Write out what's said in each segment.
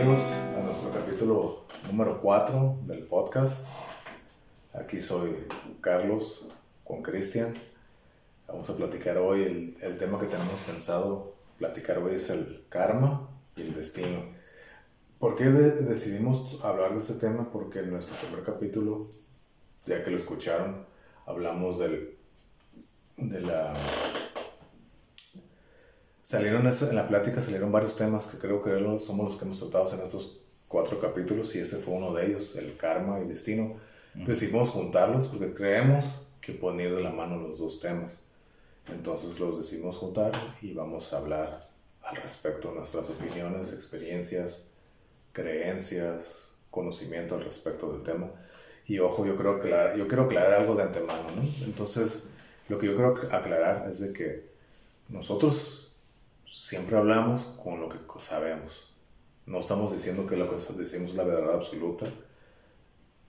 bienvenidos a nuestro capítulo número 4 del podcast. Aquí soy Carlos con Cristian. Vamos a platicar hoy el, el, tema que tenemos pensado platicar hoy es el karma y el destino. ¿Por qué decidimos hablar de este tema? Porque en nuestro primer capítulo, ya que lo escucharon, hablamos del, de la salieron en la plática salieron varios temas que creo que somos los que hemos tratado en estos cuatro capítulos y ese fue uno de ellos, el karma y destino. Decidimos juntarlos porque creemos que pueden ir de la mano los dos temas. Entonces los decidimos juntar y vamos a hablar al respecto, nuestras opiniones, experiencias, creencias, conocimiento al respecto del tema. Y ojo, yo creo que yo quiero aclarar algo de antemano, ¿no? Entonces, lo que yo quiero aclarar es de que nosotros siempre hablamos con lo que sabemos. No estamos diciendo que lo que decimos es la verdad absoluta.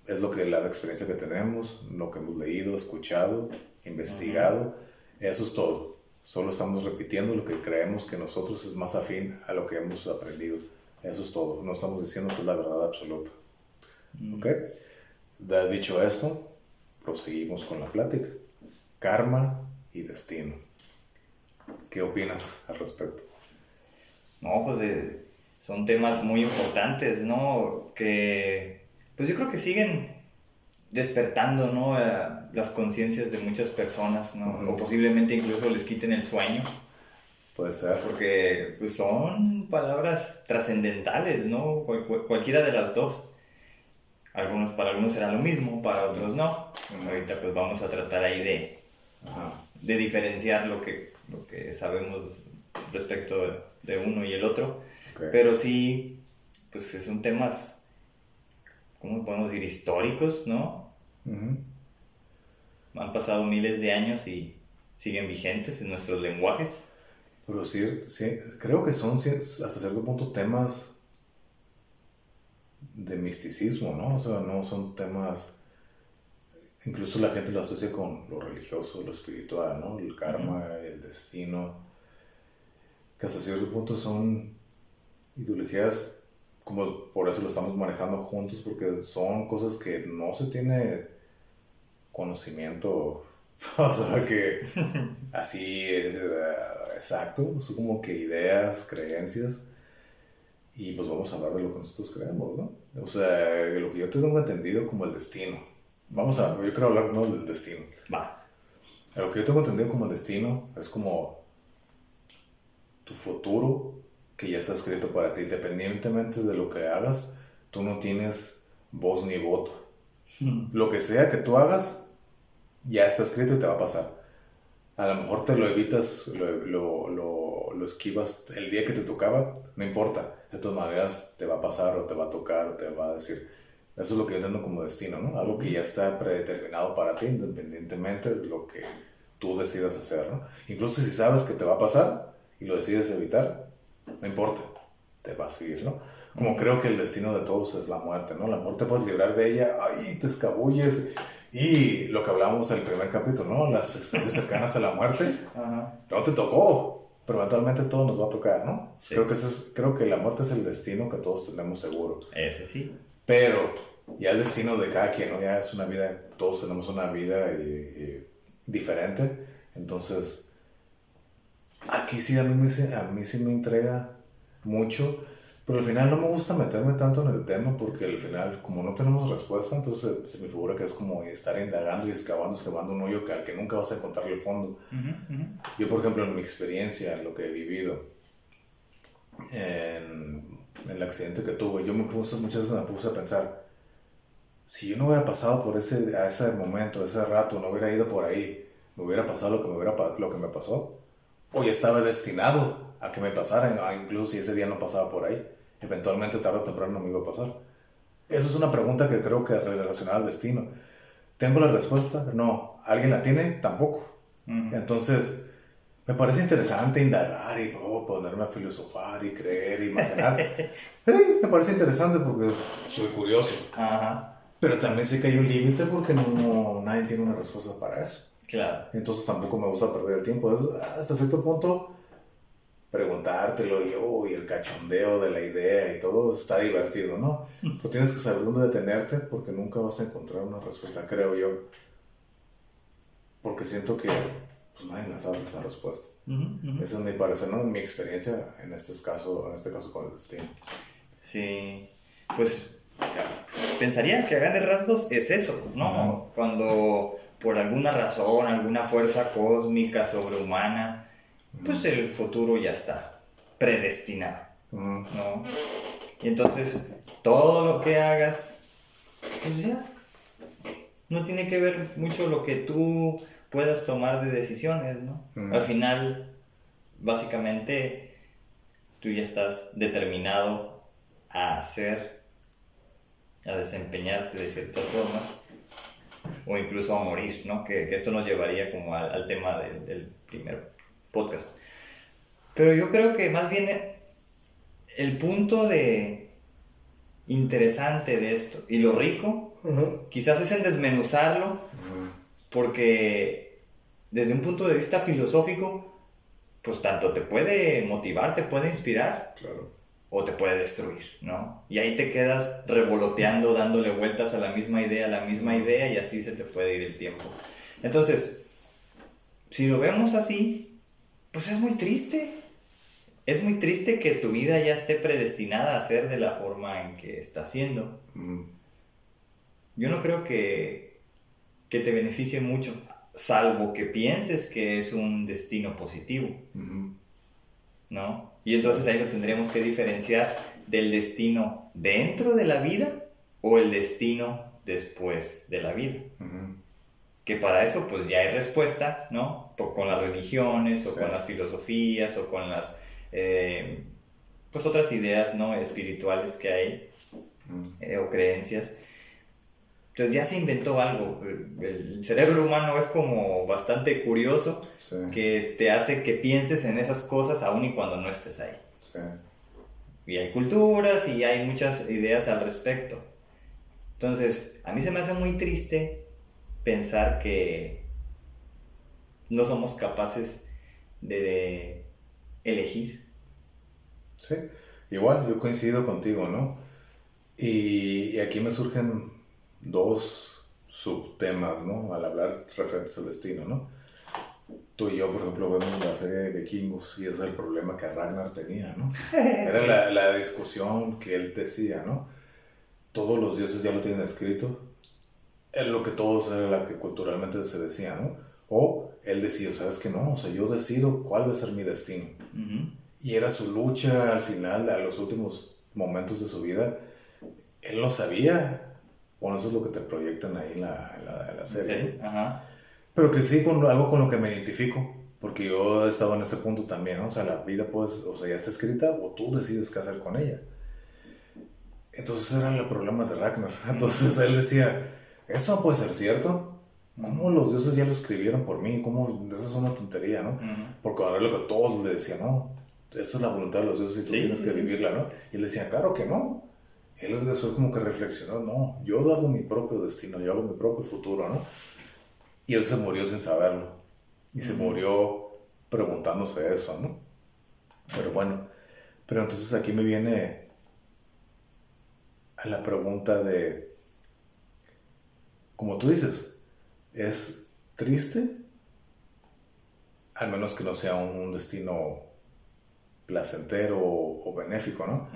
Es lo que la experiencia que tenemos, lo que hemos leído, escuchado, investigado. Eso es todo. Solo estamos repitiendo lo que creemos que nosotros es más afín a lo que hemos aprendido. Eso es todo. No estamos diciendo que es la verdad absoluta. Mm. ¿Ok? Dicho esto, proseguimos con la plática. Karma y destino. ¿Qué opinas al respecto? No, pues son temas muy importantes, ¿no? Que, pues yo creo que siguen despertando, ¿no? las conciencias de muchas personas, ¿no? O posiblemente incluso les quiten el sueño. Puede ser. Porque pues, son palabras trascendentales, ¿no? cualquiera de las dos. Algunos, para algunos será lo mismo, para otros no. Ahorita pues vamos a tratar ahí de, de diferenciar lo que, lo que sabemos respecto de uno y el otro. Pero sí, pues son temas, ¿cómo podemos decir? Históricos, ¿no? Han pasado miles de años y siguen vigentes en nuestros lenguajes. Pero sí, creo que son hasta cierto punto temas de misticismo, ¿no? O sea, no son temas incluso la gente lo asocia con lo religioso, lo espiritual, ¿no? El karma, el destino que hasta cierto punto son ideologías, como por eso lo estamos manejando juntos, porque son cosas que no se tiene conocimiento, o sea, que así es, eh, exacto, son como que ideas, creencias, y pues vamos a hablar de lo que nosotros creemos, ¿no? O sea, lo que yo tengo entendido como el destino. Vamos a, yo quiero hablar ¿no? del destino. Va. Lo que yo tengo entendido como el destino es como tu futuro que ya está escrito para ti, independientemente de lo que hagas, tú no tienes voz ni voto. Lo que sea que tú hagas, ya está escrito y te va a pasar. A lo mejor te lo evitas, lo, lo, lo, esquivas el día que te tocaba, no importa. De todas maneras, te va a pasar o te va a tocar o te va a decir. Eso es lo que yo entiendo como destino, ¿no? Algo que ya está predeterminado para ti, independientemente de lo que tú decidas hacer, ¿no? Incluso si sabes que te va a pasar, y lo decides evitar, no importa, te va a seguir, ¿no? Como creo que el destino de todos es la muerte, ¿no? La muerte puedes librar de ella, ahí te escabulles. Y lo que hablábamos en el primer capítulo, ¿no? Las experiencias cercanas a la muerte, no te tocó, pero eventualmente todo nos va a tocar, ¿no? Creo, que es, creo que la muerte es el destino que todos tenemos seguro. Ese sí. Pero ya el destino de cada quien, ¿no? Ya es una vida, todos tenemos una vida diferente. Entonces, Aquí sí, a mí, me, a mí sí me entrega mucho, pero al final no me gusta meterme tanto en el tema porque al final, como no tenemos respuesta, entonces se, me figura que es como estar indagando y excavando, excavando un hoyo que, al que nunca vas a encontrar el fondo. Yo, por ejemplo, en mi experiencia, en lo que he vivido, en, en el accidente que tuve, yo me puse, muchas veces me puse a pensar, si yo no hubiera pasado por ese, a ese momento, ese rato, no hubiera ido por ahí, me hubiera pasado lo que me, hubiera, lo que me pasó o ya estaba destinado a que me pasara, incluso si ese día no pasaba por ahí. Eventualmente, tarde o temprano, me iba a pasar. Eso es una pregunta que creo que relacionada al destino. ¿Tengo la respuesta? No. ¿Alguien la tiene? Tampoco. Entonces, me parece interesante indagar y oh, ponerme a filosofar y creer y imaginar. me parece interesante porque soy curioso. Pero también sé que hay un límite porque no, nadie tiene una respuesta para eso. Entonces tampoco me gusta perder el tiempo. hasta cierto punto preguntártelo y, oh, y el cachondeo de la idea y todo está divertido, ¿no? Pero tienes que saber dónde detenerte porque nunca vas a encontrar una respuesta, creo yo. Porque siento que pues, nadie la sabe esa respuesta. Esa es mi parecer, ¿no? Mi experiencia en este caso, en este caso con el destino. Sí, pues pensaría que a grandes rasgos es eso, ¿no? Cuando por alguna razón, alguna fuerza cósmica, sobrehumana, pues el futuro ya está predestinado, ¿no? Y entonces todo lo que hagas, pues ya, no tiene que ver mucho lo que tú puedas tomar de decisiones, ¿no? Al final, básicamente, tú ya estás determinado a hacer, a desempeñarte de ciertas formas, o incluso a morir, ¿no? Que, esto nos llevaría como al, tema del primer podcast. Pero yo creo que más bien el punto de interesante de esto y lo rico, quizás es en desmenuzarlo, porque desde un punto de vista filosófico, pues tanto te puede motivar, te puede inspirar, o te puede destruir, ¿no? Y ahí te quedas revoloteando, dándole vueltas a la misma idea, a la misma idea, y así se te puede ir el tiempo. Entonces, si lo vemos así, pues es muy triste. Es muy triste que tu vida ya esté predestinada a ser de la forma en que está siendo. Yo no creo que, que te beneficie mucho, salvo que pienses que es un destino positivo. ¿No? Y entonces ahí lo tendríamos que diferenciar del destino dentro de la vida o el destino después de la vida. Que para eso pues ya hay respuesta, ¿no? con las religiones o con las filosofías o con las eh, pues otras ideas, ¿no? Espirituales que hay eh, o creencias. Entonces ya se inventó algo. El cerebro humano es como bastante curioso que te hace que pienses en esas cosas aun y cuando no estés ahí. Y hay culturas y hay muchas ideas al respecto. Entonces, a mí se me hace muy triste pensar que no somos capaces de elegir. Sí, igual yo coincido contigo, ¿no? Y, aquí me surgen dos subtemas, ¿no? Al hablar referentes al destino, ¿no? Tú y yo, por ejemplo, vemos la serie de vikingos y ese es el problema que Ragnar tenía, ¿no? Era la, la discusión que él decía, ¿no? Todos los dioses ya lo tienen escrito, es lo que todos era la que culturalmente se decía, ¿no? O él decía, ¿sabes qué no? O sea, yo decido cuál va a ser mi destino. Y era su lucha al final, a los últimos momentos de su vida. Él lo sabía. Bueno, eso es lo que te proyectan ahí en la, la, serie. Ajá. Pero que sí, con algo con lo que me identifico. Porque yo he estado en ese punto también, ¿no? O sea, la vida, pues, o sea, ya está escrita o tú decides qué hacer con ella. Entonces era el problema de Ragnar. Entonces él decía, esto no puede ser cierto. ¿Cómo los dioses ya lo escribieron por mí? ¿Cómo? Eso es una tontería, ¿no? Porque a ver lo que todos le decían, no, esa es la voluntad de los dioses y tú tienes que vivirla, ¿no? Y él decía, claro que no. Él después como que reflexionó, no, yo hago mi propio destino, yo hago mi propio futuro, ¿no? Y él se murió sin saberlo. Y se murió preguntándose eso, ¿no? Pero bueno, pero entonces aquí me viene a la pregunta de, como tú dices, ¿es triste? Al menos que no sea un destino placentero o, benéfico, ¿no?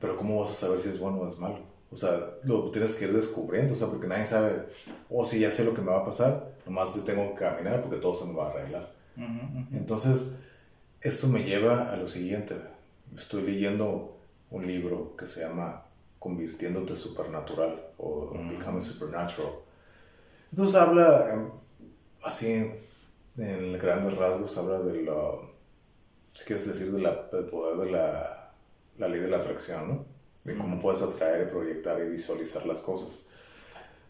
Pero ¿cómo vas a saber si es bueno o es malo? O sea, lo tienes que ir descubriendo, o sea, porque nadie sabe, oh, sí, ya sé lo que me va a pasar, nomás tengo que caminar porque todo se me va a arreglar. Entonces, esto me lleva a lo siguiente. Estoy leyendo un libro que se llama Convirtiéndote Supernatural o Becoming Supernatural. Entonces habla, em, así en grandes rasgos, habla de lo si quieres decir, de la, del poder de la, la, ley de la atracción, ¿no? De cómo puedes atraer, proyectar y visualizar las cosas.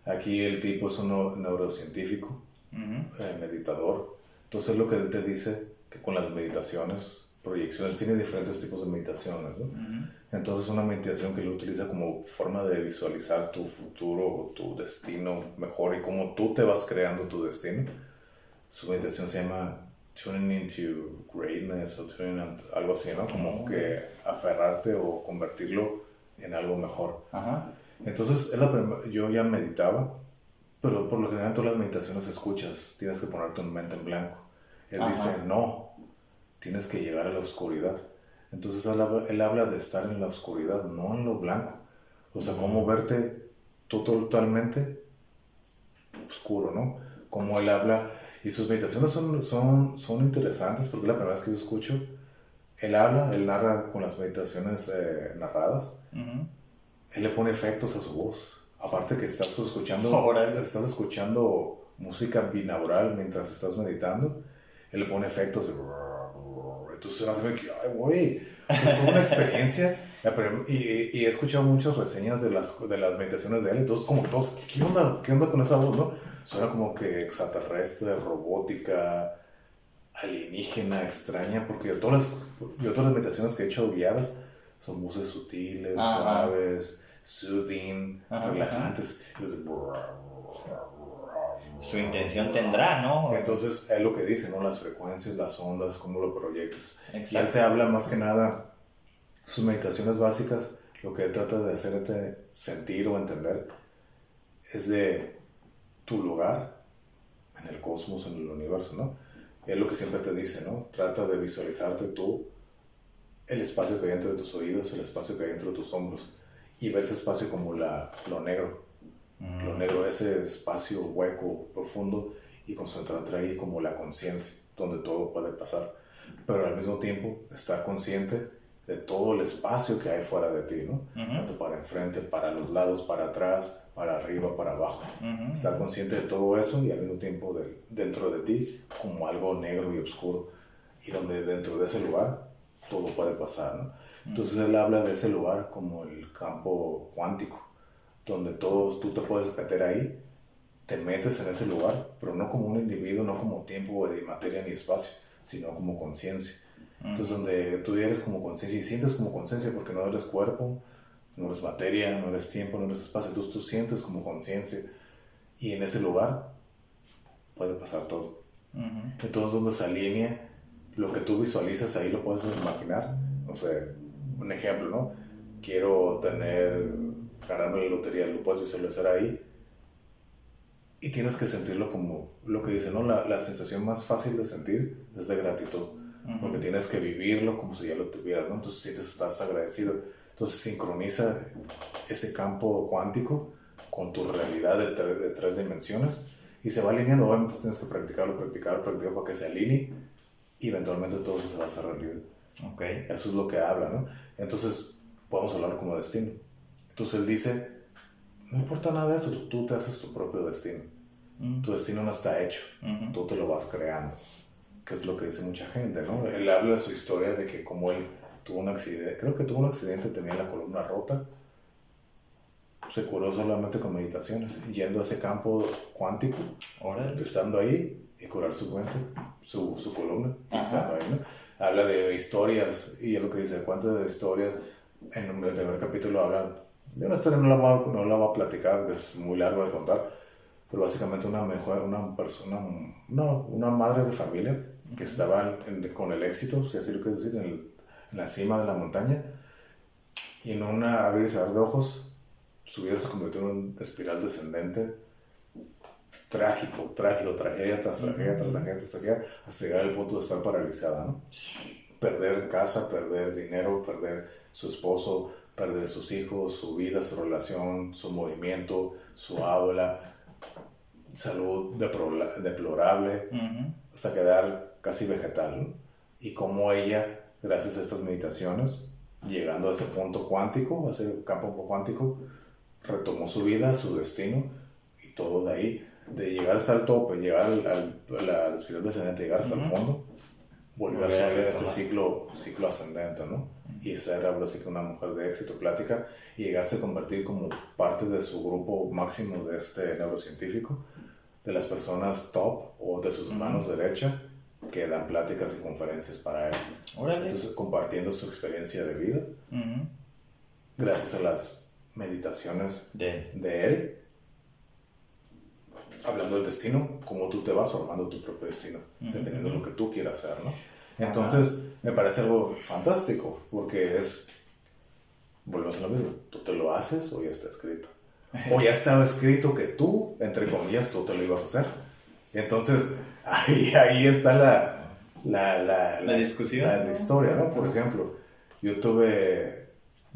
Aquí el tipo es un neurocientífico, eh, meditador. Entonces lo que él te dice que con las meditaciones, proyecciones, tiene diferentes tipos de meditaciones, ¿no? Entonces una meditación que él utiliza como forma de visualizar tu futuro, tu destino mejor y cómo tú te vas creando tu destino. Su meditación se llama tuning into greatness o tuning into algo así, ¿no? Como que aferrarte o convertirlo en algo mejor. Ajá. Entonces, es la yo ya meditaba, pero por lo general en todas las meditaciones escuchas, tienes que poner tu mente en blanco. Él Ajá. dice, no, tienes que llegar a la oscuridad. Entonces él habla, él habla de estar en la oscuridad, no en lo blanco. O sea, cómo verte totalmente oscuro, ¿no? Como él habla, y sus meditaciones son, son, son interesantes porque es la primera vez que yo escucho. Él habla, él narra con las meditaciones eh, narradas, Ujú. él le pone efectos a su voz. Aparte que estás escuchando, estás escuchando música binaural mientras estás meditando, él le pone efectos de... Entonces se me hace que, ay, güey, es toda una experiencia. Y, y he escuchado muchas reseñas de las, de las meditaciones de él, entonces como todos, ¿qué onda? ¿Qué onda con esa voz, no? Suena como que extraterrestre, robótica, alienígena, extraña, porque yo todas las, yo todas las meditaciones que he hecho guiadas son voces sutiles, Ajá. suaves, soothing, Ajá, relajantes. Entonces, Su intención tendrá, ¿no? entonces, es lo que dice, ¿no? Las frecuencias, las ondas, cómo lo proyectas. Y él te habla más que nada, sus meditaciones básicas, lo que él trata de hacerte sentir o entender es de tu lugar en el cosmos, en el universo, ¿no? Es lo que siempre te dice, ¿no? Trata de visualizarte tú, el espacio que hay entre tus oídos, el espacio que hay entre tus hombros, y ver ese espacio como la, lo negro. Lo negro, ese espacio hueco, profundo, y concentrarte ahí como la conciencia, donde todo puede pasar. Pero al mismo tiempo estar consciente de todo el espacio que hay fuera de ti, ¿no? Tanto para enfrente, para los lados, para atrás, para arriba, para abajo. Ujú. Estar consciente de todo eso y al mismo tiempo de- dentro de ti como algo negro y oscuro. Y donde dentro de ese lugar todo puede pasar, ¿no? Entonces él habla de ese lugar como el campo cuántico, donde todos tú te puedes meter ahí, te metes en ese lugar, pero no como un individuo, no como tiempo de materia ni espacio, sino como conciencia. Entonces donde tú eres como conciencia y sientes como conciencia porque no eres cuerpo, no eres materia, no eres tiempo, no eres espacio, entonces tú sientes como conciencia y en ese lugar puede pasar todo. Ujú. Entonces, donde se alinea lo que tú visualizas, ahí lo puedes imaginar. O sea, un ejemplo, ¿no? Quiero tener, ganarme la lotería, lo puedes visualizar ahí. Y tienes que sentirlo como lo que dice, ¿no? La, la sensación más fácil de sentir es de gratitud. Porque tienes que vivirlo como si ya lo tuvieras, ¿no? Entonces sientes, estás agradecido. Entonces sincroniza ese campo cuántico con tu realidad de, tres- de tres dimensiones y se va alineando. Obviamente tienes que practicarlo, practicarlo, practicarlo para que se alinee y eventualmente todo eso se va a hacer realidad. Ok. Eso es lo que habla, ¿no? Entonces podemos hablar como destino. Entonces él dice, no importa nada de eso, tú te haces tu propio destino. Mm. Tu destino no está hecho, Ujú. tú te lo vas creando, que es lo que dice mucha gente, ¿no? Él habla de su historia de que como él tuvo un accidente, creo que tuvo un accidente, tenía la columna rota, se curó solamente con meditaciones, yendo a ese campo cuántico, Órale. estando ahí y curar su cuenta, su, su columna, y estando ahí, ¿no? Habla de historias, y es lo que dice, cuántas historias, en el primer capítulo habla de una historia, no la voy a, no la voy a platicar, es muy largo de contar, pero básicamente una mejor, una persona, una, una madre de familia que estaba en- con el éxito, si así lo quieres decir, en, el- en la cima de la montaña, y en una abrir y cerrar de ojos, su vida se convirtió en una espiral descendente trágico, trágico, tragedia tras tragedia, tras tragedia, tras tragedia, hasta llegar al punto de estar paralizada, ¿no? Perder casa, perder dinero, perder su esposo, perder sus hijos, su vida, su relación, su movimiento, su habla, salud deplorable, hasta quedar casi vegetal, ¿no? Y cómo ella, gracias a estas meditaciones, llegando a ese punto cuántico, a ese campo cuántico, retomó su vida, su destino y todo de ahí, de llegar hasta el tope, llegar al, al- a la espiral descendente, llegar hasta el fondo, volvió a subir este ciclo, ciclo ascendente, ¿no? Y ser ahora sí que una mujer de éxito, plática, y llegarse a convertir como parte de su grupo máximo de este neurocientífico, de las personas top o de sus manos derecha que dan pláticas y conferencias para él. Órale. Entonces, compartiendo su experiencia de vida, Ujú. gracias a las meditaciones De de él, hablando del destino, como tú te vas formando tu propio destino, dependiendo de lo que tú quieras hacer, ¿no? Entonces, me parece algo fantástico, porque es, volvemos a lo mismo, tú te lo haces o ya está escrito. O ya estaba escrito que tú, entre comillas, tú te lo ibas a hacer. Entonces, ahí, ahí está la, la, la, la discusión. La, historia, ¿no? Por ejemplo, yo tuve,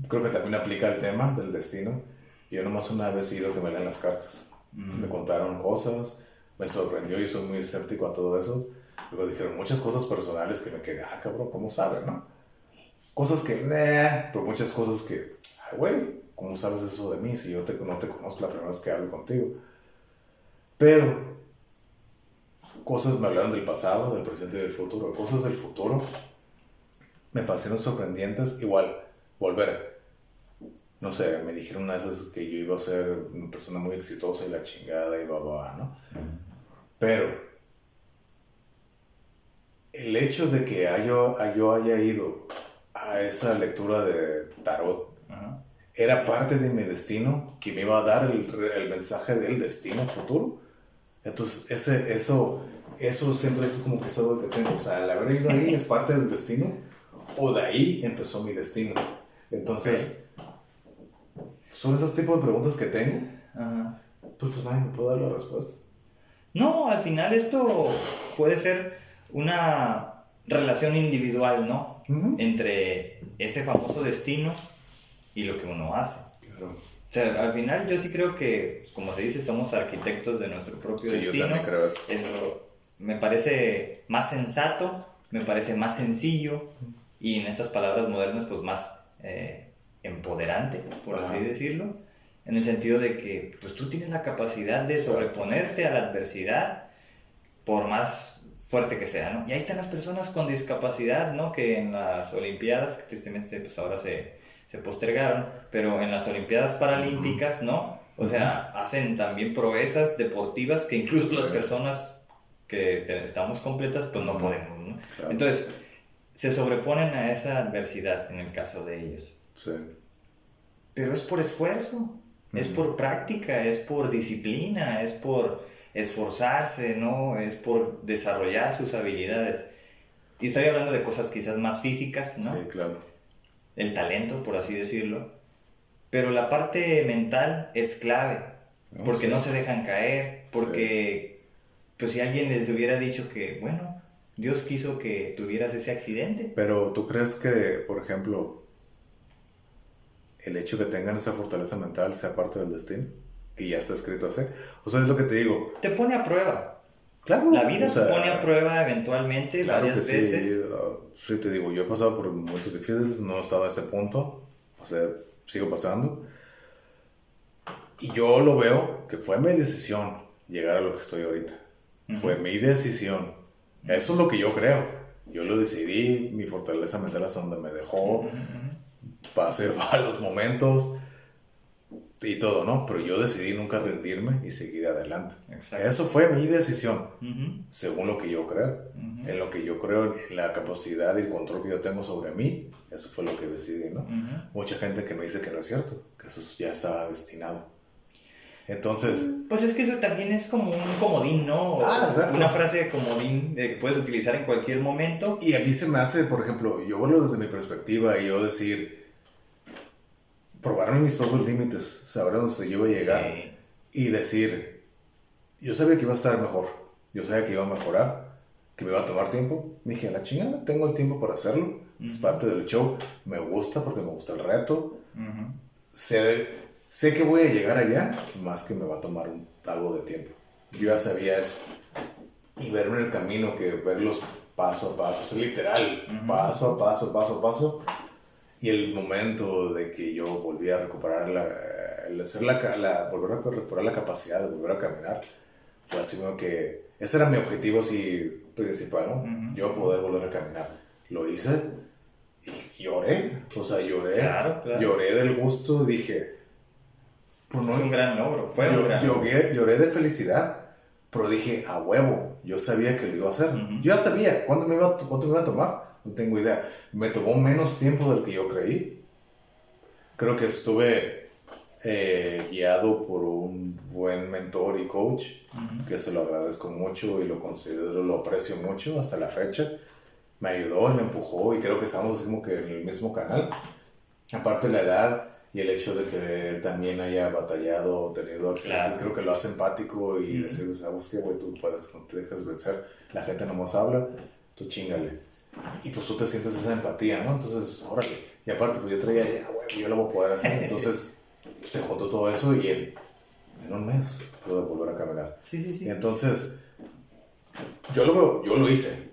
creo que también aplica el tema del destino. Yo nomás una vez he ido que me leen las cartas. Me contaron cosas, me sorprendió y soy muy escéptico a todo eso. Luego dijeron muchas cosas personales que me quedé, ah, cabrón, ¿cómo sabes, no? Cosas que, nah, pero muchas cosas que, ay, güey, ¿cómo sabes eso de mí si yo te, no te conozco la primera vez que hablo contigo? Pero, cosas me hablaron del pasado, del presente y del futuro. Cosas del futuro me parecieron sorprendentes. Igual, volver. No sé, me dijeron una que yo iba a ser una persona muy exitosa y la chingada y va, va, ¿no? Pero, el hecho de que yo, yo haya ido a esa lectura de tarot era parte de mi destino que me iba a dar el, el mensaje del destino futuro. Entonces, ese, eso, eso siempre es como que es algo que tengo. O sea, el haber ido ahí es parte del destino, o de ahí empezó mi destino. Entonces, son esos tipos de preguntas que tengo. Pues, pues nadie me puede dar la respuesta. No, al final esto puede ser una relación individual, ¿no? Entre ese famoso destino y lo que uno hace. Claro. O sea, al final yo sí creo que, como se dice, somos arquitectos de nuestro propio sí, destino. Yo también creo eso. eso. me parece más sensato, me parece más sencillo y en estas palabras modernas, pues más eh, empoderante, por así decirlo, en el sentido de que pues tú tienes la capacidad de sobreponerte a la adversidad por más fuerte que sea, ¿no? Y ahí están las personas con discapacidad, ¿no? Que en las Olimpiadas, que tristemente pues ahora se, se postergaron, pero en las Olimpiadas Paralímpicas, ¿no? O sea, hacen también proezas deportivas que incluso las personas que estamos completas, pues no podemos, ¿no? Entonces, se sobreponen a esa adversidad en el caso de ellos. Sí. Pero es por esfuerzo, es por práctica, es por disciplina, es por esforzarse, ¿no? Es por desarrollar sus habilidades. Y estoy hablando de cosas quizás más físicas, ¿no? Sí, claro el talento, por así decirlo. Pero la parte mental es clave, porque no se dejan caer, porque pues si alguien les hubiera dicho que, bueno, Dios quiso que tuvieras ese accidente. Pero tú crees que, por ejemplo, el hecho de que tengan esa fortaleza mental sea parte del destino, que ya está escrito así. O sea, es lo que te digo. Te pone a prueba. Claro. La vida se pone a prueba eventualmente varias veces. Sí, te digo, yo he pasado por momentos difíciles, no he estado a ese punto, o sea, sigo pasando. Y yo lo veo que fue mi decisión llegar a lo que estoy ahorita. Fue mi decisión. Eso es lo que yo creo. Yo lo decidí, mi fortaleza mental es donde me dejó. Pasé a los momentos y todo, ¿no? Pero yo decidí nunca rendirme y seguir adelante. Eso fue mi decisión, según lo que yo creo. En lo que yo creo, en la capacidad y el control que yo tengo sobre mí, eso fue lo que decidí, ¿no? Mucha gente que me dice que no es cierto, que eso ya estaba destinado. Entonces... Pues es que eso también es como un comodín, ¿no? Ah, Una frase de comodín que puedes utilizar en cualquier momento. Y a mí se me hace, por ejemplo, yo vuelvo desde mi perspectiva y yo decir probarme mis propios límites, saber dónde yo iba a llegar y decir, yo sabía que iba a estar mejor, yo sabía que iba a mejorar, que me iba a tomar tiempo. Me dije, la chingada, tengo el tiempo para hacerlo, es parte del show, me gusta porque me gusta el reto, sé, sé que voy a llegar allá, más que me va a tomar algo de tiempo. Yo ya sabía eso. Y verme en el camino, que verlos paso a paso, es literal, paso a paso, paso a paso y el momento de que yo volví a recuperar la, el hacer la, la, volver a recuperar la capacidad de volver a caminar, fue así como que ese era mi objetivo así principal, ¿no? Yo poder volver a caminar. Lo hice y lloré, o sea, lloré, claro, claro. lloré del gusto, dije... Pues no, es un gran logro, fue un gran lloré, lloré de felicidad, pero dije, a huevo, yo sabía que lo iba a hacer. Yo ya sabía cuánto me iba, cuánto me iba a tomar no tengo idea. Me tomó menos tiempo del que yo creí. Creo que estuve eh, guiado por un buen mentor y coach, que se lo agradezco mucho y lo considero, lo aprecio mucho hasta la fecha. Me ayudó, me empujó y creo que estamos como que en el mismo canal. Aparte la edad y el hecho de que él también haya batallado, tenido accidentes, creo que lo hace empático y decir, sabes que, güey, tú puedes, no te dejes vencer, la gente no más habla, tú chingale. Y pues tú te sientes esa empatía, ¿no? Entonces, órale. Y aparte, pues yo traía, ya, güey, yo lo voy a poder hacer. Entonces, se juntó todo eso y en, en un mes pude volver a caminar. Sí, sí, sí. Y entonces, yo lo, yo lo hice.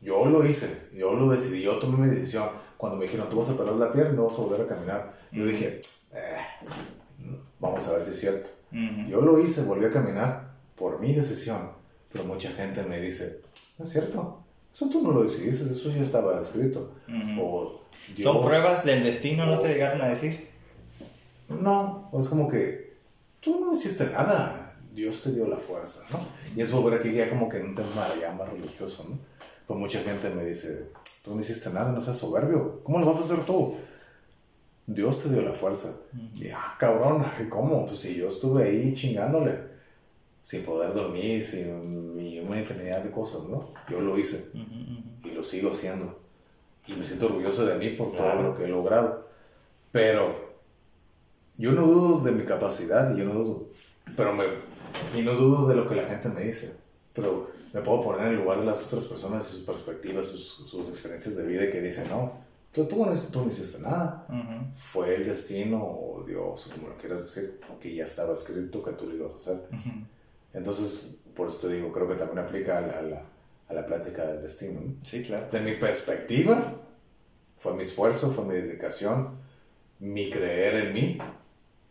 Yo lo hice. Yo lo decidí. Yo tomé mi decisión. Cuando me dijeron, tú vas a perder la pierna y no vas a volver a caminar. Yo dije, eh, vamos a ver si es cierto. Yo lo hice, volví a caminar por mi decisión. Pero mucha gente me dice, no es cierto. Eso tú no lo decidiste, eso ya estaba escrito. o ¿Son pruebas del destino, no te llegaron a decir? No, es como que tú no hiciste nada, Dios te dio la fuerza, ¿no? Y es volver aquí ya como que en un tema ya más religioso, ¿no? Pues mucha gente me dice, tú no hiciste nada, no seas soberbio, ¿cómo lo vas a hacer tú? Dios te dio la fuerza. Y ah, cabrón, ¿y cómo? Pues si yo estuve ahí chingándole, sin poder dormir, sin una infinidad de cosas, ¿no? Yo lo hice y lo sigo haciendo. Y me siento orgulloso de mí por todo lo que he logrado. Pero yo no dudo de mi capacidad y yo no dudo, pero me, y no dudo de lo que la gente me dice, pero me puedo poner en el lugar de las otras personas, sus perspectivas, sus, sus experiencias de vida que dicen, no, tú, tú, no, tú no hiciste nada, fue el destino o Dios, como lo quieras decir, que ya estaba escrito que tú lo ibas a hacer. Entonces, por eso te digo, creo que también aplica a la, a la, a la plática del destino. Sí, claro. De mi perspectiva, fue mi esfuerzo, fue mi dedicación, mi creer en mí,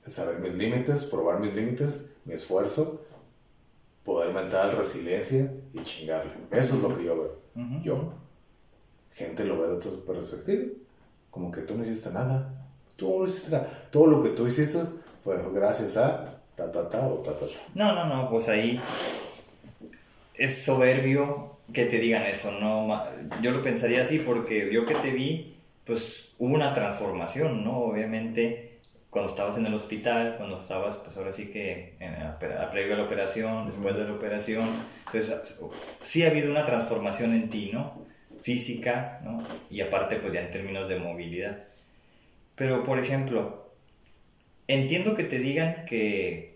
saber mis límites, probar mis límites, mi esfuerzo, poder mental, resiliencia y chingarle. Eso es lo que yo veo. Yo. Gente lo ve de otra perspectiva. Como que tú no hiciste nada. Tú no hiciste nada. Todo lo que tú hiciste fue gracias a ta ta ta o ta ta ta. No, no, no, pues ahí es soberbio que te digan eso, no yo lo pensaría así porque yo que te vi, pues hubo una transformación, ¿no? Obviamente cuando estabas en el hospital, cuando estabas, pues ahora sí que en la, previo a la operación, después de la operación, entonces sí ha habido una transformación en ti, ¿no? Física, ¿no? Y aparte, pues ya en términos de movilidad. Pero, por ejemplo, entiendo que te digan que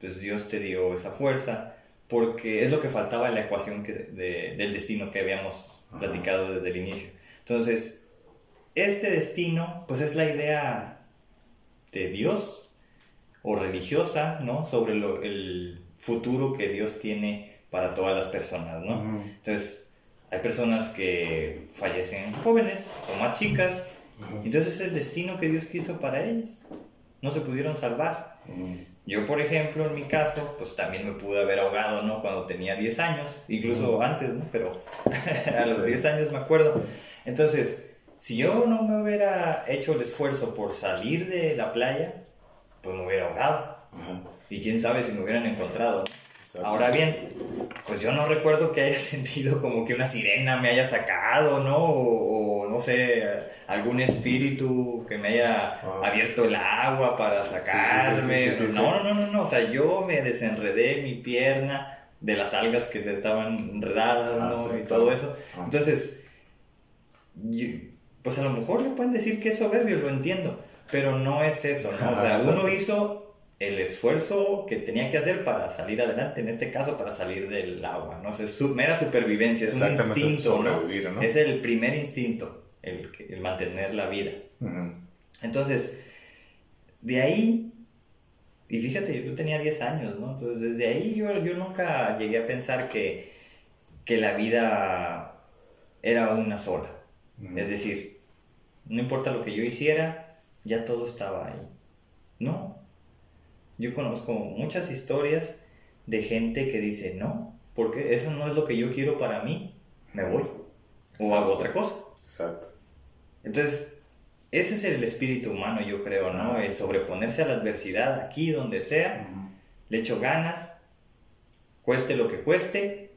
pues Dios te dio esa fuerza, porque es lo que faltaba en la ecuación que, del destino que habíamos platicado desde el inicio. Entonces, este destino, pues es la idea de Dios o religiosa, ¿no? Sobre el futuro que Dios tiene para todas las personas, ¿no? Entonces, hay personas que fallecen jóvenes o más chicas, entonces es el destino que Dios quiso para ellas. No se pudieron salvar. Yo, por ejemplo, en mi caso, pues también me pude haber ahogado, ¿no? Cuando tenía 10 años, incluso antes, ¿no? Pero a los 10 años me acuerdo. Entonces, si yo no me hubiera hecho el esfuerzo por salir de la playa, pues me hubiera ahogado. Y quién sabe si me hubieran encontrado. Ahora bien, pues yo no recuerdo que haya sentido como que una sirena me haya sacado, ¿no? O, no sé, algún espíritu que me haya abierto el agua para sacarme. no, no, no, no, O sea, yo me desenredé mi pierna de las algas que estaban enredadas, ah, ¿no? y todo eso. Entonces, pues a lo mejor le pueden decir que es soberbio, lo entiendo, pero no es eso, ¿no? O sea, uno hizo el esfuerzo que tenía que hacer para salir adelante, en este caso para salir del agua, ¿no? O sea, es su, mera supervivencia, es un instinto, ¿no? Es el primer instinto, el, el mantener la vida. Entonces, de ahí, y fíjate, yo tenía 10 años, ¿no? Entonces, desde ahí yo, yo nunca llegué a pensar que, que la vida era una sola. Es decir, no importa lo que yo hiciera, ya todo estaba ahí. No. Yo conozco muchas historias de gente que dice, no, porque eso no es lo que yo quiero para mí, me voy. O hago otra cosa. Exacto. Entonces, ese es el espíritu humano, yo creo, ¿no? El sobreponerse a la adversidad aquí, donde sea, le echo ganas, cueste lo que cueste,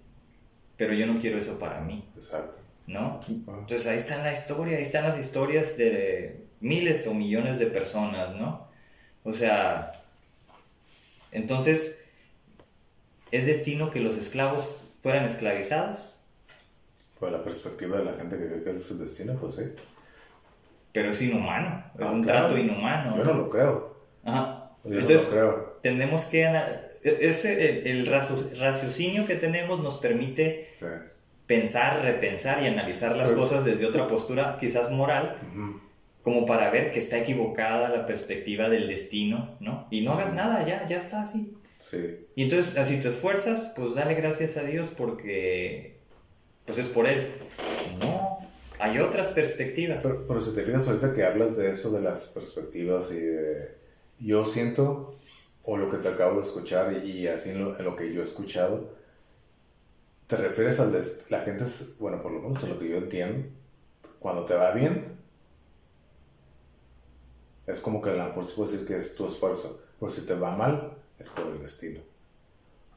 pero yo no quiero eso para mí. Exacto. ¿no? Entonces ahí está la historia, ahí están las historias de miles o millones de personas, ¿no? O sea, entonces, ¿es destino que los esclavos fueran esclavizados? Pues la perspectiva de la gente que cree que es su destino, pues sí. Pero es inhumano, es Ah, un claro. trato inhumano. Yo no lo creo. Ajá. Yo Entonces, no lo creo. tenemos que... ana- Ese, el, el racio- raciocinio que tenemos nos permite Sí. pensar, repensar y analizar las Pero- cosas desde otra postura, quizás moral, Ujú. Como para ver que está equivocada la perspectiva del destino, ¿no? Y no hagas nada, ya, ya está así. Sí. Y entonces, así te esfuerzas, pues dale gracias a Dios porque, pues es por Él. No, hay otras perspectivas. Pero, pero si te fijas ahorita que hablas de eso, de las perspectivas y de... Yo siento, o lo que te acabo de escuchar y, y así en lo, en lo que yo he escuchado, te refieres al... la gente es, bueno, por lo menos a lo que yo entiendo, cuando te va bien, es como que sí puedes decir que es tu esfuerzo, pero si te va mal, es por el destino.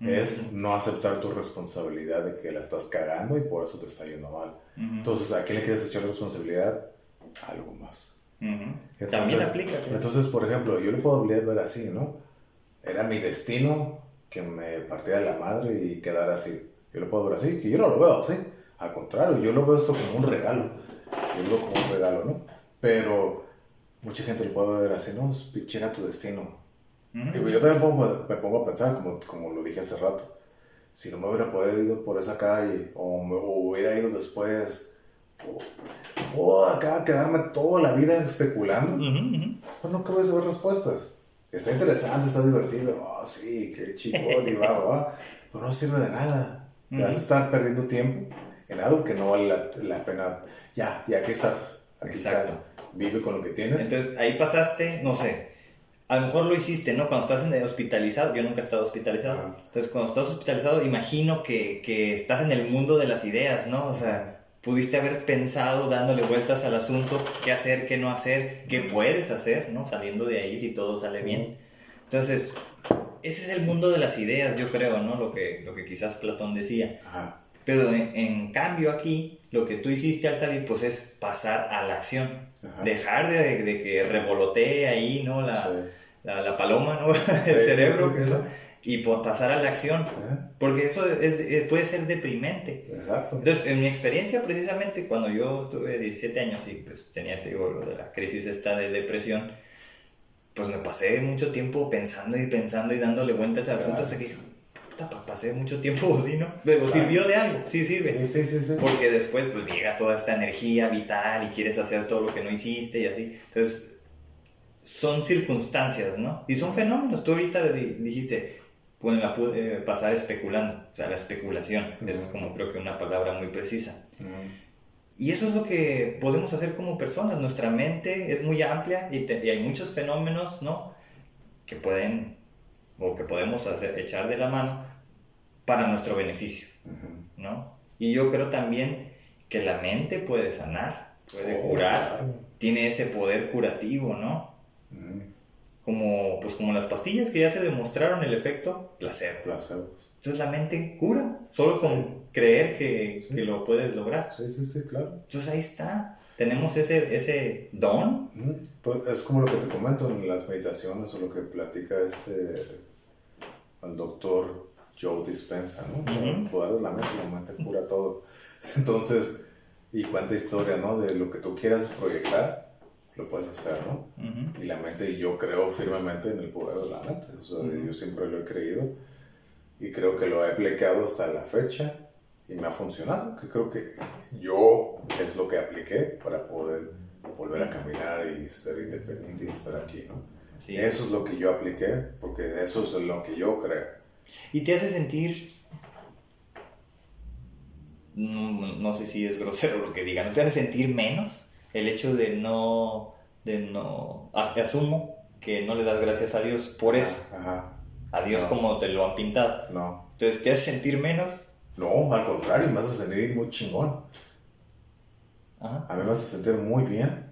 Es no aceptar tu responsabilidad de que la estás cagando y por eso te está yendo mal. Entonces, ¿a quién le quieres echar responsabilidad? A algo más. Ujú. Entonces, También aplica. Entonces, por ejemplo, yo lo puedo ver así, ¿no? Era mi destino que me partiera la madre y quedara así. Yo lo puedo ver así, que yo no lo veo así. Al contrario, yo lo veo esto como un regalo. Yo lo veo como un regalo, ¿no? Pero mucha gente lo puede ver así, ¿no? Es pinche tu destino. Y yo también pongo- me pongo a pensar, como, como lo dije hace rato, si no me hubiera podido ir por esa calle, o, me, o hubiera ido después, o, o acá quedarme toda la vida especulando, Ujú, ujú. pues nunca voy a saber respuestas. Está interesante, está divertido, oh sí, qué chingón, y va, va, va, pero no sirve de nada. Te vas a estar perdiendo tiempo en algo que no vale la, la pena. Ya, y aquí estás, aquí Exacto. estás, vive con lo que tienes. Entonces ahí pasaste, no sé, a lo mejor lo hiciste, ¿no? Cuando estás en el hospitalizado, yo nunca he estado hospitalizado. Ajá. Entonces cuando estás hospitalizado, imagino que, que estás en el mundo de las ideas, ¿no? O sea, pudiste haber pensado dándole vueltas al asunto, qué hacer, qué no hacer, qué puedes hacer, ¿no? Saliendo de ahí si todo sale bien. Entonces, ese es el mundo de las ideas, yo creo, ¿no? Lo que, lo que quizás Platón decía. Ajá. Pero en, en cambio aquí, lo que tú hiciste al salir, pues es pasar a la acción. Ajá. Dejar de, de que revolotee ahí, ¿no? La, Sí. la, la paloma, ¿no? Sí, El cerebro. sí, eso. Y po- pasar a la acción. Ajá. Porque eso es- puede ser deprimente. Exacto. Entonces, en mi experiencia, precisamente, cuando yo tuve 17 años y pues tenía, te digo, lo de la crisis esta de depresión, pues me pasé mucho tiempo pensando y pensando y dándole vueltas al asunto. Hasta que pasé mucho tiempo así, ¿no? Pero sirvió de algo, sí sirve. Sí, sí, sí. Porque después pues llega toda esta energía vital y quieres hacer todo lo que no hiciste y así. Entonces, son circunstancias, ¿no? Y son fenómenos. Tú ahorita di- dijiste, bueno, la pude pasar especulando. O sea, la especulación. Esa es como creo que una palabra muy precisa. Mm, Y eso es lo que podemos hacer como personas. Nuestra mente es muy amplia y, te- y hay muchos fenómenos, ¿no? Que pueden, o que podemos hacer, echar de la mano para nuestro beneficio. ujú. ¿no? Y yo creo también que la mente puede sanar, puede Oh, curar, claro. tiene ese poder curativo, ¿no? Como, pues como las pastillas que ya se demostraron el efecto placebo. placebos. Entonces la mente cura, solo con creer que, Sí. que lo puedes lograr. Sí, sí, sí, claro. Entonces ahí está, tenemos ese, ese don. Pues es como lo que te comento en las meditaciones o lo que platica este el doctor Joe Dispensa, ¿no? Ujú. El poder de la mente, la mente cura todo. Entonces, y cuenta historia, ¿no? De lo que tú quieras proyectar, lo puedes hacer, ¿no? Y la mente, yo creo firmemente en el poder de la mente. O sea, yo siempre lo he creído y creo que lo he aplicado hasta la fecha y me ha funcionado. Que creo que yo es lo que apliqué para poder volver a caminar y ser independiente y estar aquí, ¿no? Sí. Eso es lo que yo apliqué porque eso es lo que yo creo. Y te hace sentir, no, no sé si es grosero lo que diga, ¿no te hace sentir menos el hecho de no, de no, as- asumo que no le das gracias a Dios por eso, Ajá. a Dios No. como te lo han pintado. No. Entonces te hace sentir menos. No, al contrario, me hace sentir muy chingón. Ajá. A mí me hace sentir muy bien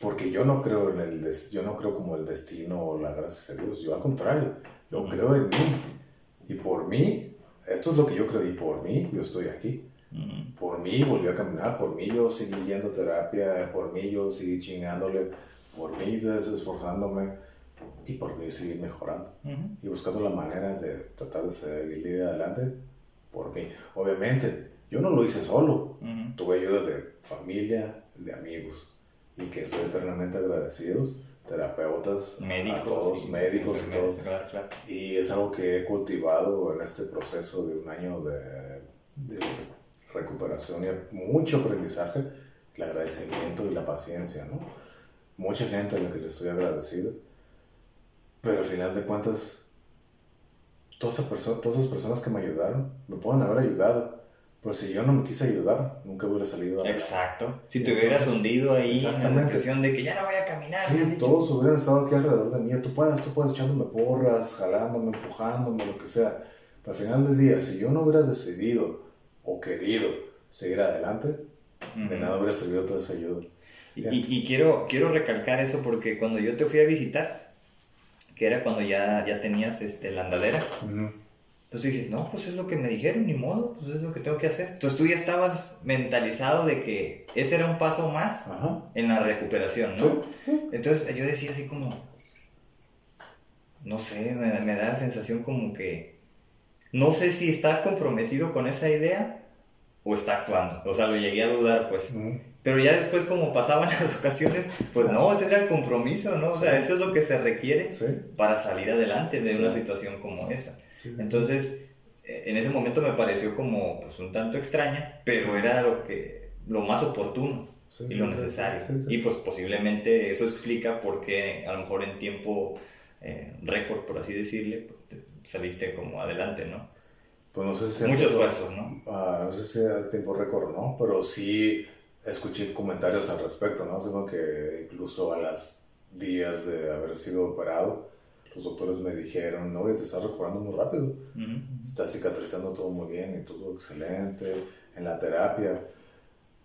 porque yo no creo en el des- yo no creo como el destino o la gracia de Dios, yo al contrario, yo creo en mí. Y por mí, esto es lo que yo creo y por mí yo estoy aquí. Por mí volví a caminar, por mí yo seguí yendo a terapia, por mí yo seguí chingándole, por mí esforzándome, y por mí seguir mejorando. Y buscando la manera de tratar de seguir adelante por mí. Obviamente, yo no lo hice solo, tuve ayuda de familia, de amigos y que estoy eternamente agradecidos, terapeutas, médicos, a todos, médicos y todos. Y es algo que he cultivado en este proceso de un año de, de recuperación y mucho aprendizaje, el agradecimiento y la paciencia, ¿no? Mucha gente a la que le estoy agradecido pero al final de cuentas, todas esas, todas esas personas que me ayudaron me pueden haber ayudado. Pero si yo no me quise ayudar, nunca hubiera salido. Exacto. Si te hubieras hundido ahí en la depresión de que ya no voy a caminar. Sí, todos hubieran estado aquí alrededor de mí. Tú puedes, tú puedes echándome porras, jalándome, empujándome, lo que sea. Pero al final del día, si yo no hubiera decidido o querido seguir adelante, de nada hubiera servido toda esa ayuda. Y, y, quiero, quiero recalcar eso porque cuando yo te fui a visitar, que era cuando ya, ya tenías este, la andadera. Entonces dijiste, no, pues es lo que me dijeron, ni modo, pues es lo que tengo que hacer. Entonces tú ya estabas mentalizado de que ese era un paso más en la recuperación, ¿no? Entonces yo decía así como, no sé, me, da la sensación como que, no sé si está comprometido con esa idea o está actuando. O sea, lo llegué a dudar, pues. Pero ya después, como pasaban las ocasiones, pues no, ese era el compromiso, ¿no? O sea, eso es lo que se requiere para salir adelante de una situación como esa. Entonces, e, en ese momento me pareció como pues, un tanto extraña, pero era lo, que, lo más oportuno y lo necesario. Y pues posiblemente eso explica por qué a lo mejor en tiempo eh, récord, por así decirle, pues, saliste como adelante, ¿no? Pues no sé si Mucho esfuerzo, ¿no? Ah, no sé si a tiempo récord, ¿no? Pero sí escuché comentarios al respecto, ¿no? Digo que incluso a las días de haber sido operado, los doctores me dijeron, no, te estás recuperando muy rápido, está cicatrizando todo muy bien y todo excelente, en la terapia.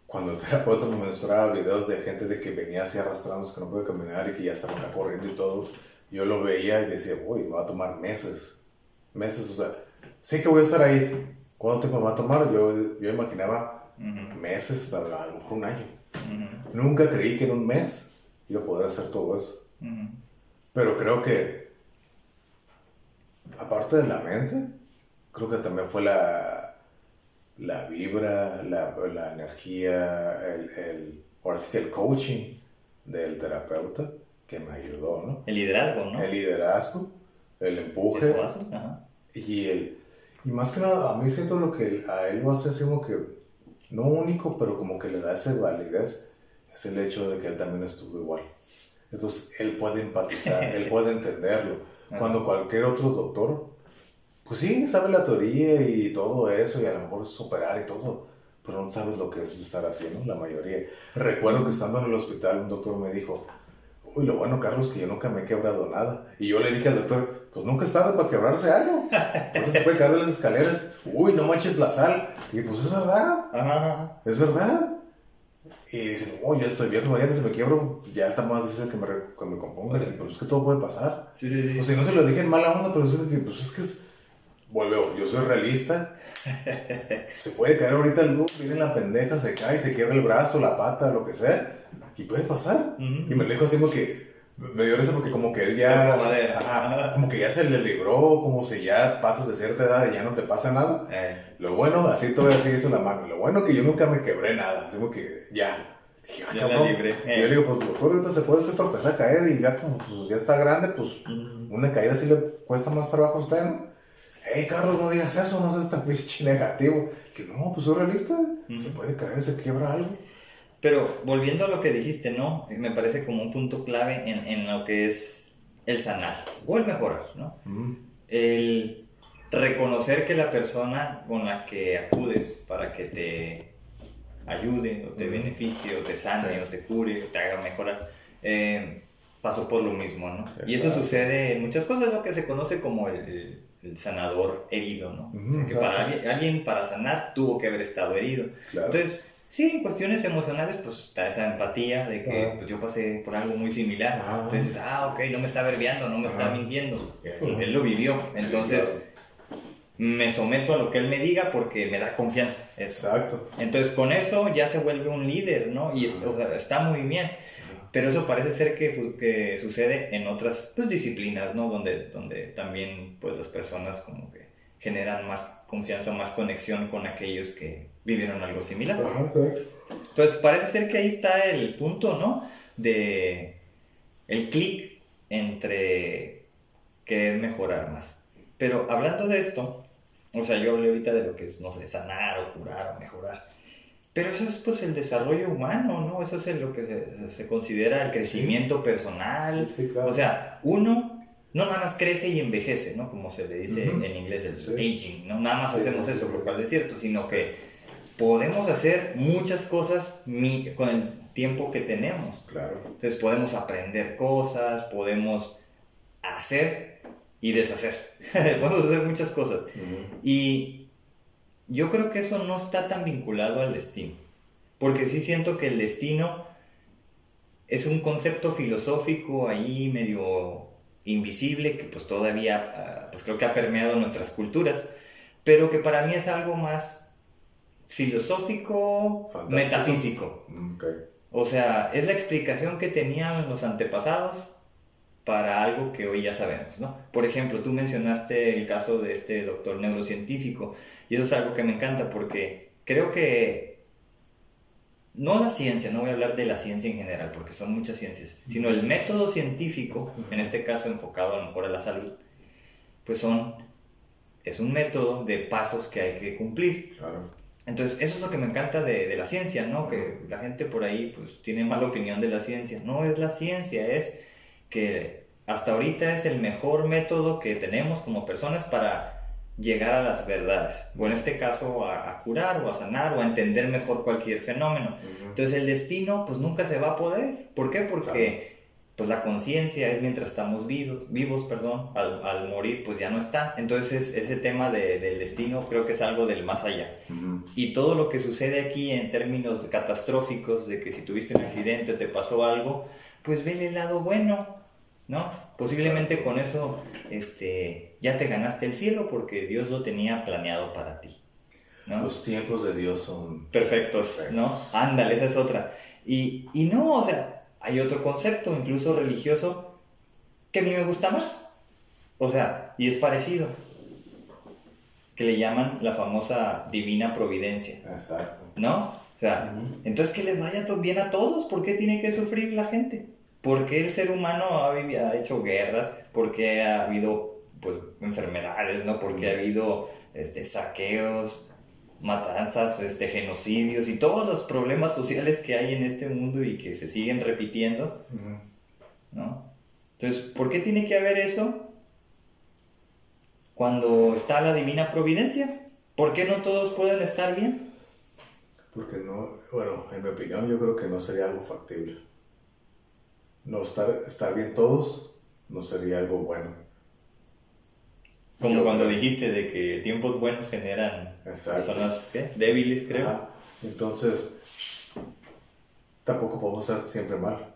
Cuando el terapeuta me mostraba videos de gente de que venía así arrastrándose, que no puede caminar y que ya estaba corriendo y todo, yo lo veía y decía, uy, me va a tomar meses, meses, o sea, sé que voy a estar ahí. ¿Cuánto tiempo me va a tomar? Yo, yo imaginaba meses, hasta a lo mejor un año. Nunca creí que en un mes iba a poder hacer todo eso. Pero creo que, aparte de la mente, creo que también fue la, la vibra, la, la energía, el, el, ahora sí que el coaching del terapeuta que me ayudó, ¿no? El liderazgo, ¿no? El liderazgo, el empuje. Y el... Y más que nada, a mí siento lo que a él lo hace así como que no único, pero como que le da esa validez, es el hecho de que él también estuvo igual. Entonces, él puede empatizar, él puede entenderlo. Cuando cualquier otro doctor, pues sí, sabe la teoría y todo eso, y a lo mejor superar y todo, pero no sabes lo que es estar haciendo, la mayoría. Recuerdo que estando en el hospital, un doctor me dijo, uy, lo bueno, Carlos, que yo nunca me he quebrado nada. Y yo le dije al doctor, pues nunca es tarde para quebrarse algo. Entonces se puede caer de las escaleras, uy, no manches la sal. Y pues es verdad. Es verdad. Y dicen, oh, ya estoy viejo, María, se me quiebro, ya está más difícil que me, que me componga. Y pues es que todo puede pasar. Sí, sí, sí. Pues si no se lo dije en mala onda, pero es que, pues es que es. Vuelvo, yo soy realista. se puede caer ahorita el luz, viene la pendeja, se cae, se quiebra el brazo, la pata, lo que sea. Y puede pasar. Y me lo dijo así como que me dio risa porque como que él ya... como que ya se le libró, como si ya pasas de cierta edad y ya no te pasa nada. Eh. Lo bueno, así todavía sigue eso la mano. Lo bueno que yo nunca me quebré nada. Así como que ya. Dije, ah, ya libre. Y yo le digo, pues doctor, ahorita se puede tropezar, caer y ya como pues, ya está grande, pues una caída sí le cuesta más trabajo a usted, ¿no? Hey, Carlos, no digas eso, no seas tan pinche negativo. Dije, no, pues soy realista. Se puede caer, se quiebra algo. Pero volviendo a lo que dijiste, ¿no? Me parece como un punto clave en, en lo que es el sanar o el mejorar, ¿no? El reconocer que la persona con la que acudes para que te ayude o te beneficie o te sane o te cure o te haga mejorar, eh, pasó por lo mismo, ¿no? Y eso sucede en muchas cosas, lo que se conoce como el, el sanador herido, ¿no? o sea, que para alguien, alguien, para sanar tuvo que haber estado herido. Entonces, Sí, en cuestiones emocionales, pues está esa empatía de que pues, yo pasé por algo muy similar. Entonces, ah, ok, no me está verbiando, no me está mintiendo. Él lo vivió. Entonces, me someto a lo que él me diga porque me da confianza. Exacto. Entonces, con eso ya se vuelve un líder, ¿no? Y está muy bien. Pero eso parece ser que, que sucede en otras pues, disciplinas, ¿no? Donde, donde también pues, las personas como que generan más confianza, más conexión con aquellos que vivieron algo similar. Entonces parece ser que ahí está el punto, ¿no? De el clic entre querer mejorar más. Pero hablando de esto, o sea, yo hablé ahorita de lo que es, no sé, sanar o curar o mejorar. Pero eso es pues el desarrollo humano, ¿no? Eso es lo que se, considera el crecimiento personal. O sea, uno no nada más crece y envejece, ¿no? Como se le dice en inglés, el aging, ¿no? Nada más hacemos eso, lo cual es cierto, sino que podemos hacer muchas cosas con el tiempo que tenemos. Claro. Entonces podemos aprender cosas, podemos hacer y deshacer. podemos hacer muchas cosas. Y yo creo que eso no está tan vinculado al destino. Porque sí siento que el destino es un concepto filosófico ahí medio invisible que pues todavía ah, pues creo que ha permeado nuestras culturas, pero que para mí es algo más filosófico, metafísico. O sea, es la explicación que tenían los antepasados para algo que hoy ya sabemos, ¿no? Por ejemplo, tú mencionaste el caso de este doctor neurocientífico y eso es algo que me encanta porque creo que no la ciencia, no voy a hablar de la ciencia en general porque son muchas ciencias, sino el método científico, en este caso enfocado a lo mejor a la salud, pues son, es un método de pasos que hay que cumplir. Entonces, eso es lo que me encanta de, de, la ciencia, ¿no? Que la gente por ahí pues tiene mala opinión de la ciencia. No es la ciencia, es que hasta ahorita es el mejor método que tenemos como personas para llegar a las verdades, o en este caso a, curar o a sanar o a entender mejor cualquier fenómeno. Entonces el destino pues nunca se va a poder. ¿Por qué? Porque pues la conciencia es mientras estamos vivos, vivos perdón, al, al, morir pues ya no está. Entonces ese tema de, del destino creo que es algo del más allá. Y todo lo que sucede aquí en términos catastróficos, de que si tuviste un accidente, te pasó algo, pues ve el lado bueno ¿no? Posiblemente con eso este, ya te ganaste el cielo porque Dios lo tenía planeado para ti. Los tiempos de Dios son perfectos, ¿no? Ándale, esa es otra. Y, y no, o sea, hay otro concepto, incluso religioso, que a mí me gusta más. O sea, y es parecido. Que le llaman la famosa divina providencia. Exacto. ¿No? O sea, entonces que les vaya bien a todos. ¿Por qué tiene que sufrir la gente? ¿Por qué el ser humano ha, ha hecho guerras? ¿Por qué ha habido pues, enfermedades? ¿no? ¿Por qué ha habido este, saqueos, matanzas, este, genocidios y todos los problemas sociales que hay en este mundo y que se siguen repitiendo? ¿no? Entonces, ¿por qué tiene que haber eso cuando está la divina providencia? ¿Por qué no todos pueden estar bien? Porque no, bueno, en mi opinión yo creo que no sería algo factible no estar, estar bien todos no sería algo bueno. Como cuando dijiste de que tiempos buenos generan personas débiles, creo. Entonces, tampoco podemos ser siempre mal.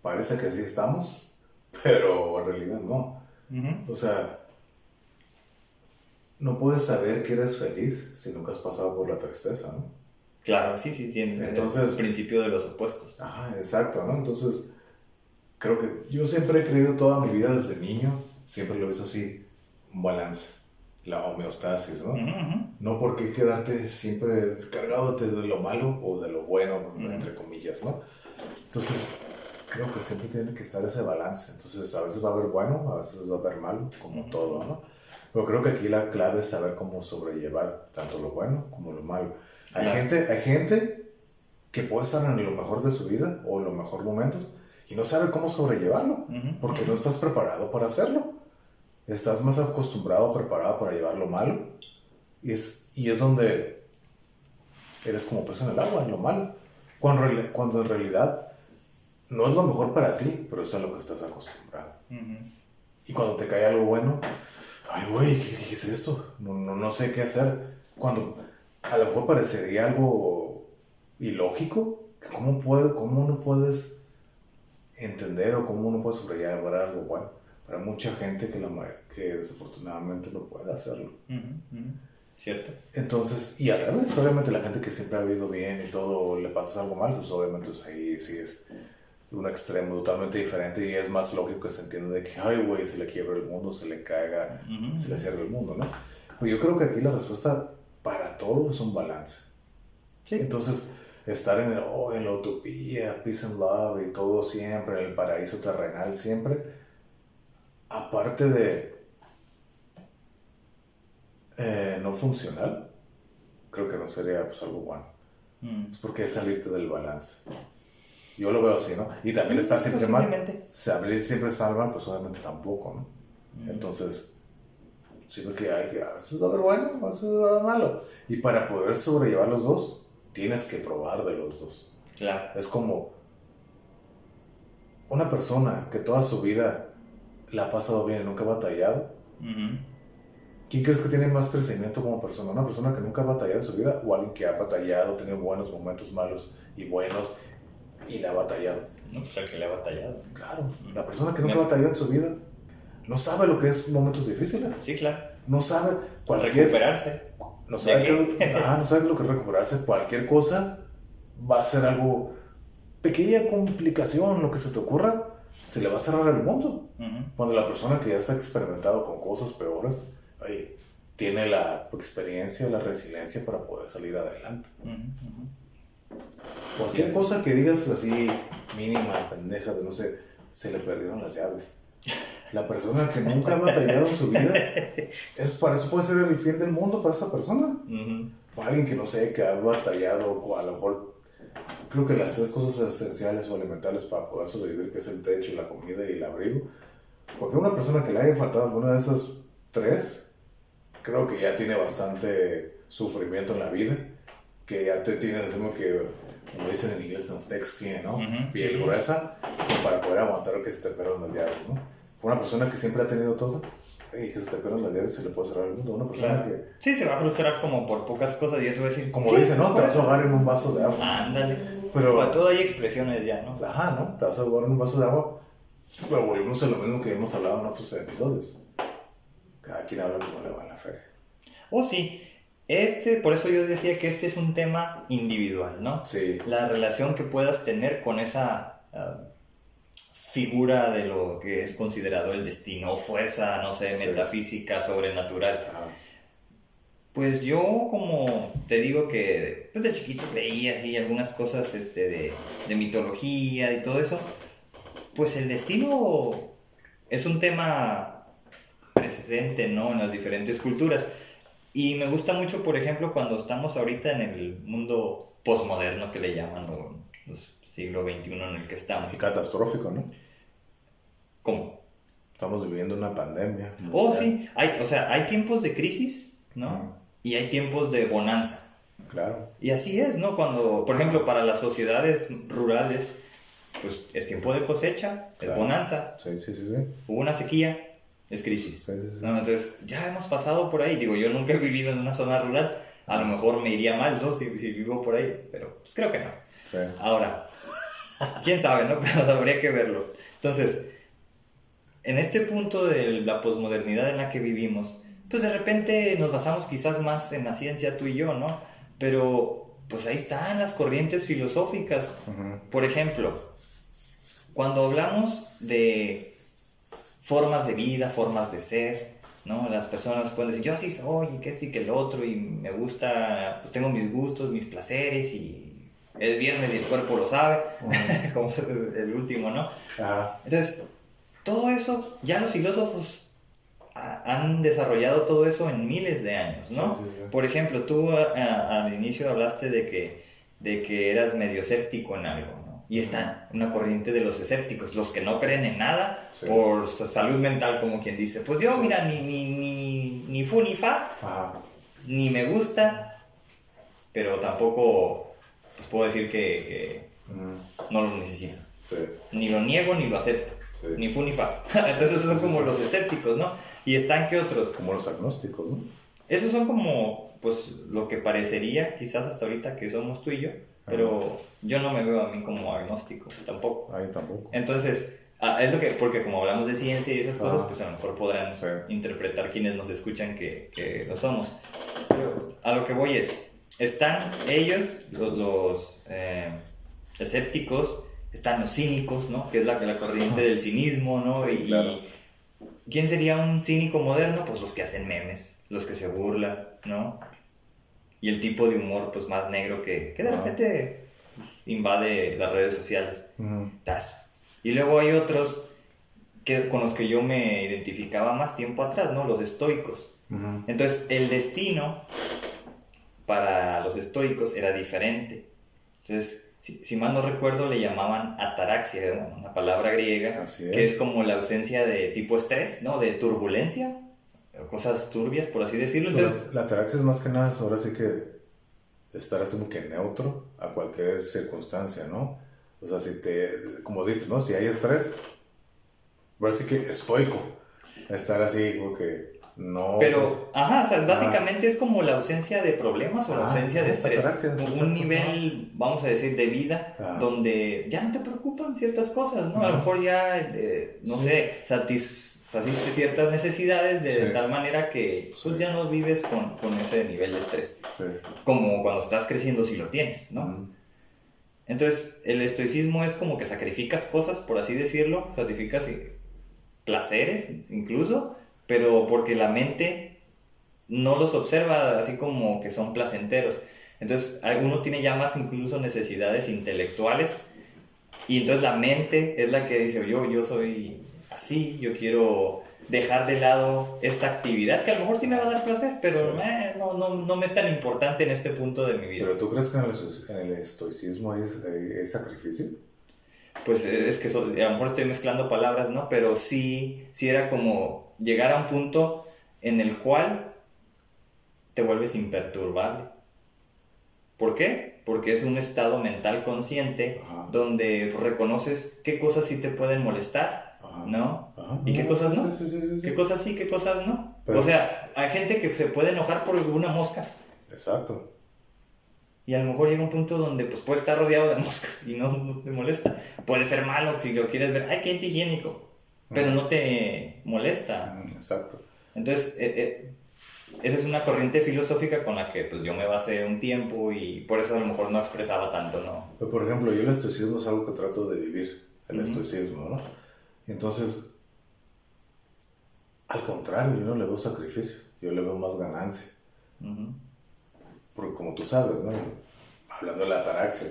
Parece que sí estamos, pero en realidad no. O sea, no puedes saber que eres feliz si nunca has pasado por la tristeza, ¿no? Claro, sí, sí, sí. Entonces, el principio de los opuestos. Ajá, exacto, ¿no? Entonces, creo que yo siempre he creído toda mi vida desde niño, siempre lo he visto así, un balance, la homeostasis, ¿no? No porque quedarte siempre cargado de lo malo o de lo bueno, entre comillas, ¿no? Entonces, creo que siempre tiene que estar ese balance. Entonces, a veces va a haber bueno, a veces va a haber malo, como todo, ¿no? Pero creo que aquí la clave es saber cómo sobrellevar tanto lo bueno como lo malo. Hay, gente, hay gente que puede estar en lo mejor de su vida o en los mejores momentos, y no sabe cómo sobrellevarlo, porque no estás preparado para hacerlo. Estás más acostumbrado, preparado para llevar lo malo, y es, y es donde eres como pez en el agua, en lo malo, cuando, cuando en realidad no es lo mejor para ti, pero es a lo que estás acostumbrado. Y cuando te cae algo bueno, ay, güey, ¿qué, es esto? No, no, no sé qué hacer. Cuando a lo mejor parecería algo ilógico, ¿cómo, puede, cómo no puedes entender o cómo uno puede sobrellevar algo bueno. Para mucha gente que, la, que desafortunadamente no puede hacerlo. ¿Cierto? Entonces, y al revés, obviamente la gente que siempre ha vivido bien y todo le pasa algo mal, pues obviamente pues ahí sí es un extremo totalmente diferente y es más lógico que se entienda de que, ay, güey, se le quiebra el mundo, se le caiga, se le cierra el mundo, ¿no? Pues yo creo que aquí la respuesta para todo es un balance. Sí. Entonces, estar en, el, oh, en la utopía, peace and love y todo siempre, en el paraíso terrenal siempre, aparte de eh, no funcional, creo que no sería pues algo bueno. Mm. Es porque es salirte del balance. Yo lo veo así, ¿no? Y también estar siempre mal. Salir siempre salvan, pues obviamente tampoco, ¿no? Mm. Entonces, siempre que hay que, a veces va a haber bueno, a veces va a haber malo. Y para poder sobrellevar los dos, tienes que probar de los dos. Claro. Es como una persona que toda su vida la ha pasado bien y nunca ha batallado. ¿Quién crees que tiene más crecimiento como persona? ¿Una persona que nunca ha batallado en su vida o alguien que ha batallado, tenido buenos momentos malos y buenos y la ha batallado? No, pues el que le ha batallado. Claro, la persona que nunca ha batallado en su vida no sabe lo que es momentos difíciles. Sí, claro. No sabe cualquier... Recuperarse. No sabe, que, ah, no sabe lo que es recuperarse. Cualquier cosa va a ser algo... Pequeña complicación, lo que se te ocurra, se le va a cerrar el mundo. Cuando la persona que ya está experimentado con cosas peores tiene la experiencia, la resiliencia para poder salir adelante. Cualquier cosa que digas así, mínima, pendeja, de no sé, se le perdieron las llaves. La persona que nunca ha batallado en su vida, es, para eso puede ser el fin del mundo para esa persona. Para alguien que no sé, que ha batallado, o a lo mejor, creo que las tres cosas esenciales o elementales para poder sobrevivir, que es el techo, la comida y el abrigo. Porque una persona que le haya faltado alguna de esas tres, creo que ya tiene bastante sufrimiento en la vida, que ya te tienes, como que, como dicen en inglés, tan thick skin, ¿no? Piel gruesa, para poder aguantar que se te pierdan las llaves, ¿no? Una persona que siempre ha tenido todo, y que se te pierdan las llaves, se le puede cerrar el mundo. Una persona que... Sí, se va a frustrar como por pocas cosas y ya te va a decir... Como dice, ¿no? Te vas a ahogar en un vaso de agua. Ándale. Pero... Para todo hay expresiones ya, ¿no? Ajá, ¿no? Te vas a ahogar en un vaso de agua. Pero volvemos a lo mismo que hemos hablado en otros episodios cada quien habla como le va en la feria. Oh, sí. Este, por eso yo decía que este es un tema individual, ¿no? Sí. La relación que puedas tener con esa ah, figura de lo que es considerado el destino, fuerza, no sé, metafísica, sobrenatural. Pues yo como te digo que pues de chiquito veía así algunas cosas este, de, de mitología y todo eso, pues el destino es un tema presente, ¿no? En las diferentes culturas. Y me gusta mucho, por ejemplo, cuando estamos ahorita en el mundo posmoderno que le llaman, o siglo XXI en el que estamos. Y catastrófico, ¿no? ¿Cómo? Estamos viviendo una pandemia. Oh, sí. Hay, o sea, hay tiempos de crisis, ¿no? Y hay tiempos de bonanza. Claro. Y así es, ¿no? Cuando, por ejemplo, para las sociedades rurales, pues es tiempo de cosecha, es bonanza. Sí, sí, sí, sí. Hubo una sequía, es crisis. entonces, ya hemos pasado por ahí. Digo, yo nunca he vivido en una zona rural. A lo mejor me iría mal, ¿no? Si, si vivo por ahí, pero pues creo que no. Ahora, quién sabe, ¿no? Pero habría que verlo. Entonces, en este punto de la posmodernidad en la que vivimos, pues de repente nos basamos quizás más en la ciencia tú y yo, ¿no? Pero pues ahí están las corrientes filosóficas. Por ejemplo, cuando hablamos de formas de vida, formas de ser, ¿no? Las personas pueden decir, yo así soy, y que esto y que el otro, y me gusta, pues tengo mis gustos, mis placeres, y es viernes y el cuerpo lo sabe, como el último, ¿no? Entonces, todo eso, ya los filósofos han desarrollado todo eso en miles de años, ¿no? Por ejemplo, tú al inicio hablaste de que, de que eras medio escéptico en algo, y está una corriente de los escépticos, los que no creen en nada por salud mental, como quien dice. Pues yo, mira, ni, ni, ni, ni fu ni fa, ni me gusta, pero tampoco pues puedo decir que, no lo necesito. Ni lo niego ni lo acepto. Ni fu ni fa. Entonces esos son como los escépticos, ¿no? Y están que otros. Como los agnósticos, ¿no? Esos son como, pues, lo que parecería quizás hasta ahorita que somos tú y yo pero yo no me veo a mí como agnóstico tampoco. Ahí tampoco. Entonces, ah, es lo que, porque como hablamos de ciencia y esas cosas, pues a lo mejor podrán interpretar quienes nos escuchan que, que, lo somos. Pero a lo que voy es, están ellos, los, eh, escépticos, están los cínicos, ¿no? Que es la, la corriente del cinismo, ¿no? y, y, ¿quién sería un cínico moderno? Pues los que hacen memes, los que se burlan, ¿no? Y el tipo de humor, pues, más negro que, que de repente invade las redes sociales. Y luego hay otros que, con los que yo me identificaba más tiempo atrás, ¿no? Los estoicos. Entonces, el destino para los estoicos era diferente. Entonces, si, mal no recuerdo, le llamaban ataraxia, una palabra griega, que es como la ausencia de tipo estrés, ¿no? De turbulencia, cosas turbias, por así decirlo. Entonces, la ataraxia es más que nada, ahora sí que estar así como que neutro a cualquier circunstancia, ¿no? O sea, si te, como dices, ¿no? Si hay estrés, ahora sí que estoico, estar así como que no. Pero, pues, ajá, o sea, básicamente es como la ausencia de problemas o la ausencia de estrés. un nivel, vamos a decir, de vida donde ya no te preocupan ciertas cosas, ¿no? A lo mejor ya, eh, no sé, satisfaciste ciertas necesidades de, tal manera que pues ya no vives con, con, ese nivel de estrés. Como cuando estás creciendo si lo tienes, ¿no? Entonces, el estoicismo es como que sacrificas cosas, por así decirlo, sacrificas placeres incluso, pero porque la mente no los observa así como que son placenteros. Entonces, uno tiene ya más incluso necesidades intelectuales y entonces la mente es la que dice, yo, yo soy así, yo quiero dejar de lado esta actividad que a lo mejor sí me va a dar placer, pero eh, no, no, no, me es tan importante en este punto de mi vida. ¿Pero tú crees que en el, estoicismo hay, sacrificio? Pues eh, es que a lo mejor estoy mezclando palabras, ¿no? Pero sí, sí era como llegar a un punto en el cual te vuelves imperturbable. ¿Por qué? Porque es un estado mental consciente donde reconoces qué cosas sí te pueden molestar, ¿no? Y qué cosas no. qué cosas sí, qué cosas no. o sea, hay gente que se puede enojar por una mosca. Exacto. Y a lo mejor llega un punto donde pues puede estar rodeado de moscas y no, te molesta. Puede ser malo si lo quieres ver. Ay, qué antihigiénico pero no te molesta. Mm, exacto. Entonces, eh, eh, esa es una corriente filosófica con la que pues, yo me basé un tiempo y por eso a lo mejor no expresaba tanto, ¿no? Pero, por ejemplo, yo el estoicismo es algo que trato de vivir, el estoicismo, ¿no? entonces, al contrario, yo no le veo sacrificio, yo le veo más ganancia. Porque como tú sabes, ¿no? Hablando de la ataraxia,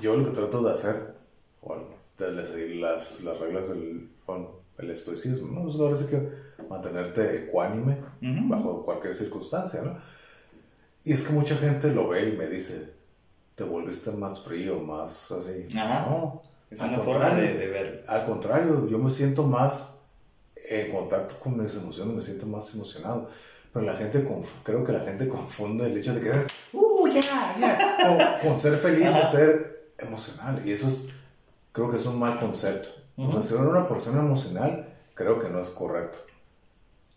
yo lo que trato de hacer, bueno, de seguir las, las reglas del bueno, el estoicismo, ¿no? Pues ahora sí que mantenerte ecuánime bajo cualquier circunstancia, ¿no? Y es que mucha gente lo ve y me dice, te volviste más frío, más así. No, es una forma de, de ver. Al contrario, yo me siento más en contacto con mis emociones, me siento más emocionado. Pero la gente, creo que la gente confunde el hecho de que, ¡uh, ya, ya! Con, con ser feliz o ser emocional. Y eso es creo que es un mal concepto. O sea, si eres una persona emocional, creo que no es correcto.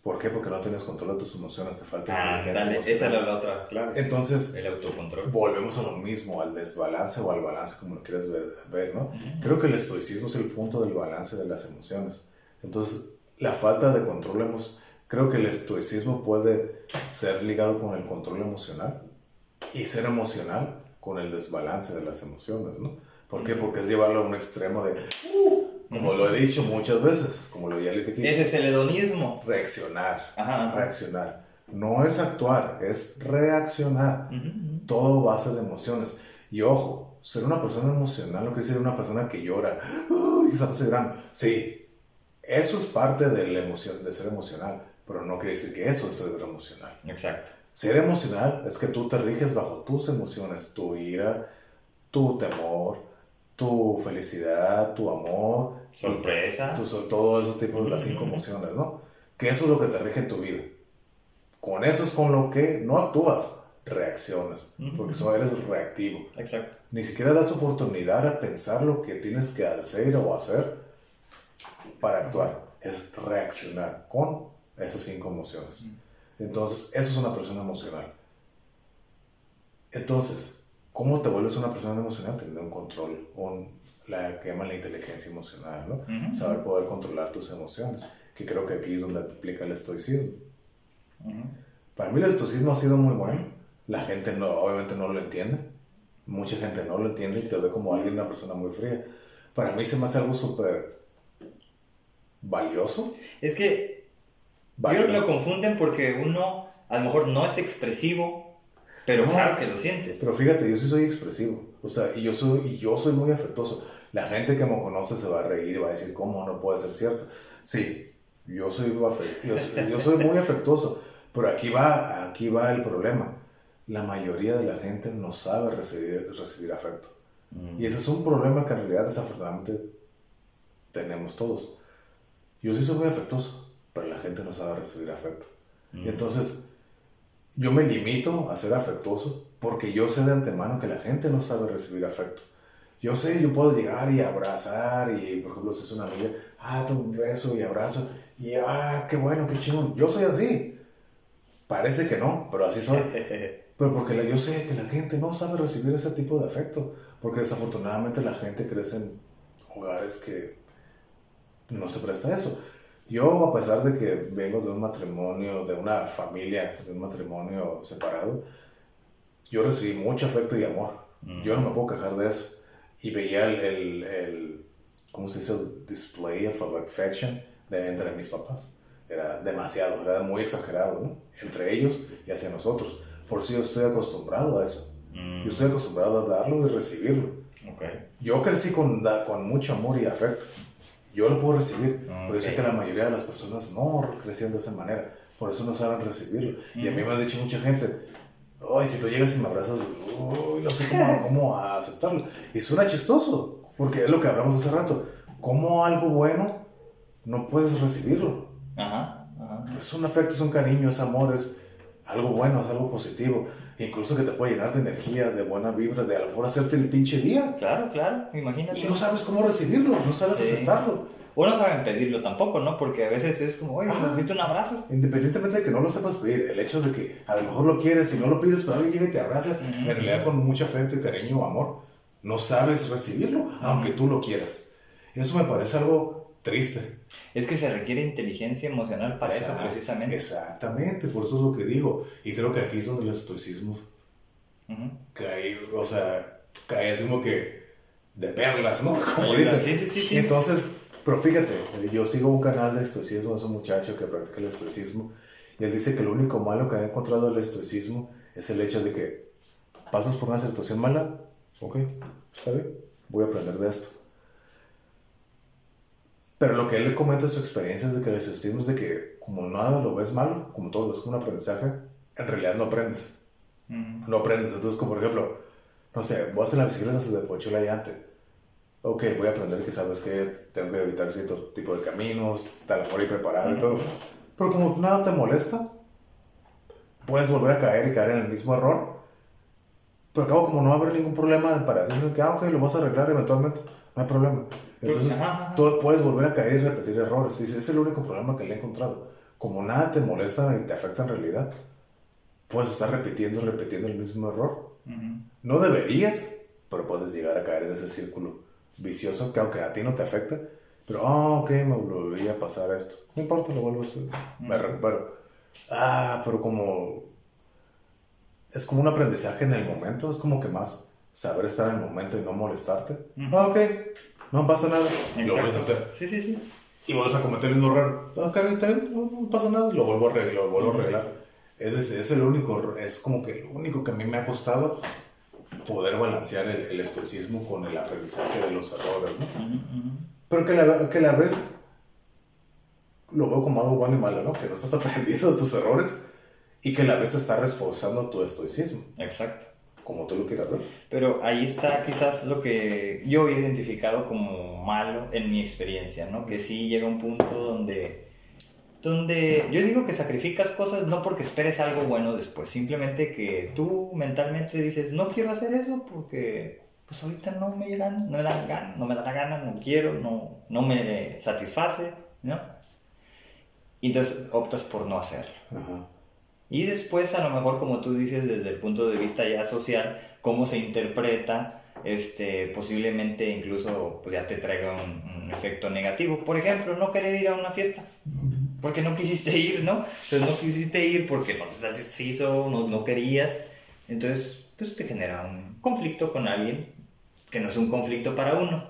¿Por qué? Porque no tienes control de tus emociones, te falta ah, inteligencia Esa es la otra, claro. Entonces, el autocontrol. Volvemos a lo mismo, al desbalance o al balance, como lo quieras ver, ¿no? Creo que el estoicismo es el punto del balance de las emociones. Entonces, la falta de control emocional, creo que el estoicismo puede ser ligado con el control emocional y ser emocional con el desbalance de las emociones, ¿no? ¿Por qué? Porque es llevarlo a un extremo de, uh, como lo he dicho muchas veces, como lo ya le dije aquí. Ese es el hedonismo. Reaccionar. Reaccionar. No es actuar, es reaccionar. Todo base de emociones. Y ojo, ser una persona emocional no quiere decir una persona que llora y está llorando. Sí, eso es parte de la emoción, de ser emocional, pero no quiere decir que eso es ser emocional. Exacto. Ser emocional es que tú te riges bajo tus emociones, tu ira, tu temor, tu felicidad, tu amor, sorpresa, tu, todo esos tipos de las cinco emociones, ¿no? Que eso es lo que te rige en tu vida. Con eso es con lo que no actúas, reaccionas, porque eso eres reactivo. Exacto. Ni siquiera das oportunidad a pensar lo que tienes que hacer o hacer para actuar. Es reaccionar con esas cinco emociones. Entonces, eso es una persona emocional. Entonces, ¿Cómo te vuelves una persona emocional? Teniendo un control, un, la que llaman la inteligencia emocional, ¿no? Saber poder controlar tus emociones, que creo que aquí es donde aplica el estoicismo. Para mí el estoicismo ha sido muy bueno. La gente no, obviamente no lo entiende, Mucha gente no lo entiende y te ve como alguien, una persona muy fría. Para mí se me hace algo súper valioso. Es que ellos lo confunden porque uno a lo mejor no es expresivo, pero claro que lo sientes. Pero fíjate, yo sí soy expresivo. O sea, y yo soy, y yo soy muy afectuoso. La gente que me conoce se va a reír y va a decir, ¿cómo no puede ser cierto? Sí, yo soy, yo, yo soy muy afectuoso. Pero aquí va, aquí va el problema. La mayoría de la gente no sabe recibir, recibir afecto. Mm. Y ese es un problema que en realidad desafortunadamente tenemos todos. Yo sí soy muy afectuoso, pero la gente no sabe recibir afecto. Y mm. entonces yo me limito a ser afectuoso porque yo sé de antemano que la gente no sabe recibir afecto. Yo sé, yo puedo llegar y abrazar y, por ejemplo, si es una amiga, ah, te un beso y abrazo y, ah, qué bueno, qué chingón. Yo soy así. Parece que no, pero así soy. Pero porque yo sé que la gente no sabe recibir ese tipo de afecto. Porque desafortunadamente la gente crece en hogares que no se presta eso. Yo, a pesar de que vengo de un matrimonio, de una familia, de un matrimonio separado, yo recibí mucho afecto y amor. Mm. Yo no me puedo quejar de eso. Y veía el, el, el ¿cómo se dice? El display of affection de entre mis papás era demasiado, era muy exagerado, ¿no? Entre ellos y hacia nosotros. Por eso yo estoy acostumbrado a eso. Yo estoy acostumbrado a darlo y recibirlo. Okay. Yo crecí con, con mucho amor y afecto. Yo lo puedo recibir, pero yo sé que la mayoría de las personas no crecían de esa manera. Por eso no saben recibirlo. Y a mí me ha dicho mucha gente, ay, si tú llegas y me abrazas, uy, no sé cómo, cómo aceptarlo. Y suena chistoso, porque es lo que hablamos hace rato. ¿Cómo algo bueno no puedes recibirlo? Ajá, Es un afecto, es un cariño, es amor, es algo bueno, es algo positivo. Incluso que te puede llenar de energía, de buena vibra, de a lo mejor hacerte el pinche día. Claro, claro, imagínate. Y no sabes cómo recibirlo, no sabes aceptarlo. O no saben pedirlo tampoco, ¿no? Porque a veces es como, oye, necesito un abrazo. Independientemente de que no lo sepas pedir, el hecho de que a lo mejor lo quieres y no lo pides, pero alguien llega y te abraza, en realidad con mucho afecto y cariño o amor, no sabes recibirlo, aunque tú lo quieras. Eso me parece algo triste. Es que se requiere inteligencia emocional para eso, precisamente. Exactamente, por eso es lo que digo. Y creo que aquí es donde el estoicismo cae, o sea, cae así como que de perlas, ¿no? Como dicen. Sí, sí, sí, Entonces, pero fíjate, yo sigo un canal de estoicismo, es un muchacho que practica el estoicismo, y él dice que lo único malo que ha encontrado el estoicismo es el hecho de que pasas por una situación mala, ok, está bien, voy a aprender de esto pero lo que él comenta su experiencia es de que el estoicismo es de que como nada lo ves mal, como todo lo ves como un aprendizaje, en realidad no aprendes. No aprendes. Entonces, como por ejemplo, no sé, voy a hacer la bicicleta desde Pocho la llante. Ok, voy a aprender que sabes que tengo que evitar cierto tipo de caminos, tal por ir preparado y todo. Pero como nada te molesta, puedes volver a caer y caer en el mismo error. Pero acabo como no va a haber ningún problema para decir que, ah, ok, lo vas a arreglar eventualmente, no hay problema. Entonces, tú puedes volver a caer y repetir errores. Dice, es el único problema que le he encontrado. Como nada te molesta y te afecta en realidad, puedes estar repitiendo y repitiendo el mismo error. No deberías, pero puedes llegar a caer en ese círculo vicioso que aunque a ti no te afecta, pero, ah, ok, me volvería a pasar esto. No importa, lo vuelvo a hacer, me recupero. Ah, pero como... Es como un aprendizaje en el momento, es como que más saber estar en el momento y no molestarte. Ah, ok, no pasa nada. Lo vuelves a hacer. Sí, sí, sí. Y vuelves a cometer el mismo error. Ok, está bien, no, pasa nada. Lo vuelvo a arreglar. Lo vuelvo a arreglar. Es, es, el único, es como que lo único que a mí me ha costado poder balancear el, el estoicismo con el aprendizaje de los errores, ¿no? Pero que la, que la vez lo veo como algo bueno y malo, ¿no? Que no estás aprendiendo de tus errores y que la vez está reforzando tu estoicismo. Exacto como tú lo quieras ver. Pero ahí está quizás lo que yo he identificado como malo en mi experiencia, ¿no? Que sí llega un punto donde, donde yo digo que sacrificas cosas no porque esperes algo bueno después, simplemente que tú mentalmente dices, no quiero hacer eso porque pues ahorita no me dan, no me dan ganas, no me da la gana, no quiero, no, no me satisface, ¿no? Y entonces optas por no hacerlo. Ajá. Y después, a lo mejor, como tú dices, desde el punto de vista ya social, cómo se interpreta, este, posiblemente incluso pues ya te traiga un, efecto negativo. Por ejemplo, no querer ir a una fiesta, porque no quisiste ir, ¿no? Entonces no quisiste ir porque no te satisfizo, no, no querías, Entonces, pues te genera un conflicto con alguien que no es un conflicto para uno,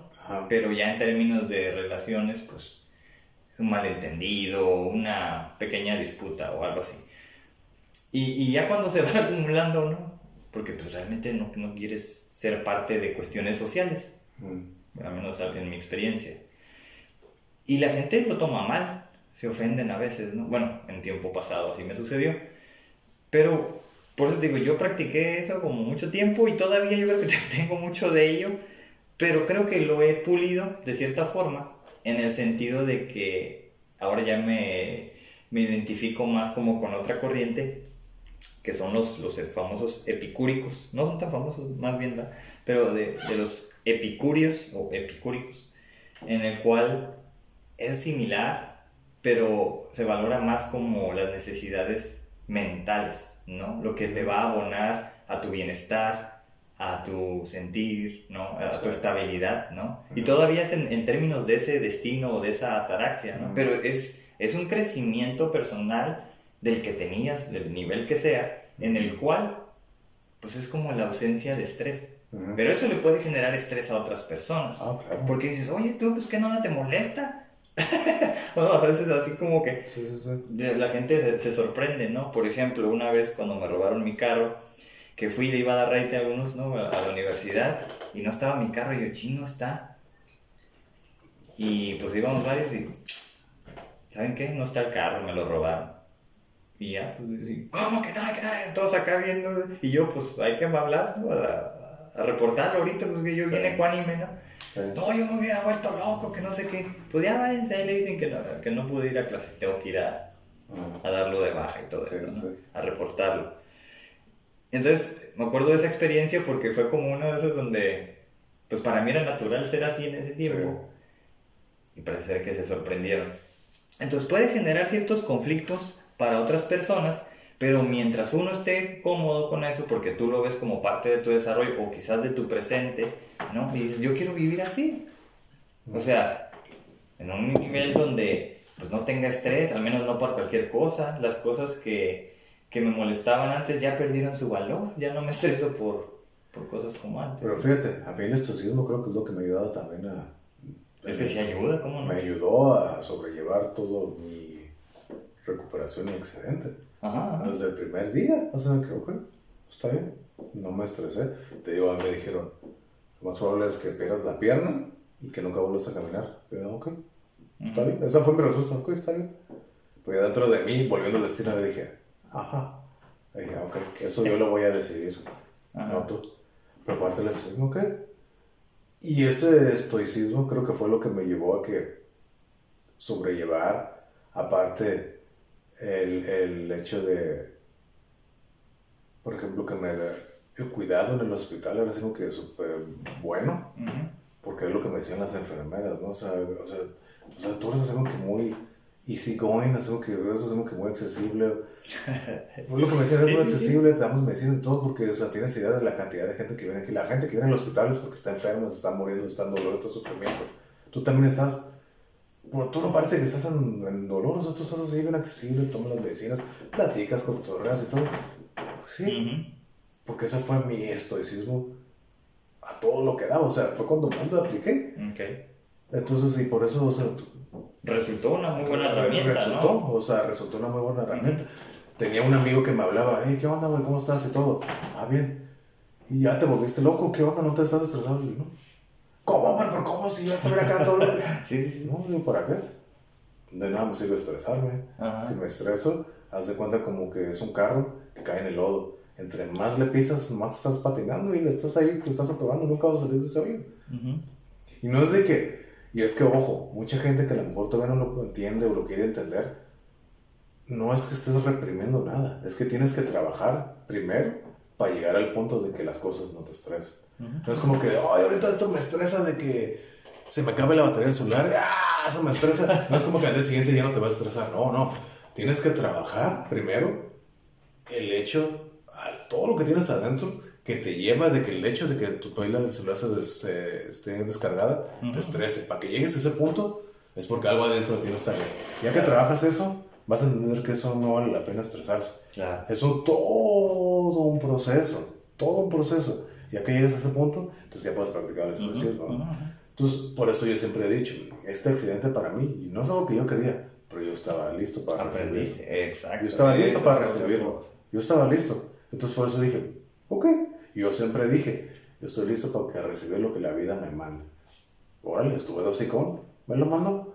pero ya en términos de relaciones, pues un malentendido, una pequeña disputa o algo así. Y, y ya cuando se va acumulando, ¿no? Porque pues realmente no, no quieres ser parte de cuestiones sociales, al menos en mi experiencia. Y la gente lo toma mal, se ofenden a veces, ¿no? Bueno, en tiempo pasado así me sucedió. Pero por eso digo, yo practiqué eso como mucho tiempo y todavía yo creo que tengo mucho de ello, pero creo que lo he pulido de cierta forma en el sentido de que ahora ya me, me identifico más como con otra corriente, que son los, los famosos epicúricos. No son tan famosos, más bien, ¿verdad? pero de, de los epicúreos o epicúricos, en el cual es similar, pero se valora más como las necesidades mentales, ¿no? Lo que te va a abonar a tu bienestar, a tu sentir, ¿no? A tu estabilidad, ¿no? Y todavía es en, términos de ese destino o de esa ataraxia, ¿no? Pero es, es un crecimiento personal del que tenías, del nivel que sea, en el cual, pues es como la ausencia de estrés. Pero eso le puede generar estrés a otras personas. Ah, Porque dices, oye, tú, pues que nada te molesta. bueno, a veces así como que la gente se, sorprende, ¿no? Por ejemplo, una vez cuando me robaron mi carro, que fui y le iba a dar raite a algunos, ¿no? A, la universidad, y no estaba mi carro, y yo, chino, está. Y pues íbamos varios y, ¿saben qué? No está el carro, me lo robaron. Y ya, pues, ¿cómo que nada, que nada? Todos acá viendo, y yo, pues hay que hablar, ¿no? a, a, reportarlo ahorita, pues que yo sí. viene cuánime, ¿no? No, yo me hubiera vuelto loco, que no sé qué. Pues ya váyanse, ahí le dicen que no, que no pude ir a clase, tengo que ir a, a darlo de baja y todo esto, ¿no? A reportarlo. Entonces, me acuerdo de esa experiencia porque fue como una de esas donde, pues para mí era natural ser así en ese tiempo. Y parece ser que se sorprendieron. Entonces puede generar ciertos conflictos para otras personas, pero mientras uno esté cómodo con eso, porque tú lo ves como parte de tu desarrollo o quizás de tu presente, ¿no? Y dices, yo quiero vivir así. O sea, en un nivel donde pues no tenga estrés, al menos no por cualquier cosa, las cosas que, que me molestaban antes ya perdieron su valor, ya no me estreso por, por cosas como antes. Pero fíjate, a mí el estoicismo creo que es lo que me ha ayudado también a... Es que sí ayuda, ¿cómo no? Me ayudó a sobrellevar todo mi recuperación y excedente. Ajá, Desde el primer día, o sea, que, ok, está bien, no me estresé. Te digo, a mí me dijeron, lo más probable es que pierdas la pierna y que nunca vuelvas a caminar. Y yo, ok, está bien. Esa fue mi respuesta, ok, está bien. Pues dentro de mí, volviendo al destino, le dije, ajá. Le dije, ok, eso yo lo voy a decidir, no tú. Pero aparte del estoicismo, ok. Y ese estoicismo creo que fue lo que me llevó a que sobrellevar, aparte, el, el hecho de, por ejemplo, que me el cuidado en el hospital era algo que súper bueno, porque es lo que me decían las enfermeras, ¿no? O sea, o sea, o sea tú eres algo que muy easy going, es algo que, es algo que muy accesible. Pues lo que me decían es muy accesible, te damos medicina y todo, porque, o sea, tienes idea de la cantidad de gente que viene aquí. La gente que viene al hospital es porque está enferma, se está muriendo, está en dolor, está en sufrimiento. Tú también estás, bueno, tú no parece que estás en, en dolor, o sea, tú estás así bien accesible, tomas las medicinas, platicas con torreas y todo. Pues sí. Porque ese fue mi estoicismo a todo lo que daba. O sea, fue cuando más lo apliqué. Okay. Entonces, y por eso, o sea, resultó una muy buena herramienta. Resultó, o sea, resultó una muy buena herramienta. Tenía un amigo que me hablaba, hey, ¿qué onda, güey? ¿Cómo estás? Y todo. Ah, bien. Y ya te volviste loco, ¿qué onda? ¿No te estás estresado? Y, ¿no? ¿Cómo, ¿Por cómo? Si yo estuviera acá todo. sí, sí. No, digo, ¿para qué? De nada me sirve estresarme. Si me estreso, haz de cuenta como que es un carro que cae en el lodo entre más le pisas, más te estás patinando y le estás ahí, te estás atorando, nunca vas a salir de ese hoyo. Y no es de que, y es que, ojo, mucha gente que a lo mejor todavía no lo entiende o lo quiere entender, no es que estés reprimiendo nada, es que tienes que trabajar primero para llegar al punto de que las cosas no te estresen. No es como que, ay, ahorita esto me estresa de que se me acabe la batería del celular, ¡ah! Eso me estresa. No es como que al día siguiente ya no te va a estresar, no, no. Tienes que trabajar primero el hecho todo lo que tienes adentro que te lleva de que el hecho de que tu pila del celular se, esté descargada te estrese. Para que llegues a ese punto es porque algo adentro de ti no está bien. Ya que trabajas eso, vas a entender que eso no vale la pena estresarse. Eso todo un proceso, todo un proceso. Ya que llegas a ese punto, entonces ya puedes practicar el estoicismo. Entonces, por eso yo siempre he dicho, este accidente para mí, y no es algo que yo quería, pero yo estaba listo para recibirlo. Exacto. Yo estaba listo para recibirlo. Yo estaba listo. Entonces por eso dije, ok. Y yo siempre dije, yo estoy listo para recibir lo que la vida me manda. Órale, estuve dosicón, me lo mandó.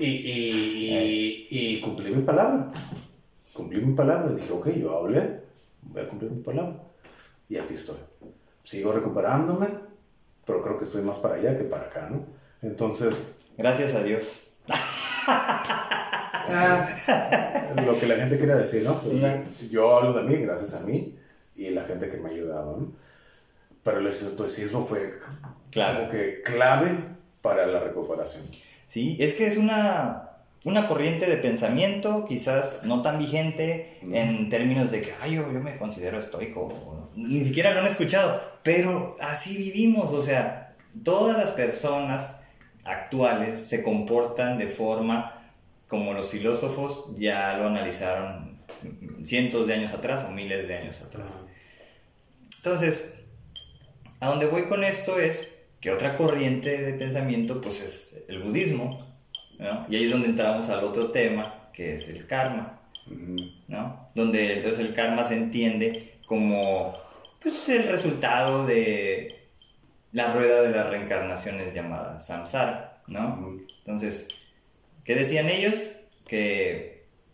Y, y, y, cumplí mi palabra. Cumplí mi palabra. Dije, ok, yo hablé, voy a cumplir mi palabra. Y aquí estoy. Sigo recuperándome, pero creo que estoy más para allá que para acá, ¿no? Entonces... Gracias a Dios. Ah, lo que la gente quiere decir, ¿no? yo hablo de mí, gracias a mí, y la gente que me ha ayudado, ¿no? Pero el estoicismo fue claro. como que clave para la recuperación. Sí, es que es una, una corriente de pensamiento quizás no tan vigente en términos de que, ay, yo, yo me considero estoico, ni siquiera lo han escuchado, pero así vivimos, o sea, todas las personas actuales se comportan de forma como los filósofos ya lo analizaron cientos de años atrás o miles de años atrás. Entonces, a donde voy con esto es que otra corriente de pensamiento pues es el budismo, ¿no? Y ahí es donde entramos al otro tema, que es el karma, ¿no? Donde entonces el karma se entiende como pues, el resultado de la rueda de las reencarnaciones llamada samsara, ¿no? Entonces, ¿qué decían ellos? Que,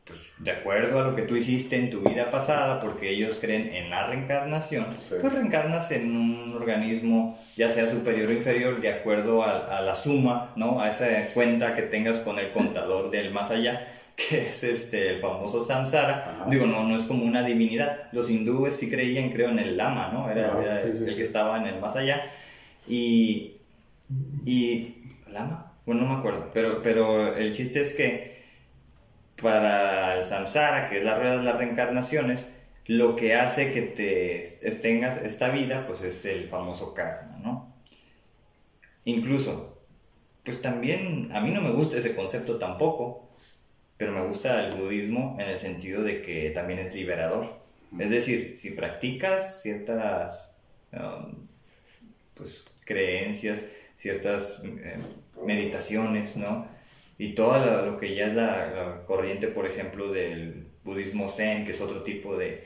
pues, de acuerdo a lo que tú hiciste en tu vida pasada, porque ellos creen en la reencarnación, pues reencarnas en un organismo, ya sea superior o inferior, de acuerdo a, la suma, ¿no? A esa cuenta que tengas con el contador del más allá que es este, el famoso samsara. Digo, no, no es como una divinidad. Los hindúes sí creían, creo, en el lama, ¿no? Era, el que estaba en el más allá. Y, y ¿Lama? Bueno, no me acuerdo, pero, pero el chiste es que para el samsara, que es la rueda de las reencarnaciones, lo que hace que te tengas esta vida, pues es el famoso karma, ¿no? Incluso, pues también a mí no me gusta ese concepto tampoco, pero me gusta el budismo en el sentido de que también es liberador. Es decir, si practicas ciertas um, pues, creencias, ciertas eh, meditaciones, ¿no? Y todo lo, que ya es la, corriente, por ejemplo, del budismo zen, que es otro tipo de,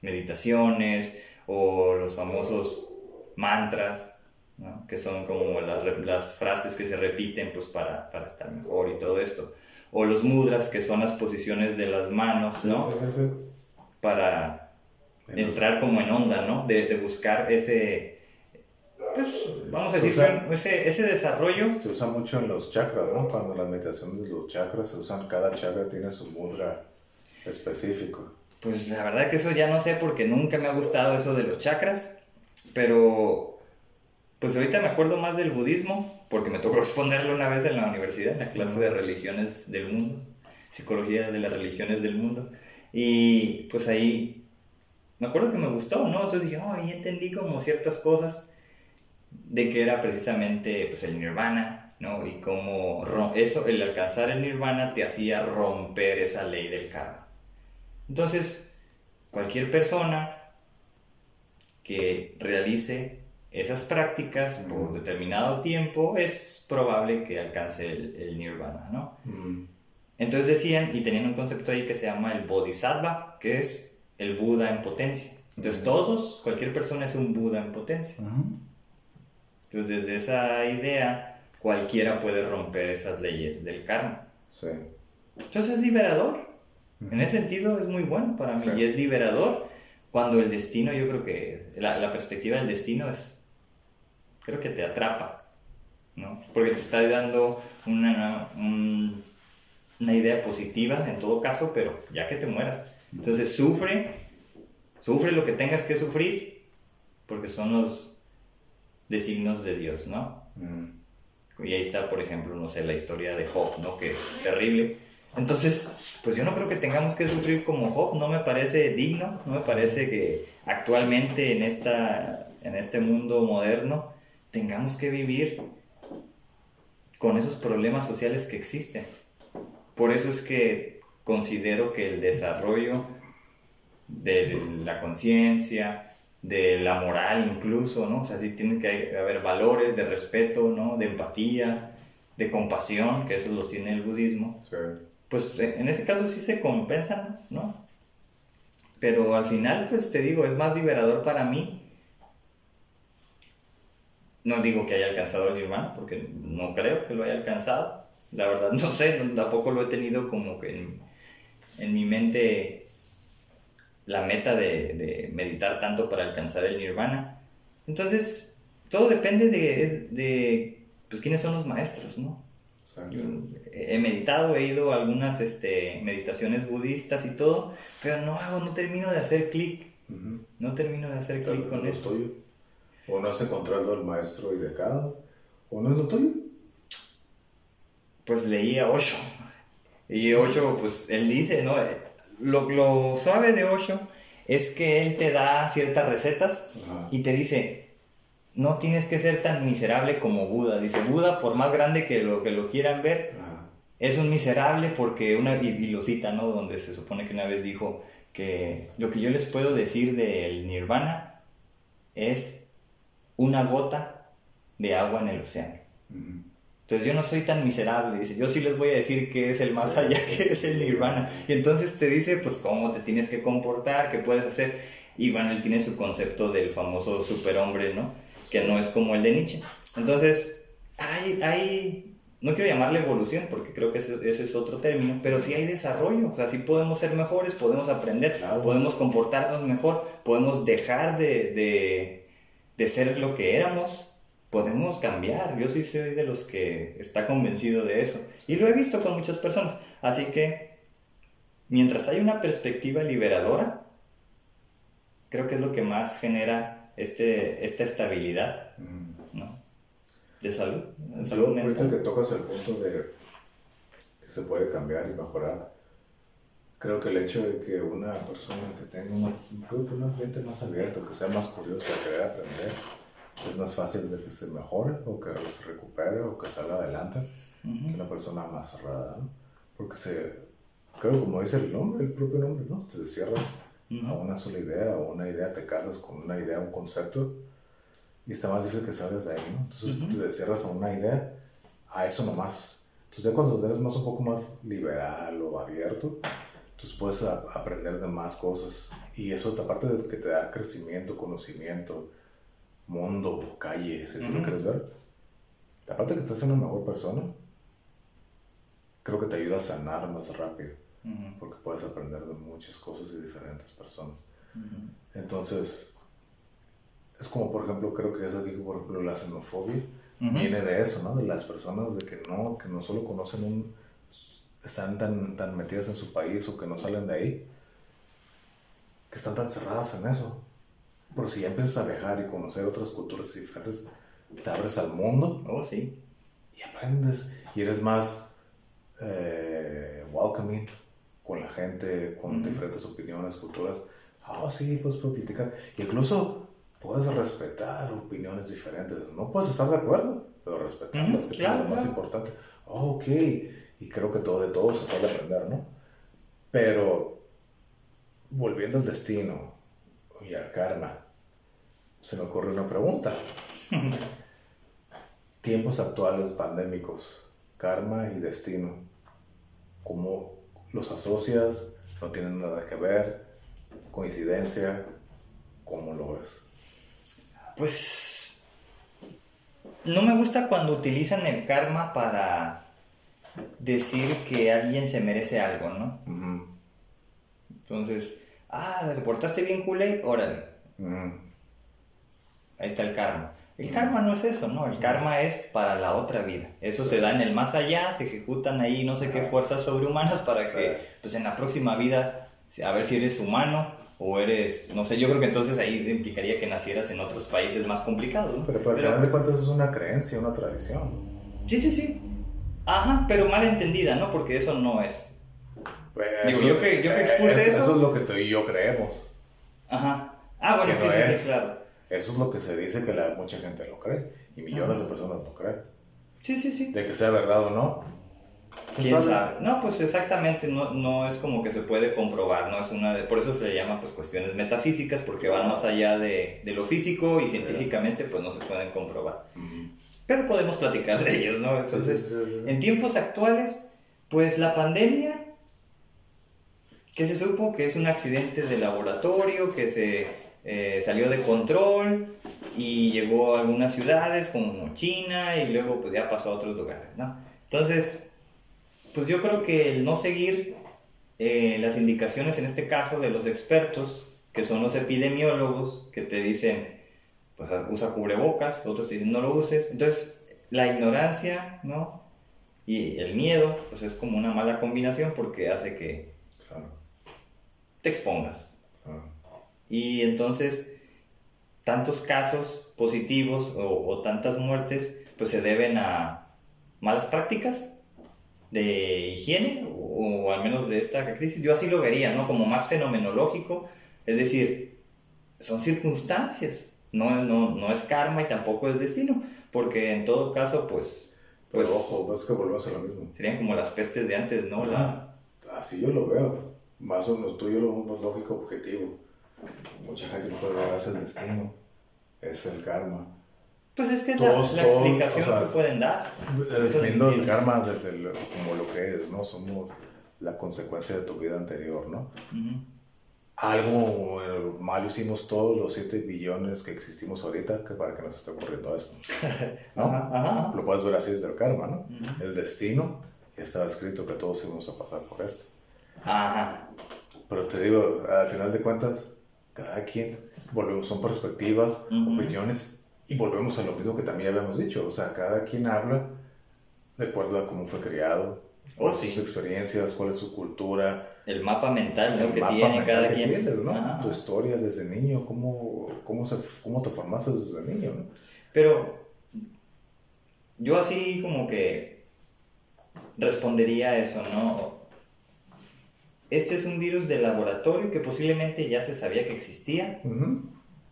meditaciones, o los famosos mantras, ¿no? que son como las, las, frases que se repiten pues, para, para, estar mejor y todo esto. O los mudras, que son las posiciones de las manos, ¿no? Para entrar como en onda, ¿no? De, de buscar ese, pues, vamos a decir, ese, ese, desarrollo. Se usa mucho en los chakras, ¿no? Cuando las meditaciones de los chakras se usan, cada chakra tiene su mudra específico. Pues la verdad que eso ya no sé porque nunca me ha gustado eso de los chakras, pero pues ahorita me acuerdo más del budismo porque me tocó exponerlo una vez en la universidad, en la clase de religiones del mundo, psicología de las religiones del mundo, y pues ahí me acuerdo que me gustó, ¿no? Entonces dije, oh, ahí entendí como ciertas cosas de que era precisamente pues, el nirvana, ¿no? Y cómo eso, el alcanzar el nirvana te hacía romper esa ley del karma. Entonces, cualquier persona que realice esas prácticas por determinado tiempo es probable que alcance el, nirvana, ¿no? Entonces decían, y tenían un concepto ahí que se llama el bodhisattva, que es el Buda en potencia. Entonces todos, cualquier persona es un Buda en potencia. Entonces, desde esa idea, cualquiera puede romper esas leyes del karma. Sí. Entonces es liberador. En ese sentido es muy bueno para mí. Y es liberador cuando el destino, yo creo que la, perspectiva del destino es, creo que te atrapa, ¿no? Porque te está dando una, una idea positiva en todo caso, pero ya que te mueras. Entonces sufre, sufre lo que tengas que sufrir, porque son los de signos de Dios, ¿no? Mm. Y ahí está, por ejemplo, no sé, la historia de Job, ¿no? Que es terrible. Entonces, pues yo no creo que tengamos que sufrir como Job, no me parece digno, no me parece que actualmente en, esta, en este mundo moderno tengamos que vivir con esos problemas sociales que existen. Por eso es que considero que el desarrollo de la conciencia, de la moral incluso, ¿no? O sea, sí tiene que haber valores de respeto, ¿no? De empatía, de compasión, que esos los tiene el budismo. Pues en ese caso sí se compensan, ¿no? Pero al final, pues te digo, es más liberador para mí. No digo que haya alcanzado el nirvana, porque no creo que lo haya alcanzado. La verdad, no sé, tampoco lo he tenido como que en, en mi mente la meta de, de, meditar tanto para alcanzar el nirvana. Entonces, todo depende de, de pues, quiénes son los maestros, ¿no? he meditado, he ido a algunas este, meditaciones budistas y todo, pero no hago, no termino de hacer clic. No termino de hacer clic con esto. O no has encontrado al maestro indicado, o no es lo tuyo. Pues leí a Osho. Y Osho, pues él dice, ¿no? Lo, lo suave de Osho es que él te da ciertas recetas y te dice, no tienes que ser tan miserable como Buda. Dice, Buda, por más grande que lo, que lo quieran ver, es un miserable porque una, y, ¿no? Donde se supone que una vez dijo que lo que yo les puedo decir del nirvana es una gota de agua en el océano. Entonces yo no soy tan miserable, dice, yo sí les voy a decir que es el más allá, que es el nirvana. Y entonces te dice, pues, cómo te tienes que comportar, qué puedes hacer. Y bueno, él tiene su concepto del famoso superhombre, ¿no? que no es como el de Nietzsche. Entonces, hay, hay no quiero llamarle evolución porque creo que ese, es otro término, pero sí hay desarrollo, o sea, sí podemos ser mejores, podemos aprender, podemos comportarnos mejor, podemos dejar de, de, de, ser lo que éramos, podemos cambiar. Yo sí soy de los que está convencido de eso y lo he visto con muchas personas. Así que, mientras hay una perspectiva liberadora, creo que es lo que más genera este, esta estabilidad ¿no? de salud. salud ahorita que tocas el punto de que se puede cambiar y mejorar, creo que el hecho de que una persona que tenga una, que una mente más abierta, que sea más curiosa, querer aprender, es más fácil de que se mejore o que se recupere o que salga adelante que una persona más cerrada, ¿no? Porque se, creo como dice el nombre, el propio nombre, ¿no? Te cierras a una sola idea o una idea, te casas con una idea, un concepto, y está más difícil que salgas de ahí, ¿no? Entonces te cierras a una idea, a eso nomás. Entonces ya cuando eres más un poco más liberal o abierto, entonces puedes aprender de más cosas. Y eso, aparte de que te da crecimiento, conocimiento, mundo, calles, eso lo quieres ver. Aparte que te hace una mejor persona, creo que te ayuda a sanar más rápido porque puedes aprender de muchas cosas y diferentes personas. Entonces, es como, por ejemplo, creo que es aquí, por ejemplo, la xenofobia viene de eso, ¿no? De las personas de que no, que no solo conocen un, están tan, tan metidas en su país o que no salen de ahí, que están tan cerradas en eso. Pero si ya empiezas a viajar y conocer otras culturas diferentes, te abres al mundo. Oh, sí. Y aprendes y eres más eh, welcoming con la gente, con diferentes opiniones, culturas. Ah, oh, sí, pues puedo platicar. Incluso puedes respetar opiniones diferentes. No puedes estar de acuerdo, pero respetarlas, que es lo más importante. Oh, ok, y creo que todo de todo se puede aprender, ¿no? Pero volviendo al destino y al karma, se me ocurre una pregunta. Tiempos actuales pandémicos, karma y destino, ¿cómo los asocias, no tienen nada que ver, coincidencia, ¿cómo lo ves? Pues no me gusta cuando utilizan el karma para decir que alguien se merece algo, ¿no? Entonces, ah, te portaste bien culé, órale. Ahí está el karma. El karma no es eso, ¿no? El karma es para la otra vida. Eso se da en el más allá, se ejecutan ahí no sé qué fuerzas sobrehumanas para que, pues en la próxima vida, a ver si eres humano o eres, no sé, yo creo que entonces ahí implicaría que nacieras en otros países más complicados, ¿no? Pero, al final de cuentas es una creencia, una tradición. Sí, sí, sí. Ajá, pero mal entendida, ¿no? Porque eso no es. Pues Digo, yo que, yo que expuse eso, eso. es lo que tú y yo creemos. Ajá. Ah, bueno, sí, sí, sí, claro. Eso es lo que se dice que la, mucha gente lo cree y millones de personas lo creen. Sí, sí, sí. De que sea verdad o no, ¿Quién sabe? No, pues exactamente, no, no es como que se puede comprobar, no es una de, por eso se le llama pues cuestiones metafísicas, porque van más allá de, de lo físico y científicamente pues no se pueden comprobar. Pero podemos platicar de ellos, ¿no? Entonces, en tiempos actuales, pues la pandemia, que se supo que es un accidente de laboratorio, que se eh, salió de control y llegó a algunas ciudades como China y luego pues ya pasó a otros lugares, ¿no? Entonces, pues yo creo que el no seguir eh, las indicaciones, en este caso, de los expertos, que son los epidemiólogos, que te dicen, pues usa cubrebocas, otros te dicen no lo uses. Entonces, la ignorancia, ¿no? Y el miedo, pues es como una mala combinación porque hace que te expongas. Y entonces, tantos casos positivos o, o tantas muertes, pues se deben a malas prácticas de higiene, o, al menos de esta crisis, yo así lo vería, ¿no? Como más fenomenológico, es decir, son circunstancias, no, no, no es karma y tampoco es destino, porque en todo caso, pues... Pues ojo, es que volvemos a lo mismo. Serían como las pestes de antes, ¿no? La... Así yo lo veo. Más o menos tú y yo lo más lógico, objetivo. Mucha gente no puede ver, es el destino, es el karma pues es que es la, explicación que pueden dar. Viendo el karma desde como lo que es, ¿no? Somos la consecuencia de tu vida anterior, ¿no? Algo eh, mal hicimos todos los 7 billones que existimos ahorita que para que nos esté ocurriendo esto. ¿no? Lo puedes ver así desde el karma, ¿no? El destino, ya estaba escrito que todos íbamos a pasar por esto. Ajá. Pero te digo, al final de cuentas, cada quien, volvemos, son perspectivas, opiniones y volvemos a lo mismo que también habíamos dicho, o sea, cada quien habla de acuerdo a cómo fue criado, oh, sus experiencias, cuál es su cultura. El mapa mental que tiene cada quien. Tu historia desde niño, cómo, cómo, se, cómo te formaste desde niño. ¿no? Pero yo así como que respondería a eso, ¿no? Este es un virus de laboratorio que posiblemente ya se sabía que existía.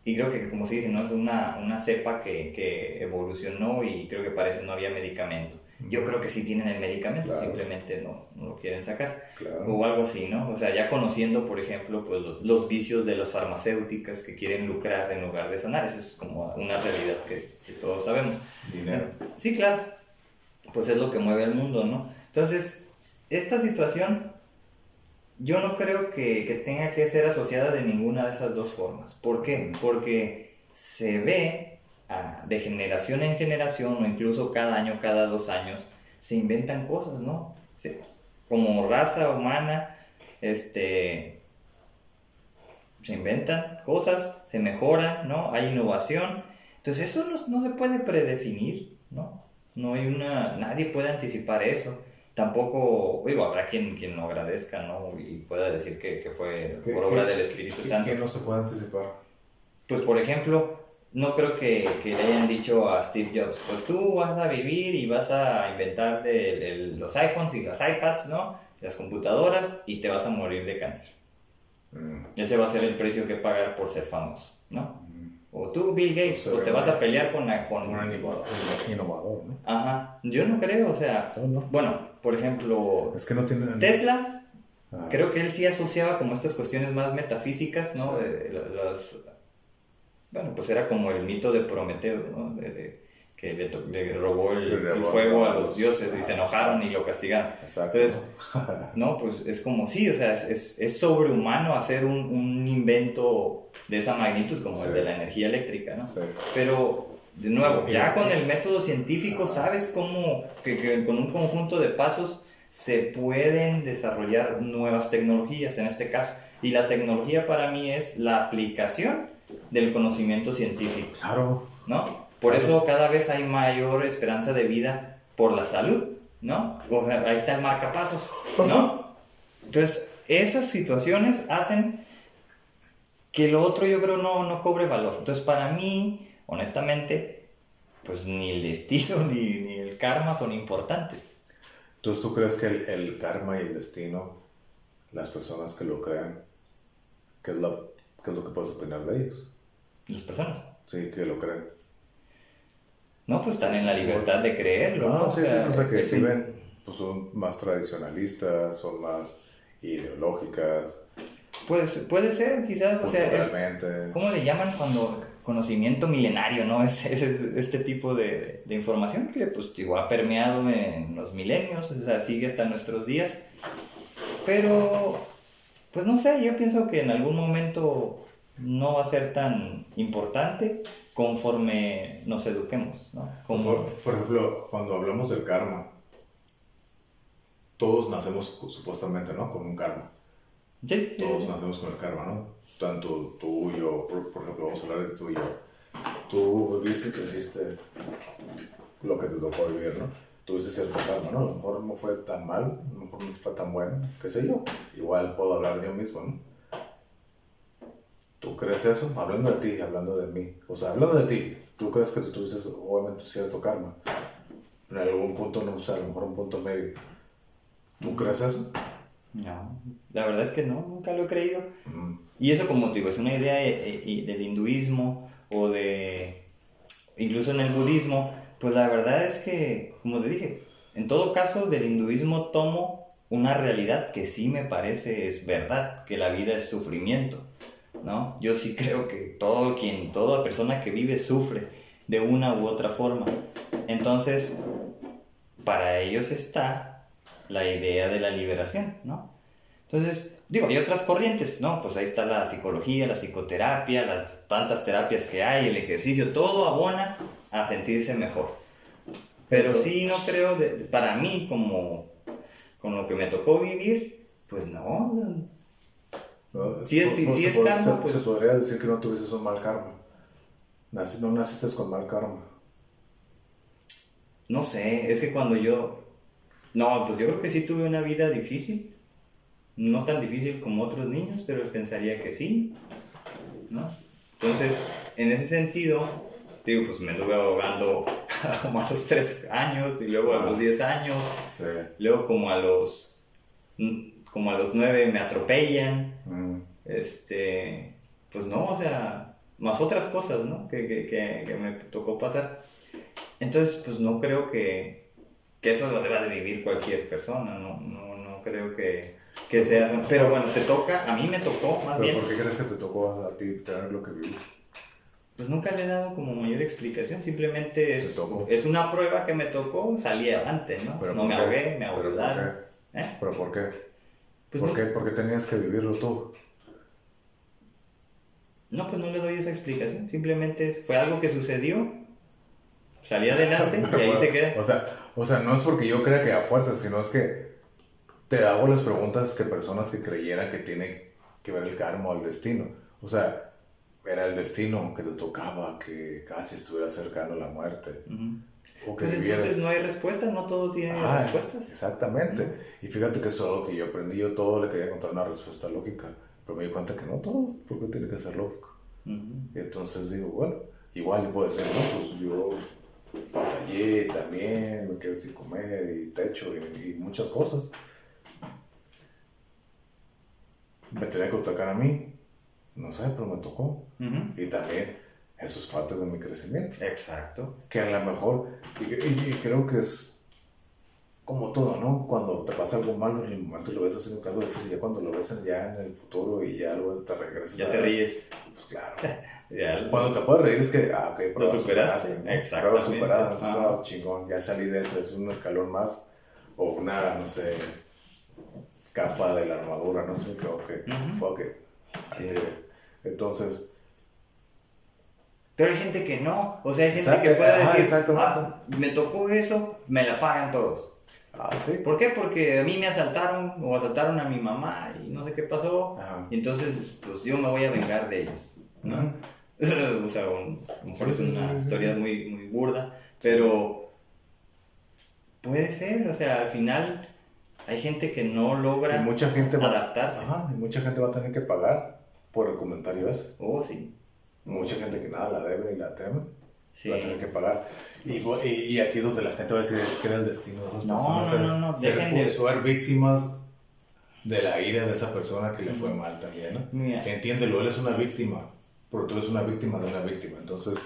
Y creo que, como se dice, ¿no? es una, una cepa que, que, evolucionó y creo que parece no había medicamento. Yo creo que sí tienen el medicamento, simplemente no, no, lo quieren sacar. O algo así, ¿no? O sea, ya conociendo, por ejemplo, pues los, vicios de las farmacéuticas que quieren lucrar en lugar de sanar. Eso es como una realidad que, que todos sabemos. Dinero. Sí, claro. Pues es lo que mueve al mundo, ¿no? Entonces, esta situación yo no creo que, que, tenga que ser asociada de ninguna de esas dos formas. ¿Por qué? Porque se ve de generación en generación o incluso cada año, cada dos años, se inventan cosas, ¿no? como raza humana, este, se inventan cosas, se mejoran, ¿no? Hay innovación. Entonces eso no, no se puede predefinir, ¿no? No hay una, nadie puede anticipar eso tampoco, digo, habrá quien, quien lo agradezca, ¿no? Y pueda decir que, que fue por obra del Espíritu Santo. ¿Qué no se puede anticipar? Pues, por ejemplo, no creo que, que, le hayan dicho a Steve Jobs, pues tú vas a vivir y vas a inventar los iPhones y las iPads, ¿no? Las computadoras y te vas a morir de cáncer. Mm. Ese va a ser el precio que pagar por ser famoso, ¿no? O tú, Bill Gates, pues, te vas a pelear con... Con... Un innovador, ¿no? Ajá, yo no creo, o sea... Bueno, por ejemplo... Es que no tiene... Tesla, ah. creo que él sí asociaba como estas cuestiones más metafísicas, ¿no? De, las... Bueno, pues era como el mito de Prometeo, ¿no? De, que le, robó el, fuego a los dioses y se enojaron y lo castigaron. Exacto. Entonces, no, pues es como, sí, o sea, es, es sobrehumano hacer un, un, invento de esa magnitud como el de la energía eléctrica, ¿no? Sí. Pero, de nuevo, ya con el método científico sabes cómo, que, que con un conjunto de pasos se pueden desarrollar nuevas tecnologías en este caso. Y la tecnología para mí es la aplicación del conocimiento científico. Claro. ¿No? Por eso cada vez hay mayor esperanza de vida por la salud, ¿no? Ahí está el marcapasos, ¿no? Entonces, esas situaciones hacen que lo otro yo creo no, no cobre valor. Entonces, para mí, honestamente, pues ni el destino ni, ni el karma son importantes. Entonces, ¿tú crees que el, el, karma y el destino, las personas que lo crean, ¿qué es, lo, qué es lo que puedes opinar de ellos? Las personas. Sí, que lo creen. No, pues están en la libertad de creerlo. No, sí, sí, o sea que si ven, pues son más tradicionalistas, son más ideológicas. Pues puede ser, quizás, o sea, es, ¿cómo le llaman cuando conocimiento milenario, ¿no? Es, es, este tipo de, información que pues digo, ha permeado en los milenios, o sea, sigue hasta nuestros días. Pero, pues no sé, yo pienso que en algún momento no va a ser tan importante conforme nos eduquemos, ¿no? Como... Por, ejemplo, cuando hablamos del karma, todos nacemos supuestamente, ¿no? Con un karma. Sí, todos nacemos con el karma, ¿no? Tanto tú y yo, por, ejemplo, vamos a hablar de tú y yo. Tú viviste, creciste lo que te tocó vivir, ¿no? Tuviste cierto karma, ¿no? A lo mejor no fue tan mal, a lo mejor no fue tan bueno, qué sé yo. Igual puedo hablar de yo mismo, ¿no? ¿Tú crees eso? Hablando de ti, hablando de mí. O sea, hablando de ti, ¿tú crees que tú tuviste obviamente cierto karma? En algún punto, no sé, a lo mejor un punto medio. ¿Tú crees eso? No, la verdad es que no, nunca lo he creído. Y eso, como te digo, es una idea eh, eh, del hinduismo o de. incluso en el budismo. Pues la verdad es que, como te dije, en todo caso, del hinduismo tomo una realidad que sí me parece es verdad, que la vida es sufrimiento. ¿no? Yo sí creo que todo quien, toda persona que vive sufre de una u otra forma. Entonces, para ellos está la idea de la liberación, ¿no? Entonces, digo, hay otras corrientes, ¿no? Pues ahí está la psicología, la psicoterapia, las tantas terapias que hay, el ejercicio, todo abona a sentirse mejor. Pero sí no creo, para mí, como con lo que me tocó vivir, pues no, si es, si, es karma, pues... Se podría decir que no tuviste un mal karma. no naciste con mal karma. No sé, es que cuando yo... No, pues yo creo que sí tuve una vida difícil. No tan difícil como otros niños, pero pensaría que sí. ¿No? Entonces, en ese sentido, digo, pues me anduve ahogando como a los 3 años y luego a los 10 años. Luego como a los como a los nueve me atropellan. Mm. Este, pues no, o sea, más otras cosas, ¿no? Que, que, que, me tocó pasar. Entonces, pues no creo que, que eso lo deba de vivir cualquier persona, no, no, no creo que, que sea... Pero bueno, te toca, a mí me tocó más ¿Pero ¿Por qué crees que te tocó a ti tener lo que vivir? Pues nunca le he dado como mayor explicación, simplemente es, es una prueba que me tocó, salí adelante, ¿no? no me ahogué, me ahogué. ¿Eh? ¿Pero por qué? Pues ¿Por qué? Porque tenías que vivirlo tú. No, pues no le doy esa explicación. Simplemente fue algo que sucedió. Salí adelante y ahí se queda. O sea, o sea, no es porque yo crea que a fuerza, sino es que te hago las preguntas que personas que creyeran que tiene que ver el karma o el destino. O sea, era el destino que te tocaba, que casi estuviera cercano a la muerte pues entonces no hay respuesta, no todo tiene ah, respuestas. Exactamente. Y fíjate que eso es algo que yo aprendí. Yo todo le quería encontrar una respuesta lógica, pero me di cuenta que no todo, porque tiene que ser lógico. Y entonces digo, bueno, igual puede ser, ¿no? Pues yo batallé también, me quedé sin comer y techo y, muchas cosas. Me tenía que tocar a mí, no sé, pero me tocó. Y también eso es parte de mi crecimiento. Exacto. Que a lo mejor, y, creo que es como todo, ¿no? Cuando te pasa algo malo en el momento lo ves haciendo algo difícil, ya cuando lo ves ya en el futuro y ya luego te regresas. Ya te ríes. Pues claro. cuando te puedes reír es que, ah, ok, lo superaste. Exacto. Superada, entonces, ah, chingón, ya salí de ese, es un escalón más. O una, no sé, capa de la armadura, no sé, creo que fue que. Sí. Entonces pero hay gente que no. O sea, hay gente que puede decir, ah, me tocó eso, me la pagan todos. Ah, sí. ¿Por qué? Porque a mí me asaltaron o asaltaron a mi mamá y no sé qué pasó. Y entonces, pues yo me voy a vengar de ellos. ¿no? o sea, a lo mejor es una historia muy, muy burda, pero puede ser. O sea, al final hay gente que no logra mucha gente adaptarse. ajá, y mucha gente va a tener que pagar por el comentario ese. Oh, sí mucha gente que nada la debe ni la teme va a tener que pagar. Y, y, aquí es donde la gente va a decir es que era el destino de esas no, personas. No, no, no, ser, ser víctimas de la ira de esa persona que le fue mal también. ¿no? Entiéndelo, él es una víctima, pero tú eres una víctima de una víctima. Entonces,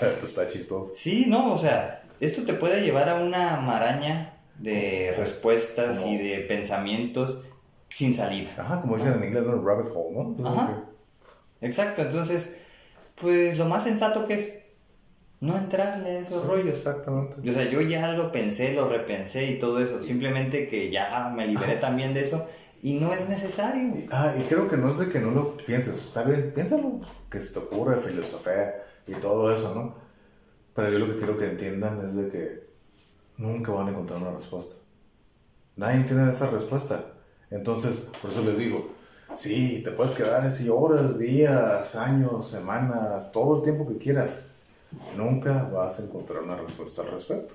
está chistoso. Sí, no, o sea, esto te puede llevar a una maraña de respuestas y de pensamientos sin salida. Ajá, como dicen en inglés, un rabbit hole, ¿no? Ajá. Exacto, entonces, pues lo más sensato que es no entrarle a esos rollos. Exactamente. O sea, yo ya lo pensé, lo repensé y todo eso. Simplemente que ya me liberé también de eso y no es necesario. ah, y creo que no es de que no lo pienses. Está bien, piénsalo. Que se te ocurre, filosofía y todo eso, ¿no? Pero yo lo que quiero que entiendan es de que nunca van a encontrar una respuesta. Nadie tiene esa respuesta. Entonces, por eso les digo, sí, te puedes quedar así horas, días, años, semanas, todo el tiempo que quieras nunca vas a encontrar una respuesta al respecto.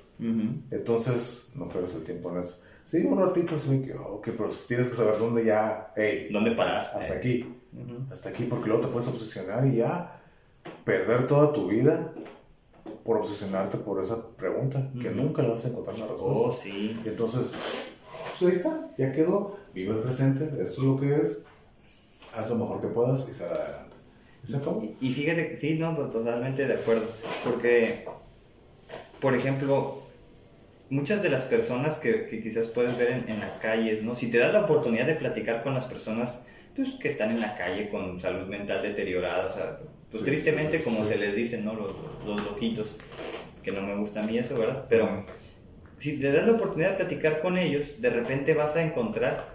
Entonces, no pierdas el tiempo en eso. Sí, un ratito, sí, que, ok, pero tienes que saber dónde ya, hey, ¿dónde parar? Hasta aquí, hasta aquí, porque luego te puedes obsesionar y ya perder toda tu vida por obsesionarte por esa pregunta, que nunca le vas a encontrar una respuesta. Oh, sí. Entonces, pues ahí está, ya quedó, vive el presente, esto es lo que es, haz lo mejor que puedas y sal adelante. Y, fíjate, sí, no, totalmente de acuerdo. Porque, por ejemplo, muchas de las personas que, que quizás puedes ver en, en, las calles, ¿no? Si te das la oportunidad de platicar con las personas pues, que están en la calle con salud mental deteriorada, o sea, pues tristemente como se les dice, ¿no? Los, los, loquitos, que no me gusta a mí eso, ¿verdad? Pero si te das la oportunidad de platicar con ellos, de repente vas a encontrar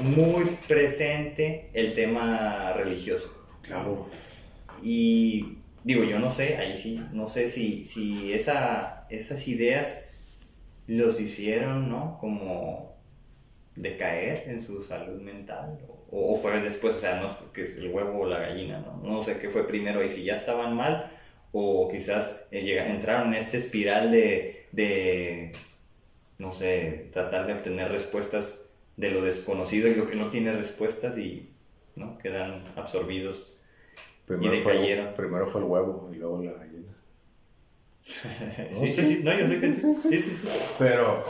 muy presente el tema religioso. Claro. Y digo, yo no sé, ahí sí, no sé si, si esa, esas ideas los hicieron, ¿no? Como decaer en su salud mental. O, fue después, o sea, no es que es el huevo o la gallina, ¿no? No sé qué fue primero y si ya estaban mal o quizás eh, entraron en esta espiral de, de, no sé, tratar de obtener respuestas de lo desconocido y lo que no tiene respuestas y ¿no? quedan absorbidos Primero, fue, primero fue el huevo y luego la gallina. sí, sí, sí, no, yo sé que sí. Sí, sí. Pero.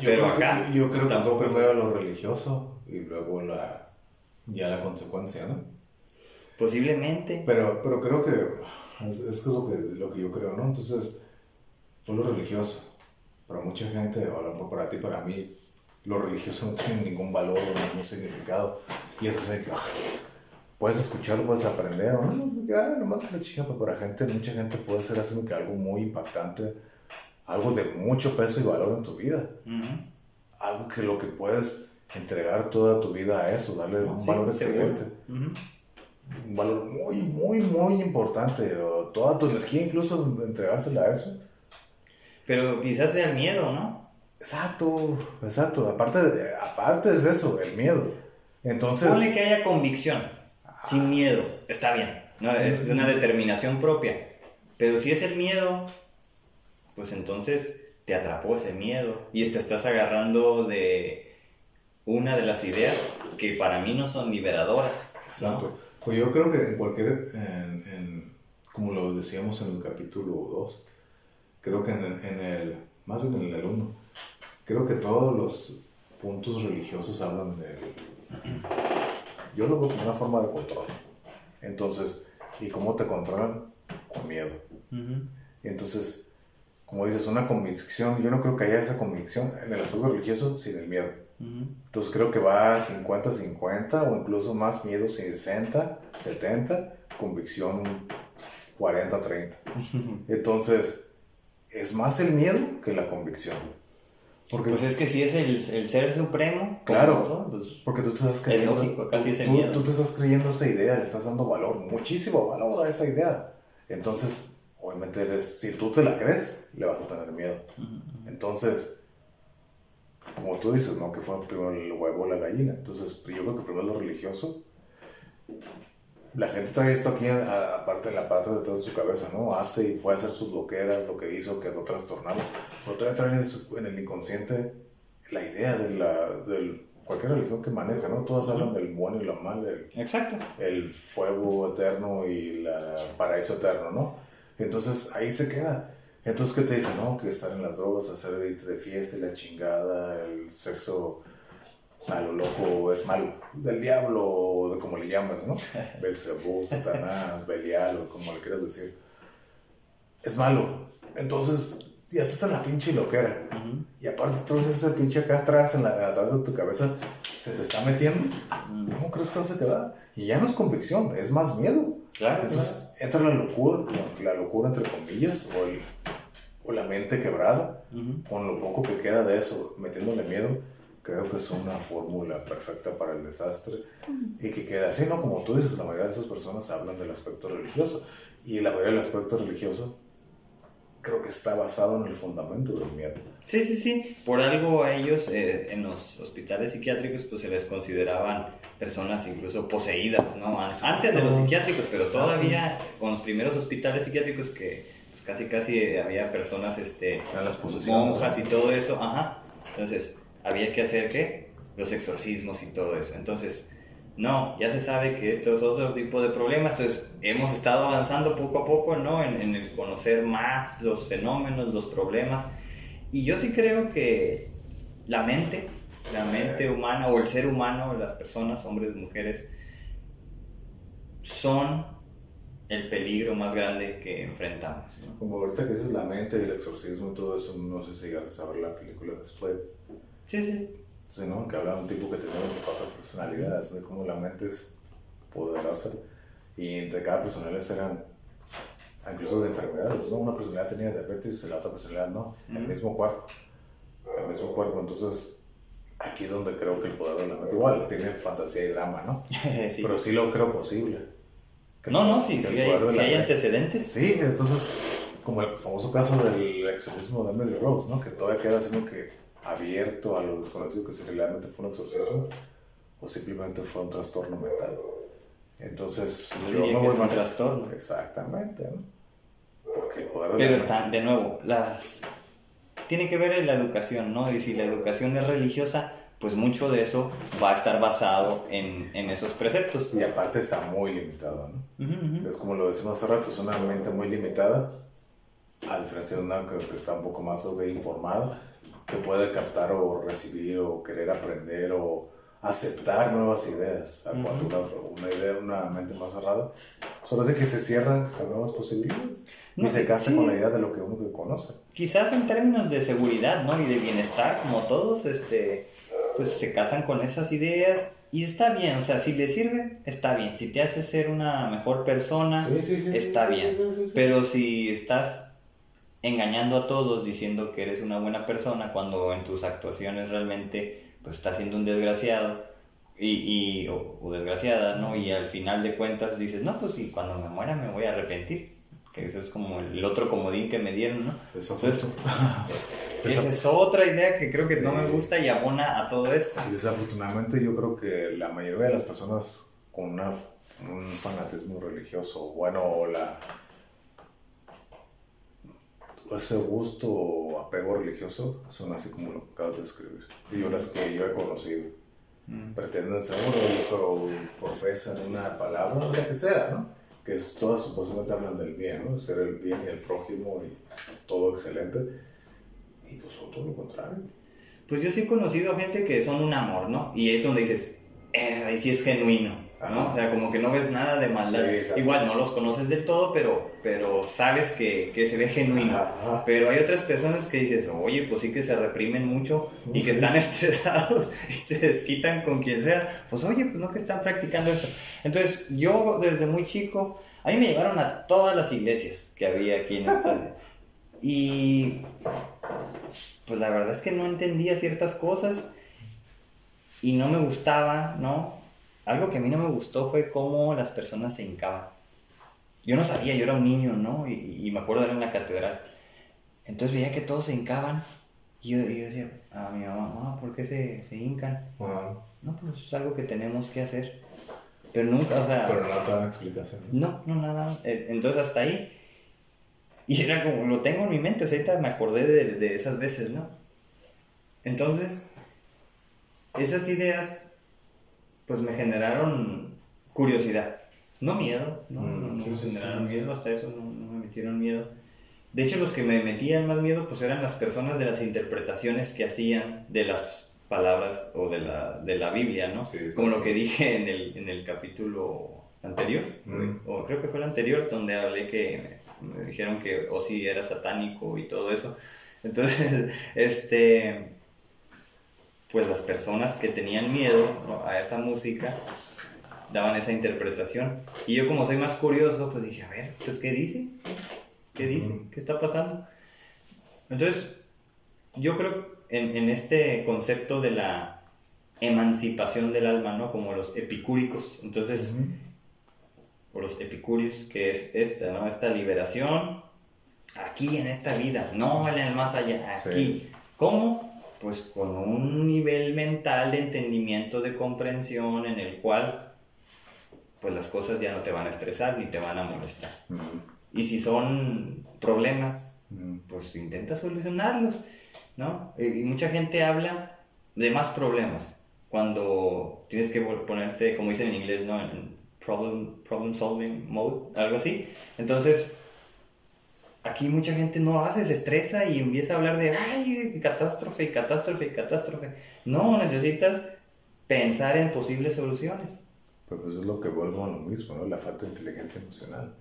Yo Pero creo acá. Que, yo creo que fue primero lo religioso y luego la. Ya la consecuencia, ¿no? Posiblemente. Pero, pero creo que. Es, es lo, que, lo que yo creo, ¿no? Entonces. Fue lo religioso. Para mucha gente, o a lo mejor para ti, para mí, lo religioso no tiene ningún valor o ningún significado. Y eso se ve que puedes escucharlo, puedes aprender, o no, ah, no mames la chica, pero para gente, mucha gente puede ser así que algo muy impactante, algo de mucho peso y valor en tu vida. Algo que lo que puedes entregar toda tu vida a eso, darle un valor excelente. Un valor muy, muy, muy importante. O toda tu energía incluso entregársela a eso. Pero quizás sea miedo, ¿no? Exacto, exacto. Aparte, aparte es eso, el miedo. Entonces... Ponle que haya convicción sin miedo, está bien, ¿no? es de una determinación propia. Pero si es el miedo, pues entonces te atrapó ese miedo y te estás agarrando de una de las ideas que para mí no son liberadoras. Exacto. Pues yo creo que en cualquier, como lo decíamos en el capítulo 2, creo que en el, en el, más bien en el 1, creo que todos los puntos religiosos hablan del yo lo veo como una forma de control. Entonces, ¿y cómo te controlan? Con miedo. Y entonces, como dices, una convicción, yo no creo que haya esa convicción en el aspecto religioso sin el miedo. Entonces creo que va 50-50 o incluso más miedo 60, 70, convicción 40-30. Entonces, es más el miedo que la convicción. Porque, pues es que si es el, el ser supremo, claro, pues porque tú te estás creyendo, lógico, casi tú, tú, te estás creyendo esa idea, le estás dando valor, muchísimo valor a esa idea. Entonces, obviamente, eres, si tú te la crees, le vas a tener miedo. Entonces, como tú dices, ¿no? Que fue primero el huevo o la gallina. Entonces, yo creo que primero lo religioso la gente trae esto aquí, aparte en la parte detrás de su cabeza, ¿no? Hace y fue a hacer sus loqueras, lo que hizo, quedó trastornado. Pero todavía trae en, el inconsciente la idea de la, del, cualquier religión que maneja, ¿no? Todas hablan del bueno y lo malo. Exacto. El fuego eterno y el paraíso eterno, ¿no? Entonces ahí se queda. Entonces, ¿qué te dicen? No, que estar en las drogas, hacer irte de fiesta y la chingada, el sexo a lo loco es malo, del diablo, o como le llamas, ¿no? Belcebú, Satanás, Belial, o como le quieras decir. es malo. Entonces, ya estás en la pinche loquera. Y aparte, entonces ese pinche acá atrás, en la, atrás de tu cabeza, se te está metiendo. ¿Cómo crees que vas a quedar? Y ya no es convicción, es más miedo. Claro. Entonces, entra la locura, la locura entre comillas, o, el, o la mente quebrada, con lo poco que queda de eso, metiéndole miedo creo que es una fórmula perfecta para el desastre y que queda así, ¿no? Como tú dices, la mayoría de esas personas hablan del aspecto religioso y la mayoría del aspecto religioso creo que está basado en el fundamento del miedo. Sí, sí, sí. Por algo a ellos eh, en los hospitales psiquiátricos pues se les consideraban personas incluso poseídas, ¿no? Antes de los psiquiátricos, pero todavía con los primeros hospitales psiquiátricos que pues, casi casi había personas, este, las monjas y todo eso, ajá. Entonces, había que hacer qué? Los exorcismos y todo eso. Entonces, no, ya se sabe que esto es otro tipo de problemas. Entonces, hemos estado avanzando poco a poco, ¿no? En, conocer más los fenómenos, los problemas. Y yo sí creo que la mente, la mente humana o el ser humano, las personas, hombres, mujeres, son el peligro más grande que enfrentamos. Como ahorita que dices la mente y el exorcismo todo eso, no sé si llegas a ver la película después Sí, sí. Sí, ¿no? Que habla de un tipo que tiene 24 personalidades, de cómo la mente es poderosa y entre cada personalidad eran incluso de enfermedades, ¿no? Una personalidad tenía diabetes y la otra personalidad no, el mismo cuerpo, el mismo cuerpo, entonces aquí es donde creo que el poder de la mente igual tiene fantasía y drama, ¿no? sí. Pero sí lo creo posible. No, no, sí, sí hay, hay antecedentes. Sí, entonces, como el famoso caso del exorcismo de Emily Rose, ¿no? Que todavía queda haciendo que abierto a lo desconocido que si realmente fue un exorcismo o simplemente fue un trastorno mental. Entonces, yo, me voy más. trastorno. Exactamente, ¿no? Porque el poder Pero están, de nuevo, las. Tiene que ver en la educación, ¿no? Y si la educación es religiosa, pues mucho de eso va a estar basado en, en esos preceptos. Y aparte está muy limitado, ¿no? Es como lo decimos hace rato, es una mente muy limitada, a diferencia de una que, está un poco más informada que puede captar o recibir o querer aprender o aceptar nuevas ideas. A cuanto una, una, idea, una mente más cerrada, solo hace que se cierran a nuevas posibilidades y se casa con la idea de lo que uno conoce. Quizás en términos de seguridad ¿no? y de bienestar, como todos, este, pues se casan con esas ideas y está bien, o sea, si le sirve, está bien. Si te hace ser una mejor persona, está bien. Pero si estás engañando a todos diciendo que eres una buena persona cuando en tus actuaciones realmente pues estás siendo un desgraciado y, y o, desgraciada, ¿no? Y al final de cuentas dices, no, pues sí, cuando me muera me voy a arrepentir. Que eso es como el otro comodín que me dieron, ¿no? Entonces, esa es otra idea que creo que no me gusta y abona a todo esto. Desafortunadamente yo creo que la mayoría de las personas con una, un fanatismo religioso, bueno, o la ese gusto o apego religioso son así como lo que acabas de escribir. Y yo las que yo he conocido. Mm. Pretenden ser pero profesan una palabra, lo que sea, ¿no? Que es, todas supuestamente hablan del bien, ¿no? Ser el bien y el prójimo y todo excelente. Y pues son todo lo contrario. Pues yo sí he conocido gente que son un amor, ¿no? Y es donde dices, eh, ahí sí es genuino. O sea, como que no ves nada de maldad. Igual no los conoces del todo, pero, pero sabes que, que se ve genuino. Pero hay otras personas que dices, oye, pues sí que se reprimen mucho y que están estresados y se desquitan con quien sea. Pues oye, pues no que están practicando esto. Entonces, yo desde muy chico, a mí me llevaron a todas las iglesias que había aquí en esta... Y pues la verdad es que no entendía ciertas cosas y no me gustaba, ¿no? Algo que a mí no me gustó fue cómo las personas se hincaban. Yo no sabía, yo era un niño, ¿no? Y, me acuerdo de en la catedral. Entonces veía que todos se hincaban. Y yo, decía a mi mamá, ¿por qué se, se hincan? No, pues es algo que tenemos que hacer. Pero nunca, o sea... Pero no te dan explicación. No, no, nada. Eh, entonces hasta ahí... Y era como, lo tengo en mi mente, o sea, ahorita me acordé de, de esas veces, ¿no? Entonces, esas ideas pues me generaron curiosidad. No miedo, no, mm, me generaron miedo, hasta eso no, me metieron miedo. De hecho, los que me metían más miedo pues eran las personas de las interpretaciones que hacían de las palabras o de la, de la Biblia, ¿no? Como lo que dije en el, en el capítulo anterior, mm. o creo que fue el anterior, donde hablé que Me dijeron que Ozzy era satánico y todo eso. Entonces, este, pues las personas que tenían miedo a esa música daban esa interpretación. Y yo como soy más curioso, pues dije, a ver, pues ¿qué dice? ¿Qué dice? ¿Qué está pasando? Entonces, yo creo en, en este concepto de la emancipación del alma, ¿no? Como los epicúricos. Entonces, o los epicúreos, que es esta, ¿no? Esta liberación aquí en esta vida, no en el más allá, aquí. ¿Cómo? Pues con un nivel mental de entendimiento, de comprensión, en el cual pues las cosas ya no te van a estresar ni te van a molestar. Y si son problemas, pues intenta solucionarlos, ¿no? Y mucha gente habla de más problemas cuando tienes que ponerte, como dicen en inglés, ¿no? En problem, problem solving mode, algo así. Entonces, aquí mucha gente no hace, se estresa y empieza a hablar de, ay, catástrofe, catástrofe, catástrofe. No, necesitas pensar en posibles soluciones. Pues es lo que vuelvo a lo mismo, ¿no? La falta de inteligencia emocional.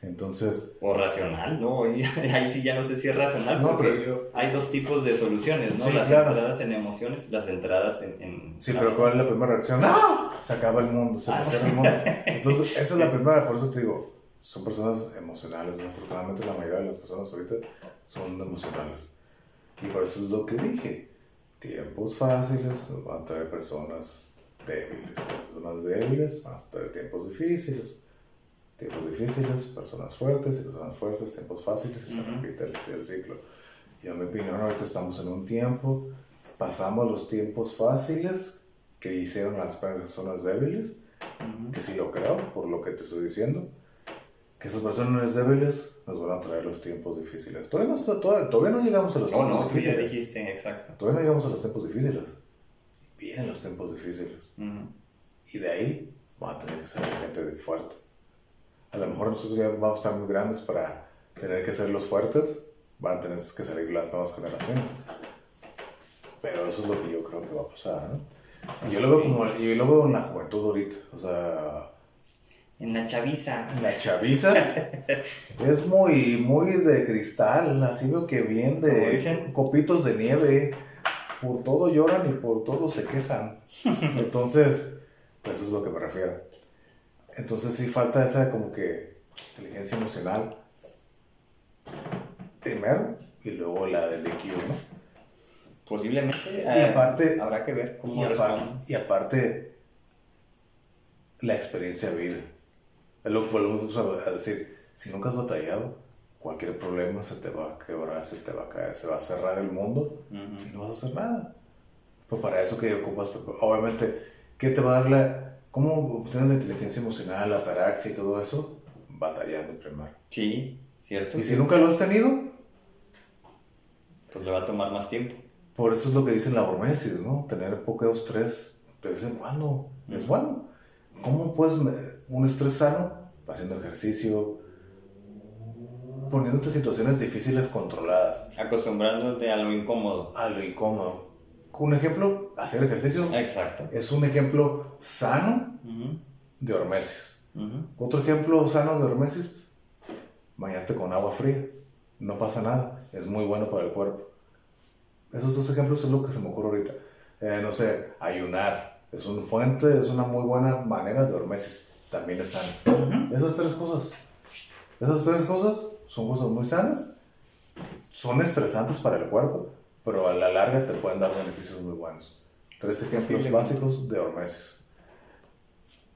Entonces... O racional, ¿no? ahí sí ya no sé si es racional, no, pero hay dos tipos de soluciones, ¿no? las entradas en emociones, las entradas en... sí, pero ¿cuál es la primera reacción? ¡Ah! Se acaba el mundo, se ah, el mundo. Entonces, esa es la primera, por eso te digo, son personas emocionales, afortunadamente la mayoría de las personas ahorita son emocionales. Y por eso es lo que dije, tiempos fáciles van a traer personas débiles, personas débiles van a traer tiempos difíciles. Tiempos difíciles, personas fuertes, y personas fuertes, tiempos fáciles, y se repite el, ciclo. Y en mi opinión, ahorita estamos en un tiempo, pasamos los tiempos fáciles que hicieron las personas débiles, que sí lo creo, por lo que te estoy diciendo, que esas personas débiles nos van a traer los tiempos difíciles. Todavía no, todavía, no llegamos a los tiempos no, difíciles. Ya dijiste, exacto. Todavía no llegamos a los tiempos difíciles. Vienen los tiempos difíciles. Y de ahí va a tener que salir gente fuerte a lo mejor nosotros ya vamos a estar muy grandes para tener que ser los fuertes, van a tener que salir las nuevas generaciones. Pero eso es lo que yo creo que va a pasar, ¿no? Y yo lo veo como, yo lo veo en la juventud ahorita, o sea... En la chaviza. En la chaviza. es muy, muy de cristal, así veo que bien de copitos de nieve. Por todo lloran y por todo se quejan. Entonces, eso es lo que me refiero. Entonces sí falta esa como que inteligencia emocional primero y luego la del IQ, ¿no? Posiblemente. Y aparte, habrá que ver cómo y, y aparte, la experiencia de vida. Lo que volvemos a decir. Si nunca has batallado, cualquier problema se te va a quebrar, se te va a caer, se va a cerrar el mundo y no vas a hacer nada. Pues para eso que ocupas, obviamente, ¿qué te va a dar la, ¿Cómo obtener la inteligencia emocional, la ataraxia y todo eso? Batallando primero. Sí, cierto. ¿Y si nunca lo has tenido? Pues le va a tomar más tiempo. Por eso es lo que dicen la hormesis, ¿no? Tener poco estrés de vez en cuando es bueno. ¿Cómo puedes un estrés sano? Haciendo ejercicio, poniéndote situaciones difíciles controladas. Acostumbrándote a lo incómodo. A lo incómodo un ejemplo, hacer ejercicio. Exacto. Es un ejemplo sano de hormesis. Otro ejemplo sano de hormesis, bañarte con agua fría. No pasa nada, es muy bueno para el cuerpo. Esos dos ejemplos es lo que se me ocurre ahorita. Eh, no sé, ayunar. Es una fuente, es una muy buena manera de hormesis. También es sano. Esas tres cosas. Esas tres cosas son cosas muy sanas. Son estresantes para el cuerpo pero a la larga te pueden dar beneficios muy buenos. Tres ejemplos básicos de hormesis.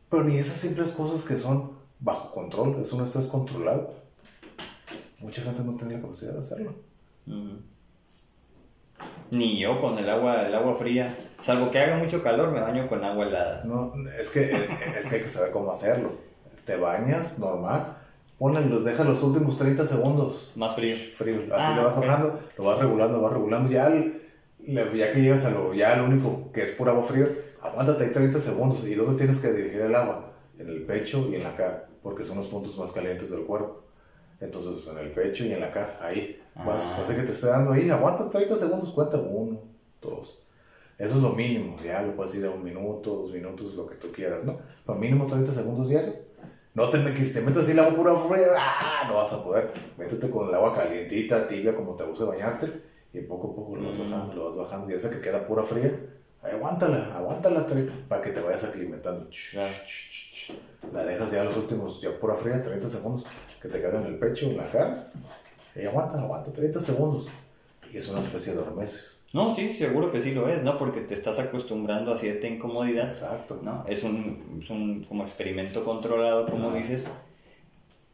Pero ni esas simples cosas que son bajo control, es un estrés controlado. Mucha gente no tiene la capacidad de hacerlo. Ni yo con el agua, el agua fría. Salvo que haga mucho calor, me baño con agua helada. No, es que, es que hay que saber cómo hacerlo. Te bañas normal, ponle, los deja los últimos 30 segundos. Más frío. Frío. Así ah, lo vas bajando, lo vas regulando, lo vas regulando. Ya, ya que llegas a lo, ya lo único que es pura agua fría, aguántate ahí 30 segundos. ¿Y dónde tienes que dirigir el agua? En el pecho y en la cara, porque son los puntos más calientes del cuerpo. Entonces, en el pecho y en la cara, ahí. Vas, ah. que te esté dando ahí, aguanta 30 segundos, cuenta uno, dos. Eso es lo mínimo, ya lo puedes ir a un minuto, dos minutos, lo que tú quieras, ¿no? Pero mínimo 30 segundos diario No te, que si te metes así el agua pura fría, ¡ah! no vas a poder. Métete con el agua calientita, tibia, como te gusta bañarte, y poco a poco lo vas Mm. bajando, lo vas bajando. Y esa que queda pura fría, aguántala, aguántala, para que te vayas aclimatando. La dejas ya los últimos, ya pura fría, 30 segundos, que te caiga en el pecho, en la cara. Y aguanta, aguanta, 30 segundos. Y es una especie de hormesis. No, sí, seguro que sí lo es, ¿no? Porque te estás acostumbrando a cierta incomodidad, Exacto. ¿no? Es un, es un como experimento controlado, como dices.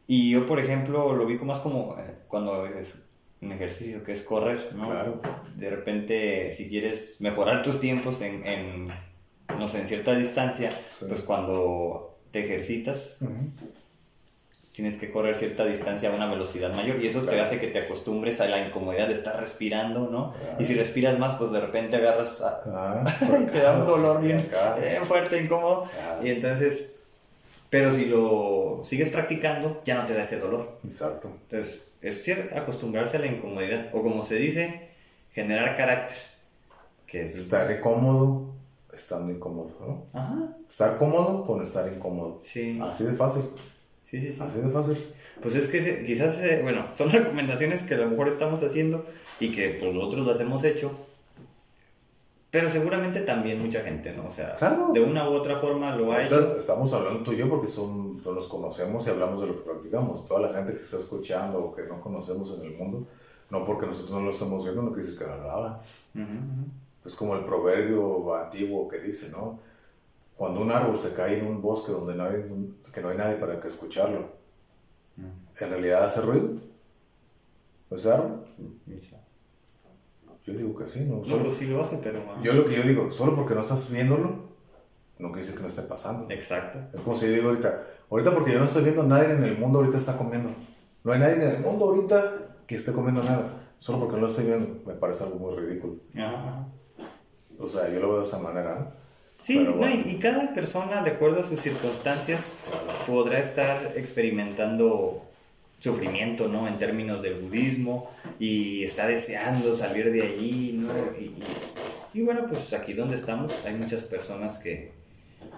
Y yo, por ejemplo, lo vi como más como eh, cuando es un ejercicio que es correr, ¿no? Claro. De repente, si quieres mejorar tus tiempos en, en no sé, en cierta distancia, Sí. pues cuando te ejercitas. Tienes que correr cierta distancia a una velocidad mayor y eso te Claro. hace que te acostumbres a la incomodidad de estar respirando, ¿no? Claro. Y si respiras más, pues de repente agarras a- Ah, te da un dolor bien, fuerte, incómodo. Claro. Y entonces, pero si lo sigues practicando, ya no te da ese dolor. Exacto. Entonces, es cierto, acostumbrarse a la incomodidad. O como se dice, generar carácter. Que es... Estar cómodo estando incómodo, ¿no? Ajá, Estar cómodo con estar incómodo. sí. Así de fácil. Sí, sí, sí. Así de fácil. Pues es que se- quizás, eh, bueno, son recomendaciones que a lo mejor estamos haciendo y que pues nosotros las hemos hecho. Pero seguramente también mucha gente, ¿no? O sea, Claro. de una u otra forma lo ha hecho. estamos hablando tú y yo porque son, no nos conocemos y hablamos de lo que practicamos. Toda la gente que está escuchando o que no conocemos en el mundo, no porque nosotros no lo estamos viendo, no quiere decir que no lo ujú. Es como el proverbio antiguo que dice, ¿no? Cuando un árbol se cae en un bosque donde no hay, que no hay nadie para que escucharlo, ¿en realidad hace ruido? ¿Ese árbol? Yo digo que sí, ¿no? No, Solo- pues sí lo hace, pero... ah, yo lo que yo digo, solo porque no estás viéndolo, no quiere decir que no esté pasando. Exacto. Es como si yo digo ahorita, ahorita porque yo no estoy viendo, nadie en el mundo ahorita está comiendo. No hay nadie en el mundo ahorita que esté comiendo nada. Solo porque no lo estoy viendo, me parece algo muy ridículo. Ajá. O sea, yo lo veo de esa manera, ¿no? Sí, no, y, y cada persona, de acuerdo a sus circunstancias, podrá estar experimentando sufrimiento, ¿no? En términos del budismo, y está deseando salir de allí, ¿no? Y, y- y bueno, pues aquí donde estamos hay muchas personas que,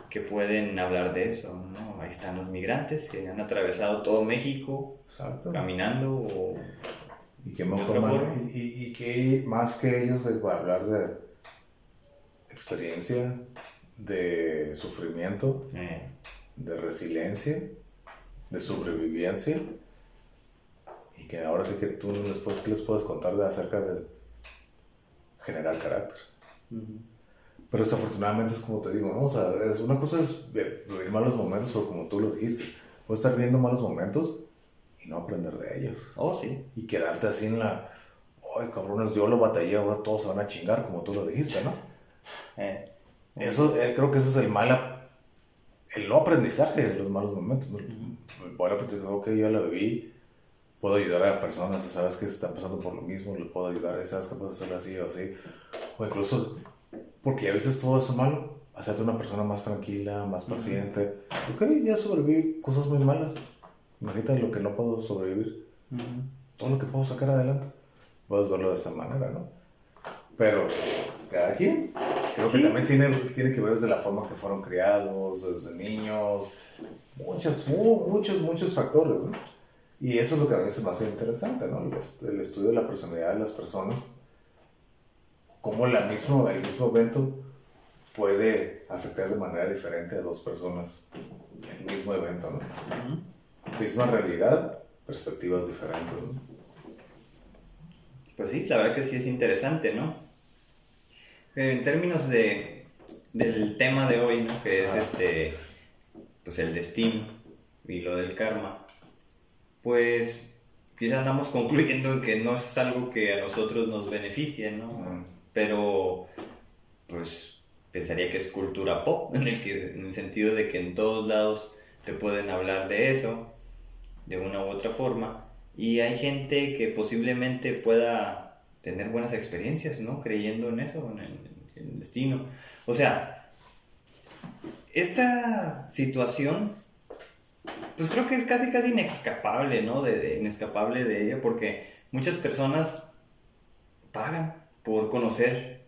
que pueden hablar de eso, ¿no? Ahí están los migrantes que han atravesado todo México Exacto. caminando o... Y mejor y, y qué más que ellos de hablar de experiencia, de sufrimiento, eh, de resiliencia, de sobrevivencia. Y que ahora sí que tú les puedes, ¿qué les puedes contar de acerca de generar carácter. Pero desafortunadamente es como te digo, ¿no? O sea, es, una cosa es vi- vivir malos momentos, pero como tú lo dijiste, puedes estar viviendo malos momentos y no aprender de ellos. Oh, sí. Y quedarte así en la, ay cabrones, yo lo batallé, ahora todos se van a chingar, como tú lo dijiste, ¿no? Eh, Eso, eh, creo que ese es el mal, el no aprendizaje de los malos momentos. ¿no? El poder aprender, ok, yo la viví, puedo ayudar a personas, sabes que están pasando por lo mismo, les puedo ayudar, sabes que puedes hacerlo así o así. O incluso, porque a veces todo eso malo, hacerte una persona más tranquila, más paciente. Ok, ya sobreviví cosas muy malas. Imagínate lo que no puedo sobrevivir, todo lo que puedo sacar adelante. Puedes verlo de esa manera, ¿no? Pero cada quien, creo Sí. que también tiene, tiene que ver desde la forma que fueron criados, desde niños, muchos, mu- muchos, muchos factores, ¿no? Y eso es lo que a mí se me hace interesante, ¿no? El estudio de la personalidad de las personas, cómo la mismo, el mismo evento puede afectar de manera diferente a dos personas el mismo evento, ¿no? Misma realidad, perspectivas diferentes, ¿no? Pues sí, la verdad que sí es interesante, ¿no? En términos de, del tema de hoy, ¿no? Que es Ah. este, pues el destino y lo del karma, pues quizá andamos concluyendo en que no es algo que a nosotros nos beneficie, ¿no? Pero, pues pensaría que es cultura pop, en el, que, en el sentido de que en todos lados te pueden hablar de eso, de una u otra forma, y hay gente que posiblemente pueda tener buenas experiencias, ¿no? Creyendo en eso, en el, en el destino. O sea, esta situación, pues creo que es casi, casi inescapable, ¿no? De, de- inescapable de ella, porque muchas personas pagan por conocer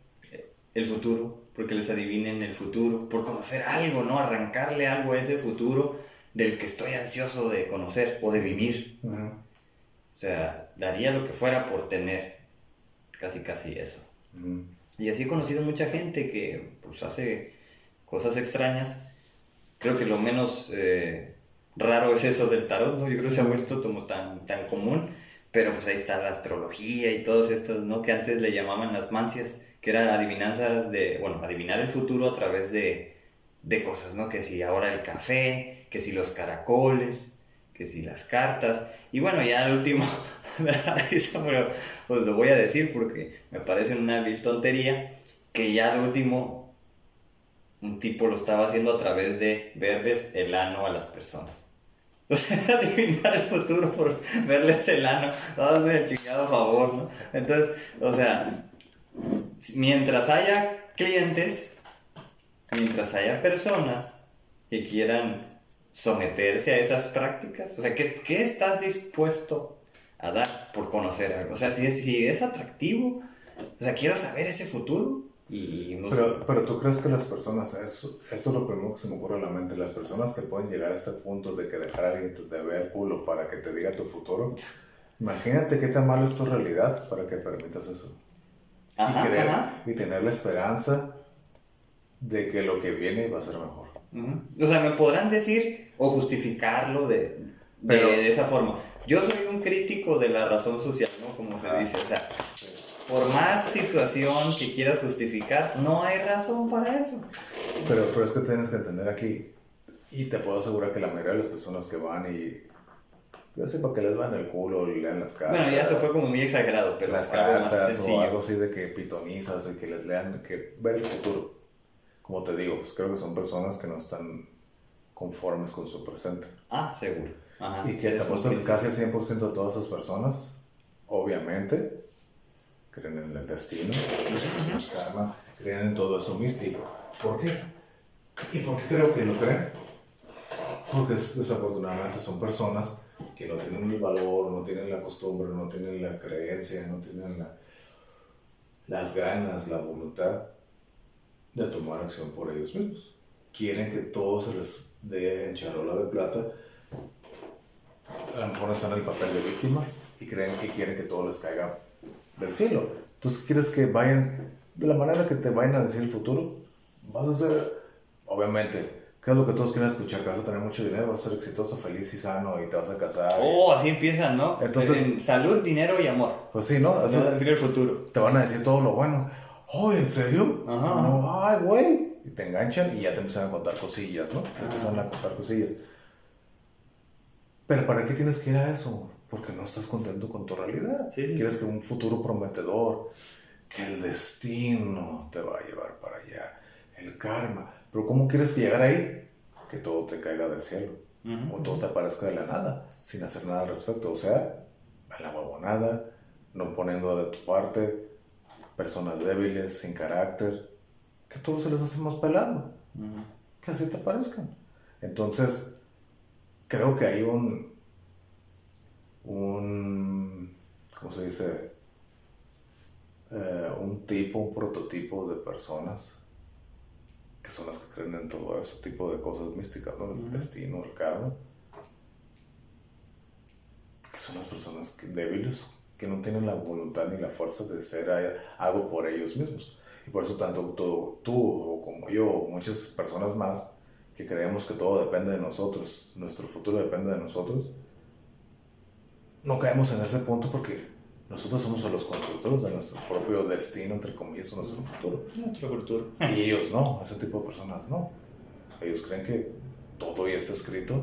el futuro, porque les adivinen el futuro, por conocer algo, ¿no? Arrancarle algo a ese futuro del que estoy ansioso de conocer o de vivir. O sea, daría lo que fuera por tener casi casi eso. Y así he conocido mucha gente que pues hace cosas extrañas. Creo que lo menos eh, raro es eso del tarot, ¿no? Yo creo que se ha vuelto como tan, tan común. Pero pues ahí está la astrología y todas estas, ¿no? Que antes le llamaban las mancias, que eran adivinanzas de, bueno, adivinar el futuro a través de, de cosas, ¿no? Que si ahora el café, que si los caracoles, que si las cartas. Y bueno, ya el último, pero pues lo voy a decir porque me parece una vil tontería, que ya el último, un tipo lo estaba haciendo a través de verles el ano a las personas. O sea, adivinar el futuro por verles el ano. Dame el chingado favor, ¿no? Entonces, o sea, mientras haya clientes, mientras haya personas que quieran someterse a esas prácticas, o sea, ¿qué, qué estás dispuesto a dar por conocer algo? O sea, si es, si es atractivo, o sea, quiero saber ese futuro, pero, pero tú crees que las personas, esto es lo primero que se me ocurre a la mente, las personas que pueden llegar a este punto de que dejar a alguien te vea el culo para que te diga tu futuro, imagínate qué tan malo es tu realidad para que permitas eso. y, creer, y tener la esperanza de que lo que viene va a ser mejor. O sea, me podrán decir o justificarlo de, de, esa forma. Yo soy un crítico de la razón social, ¿no? Como se dice. O sea, por más situación que quieras justificar, no hay razón para eso. Pero, pero es que tienes que entender aquí, y te puedo asegurar que la mayoría de las personas que van y yo sé para que les van el culo, lean las cartas. Bueno, ya se fue como muy exagerado, pero las cartas o algo así de que pitonizas y que les lean, que ver el futuro. Como te digo, pues creo que son personas que no están conformes con su presente. Ah, seguro. y que te apuesto que casi el 100% de todas esas personas, obviamente, creen en el destino, creen en el karma, creen en todo eso místico. ¿Por qué? ¿Y por qué creo que lo creen? Porque desafortunadamente son personas que no tienen el valor, no tienen la costumbre, no tienen la creencia, no tienen la, las ganas, la voluntad de tomar acción por ellos mismos. Quieren que todo se les dé en charola de plata. A lo mejor están en el papel de víctimas y creen que quieren que todo les caiga del cielo. Entonces, ¿quieres que vayan de la manera que te vayan a decir el futuro? Vas a ser, obviamente, ¿qué es lo que todos quieren escuchar? Que vas a tener mucho dinero, vas a ser exitoso, feliz y sano y te vas a casar. Oh, así empiezan, ¿no? Entonces, en salud, dinero y amor. Pues sí, ¿no? Te van a decir el futuro. Te van a decir todo lo bueno. Oh, ¿en serio? Ajá. No, ay, güey. Y te enganchan y ya te empiezan a contar cosillas, ¿no? Te empiezan a contar cosillas. Pero ¿para qué tienes que ir a eso? porque no estás contento con tu realidad. Quieres que un futuro prometedor, que el destino te va a llevar para allá, el karma. Pero ¿cómo quieres llegar ahí? Que todo te caiga del cielo, o todo te aparezca de la nada, sin hacer nada al respecto. O sea, a la huevonada, no poniendo de tu parte, personas débiles, sin carácter, que todos se les hacemos pelando, que así te aparezcan. Entonces, creo que hay un, un, ¿cómo se dice? Eh, un tipo, un prototipo de personas que son las que creen en todo ese tipo de cosas místicas, ¿no? El destino, el karma. Que son las personas débiles, que no tienen la voluntad ni la fuerza de hacer algo por ellos mismos. Y por eso tanto tú, tú como yo, muchas personas más, que creemos que todo depende de nosotros, nuestro futuro depende de nosotros, no caemos en ese punto porque nosotros somos los constructores de nuestro propio destino, entre comillas, nuestro futuro. Nuestro futuro. Y ellos no, ese tipo de personas no. Ellos creen que todo ya está escrito,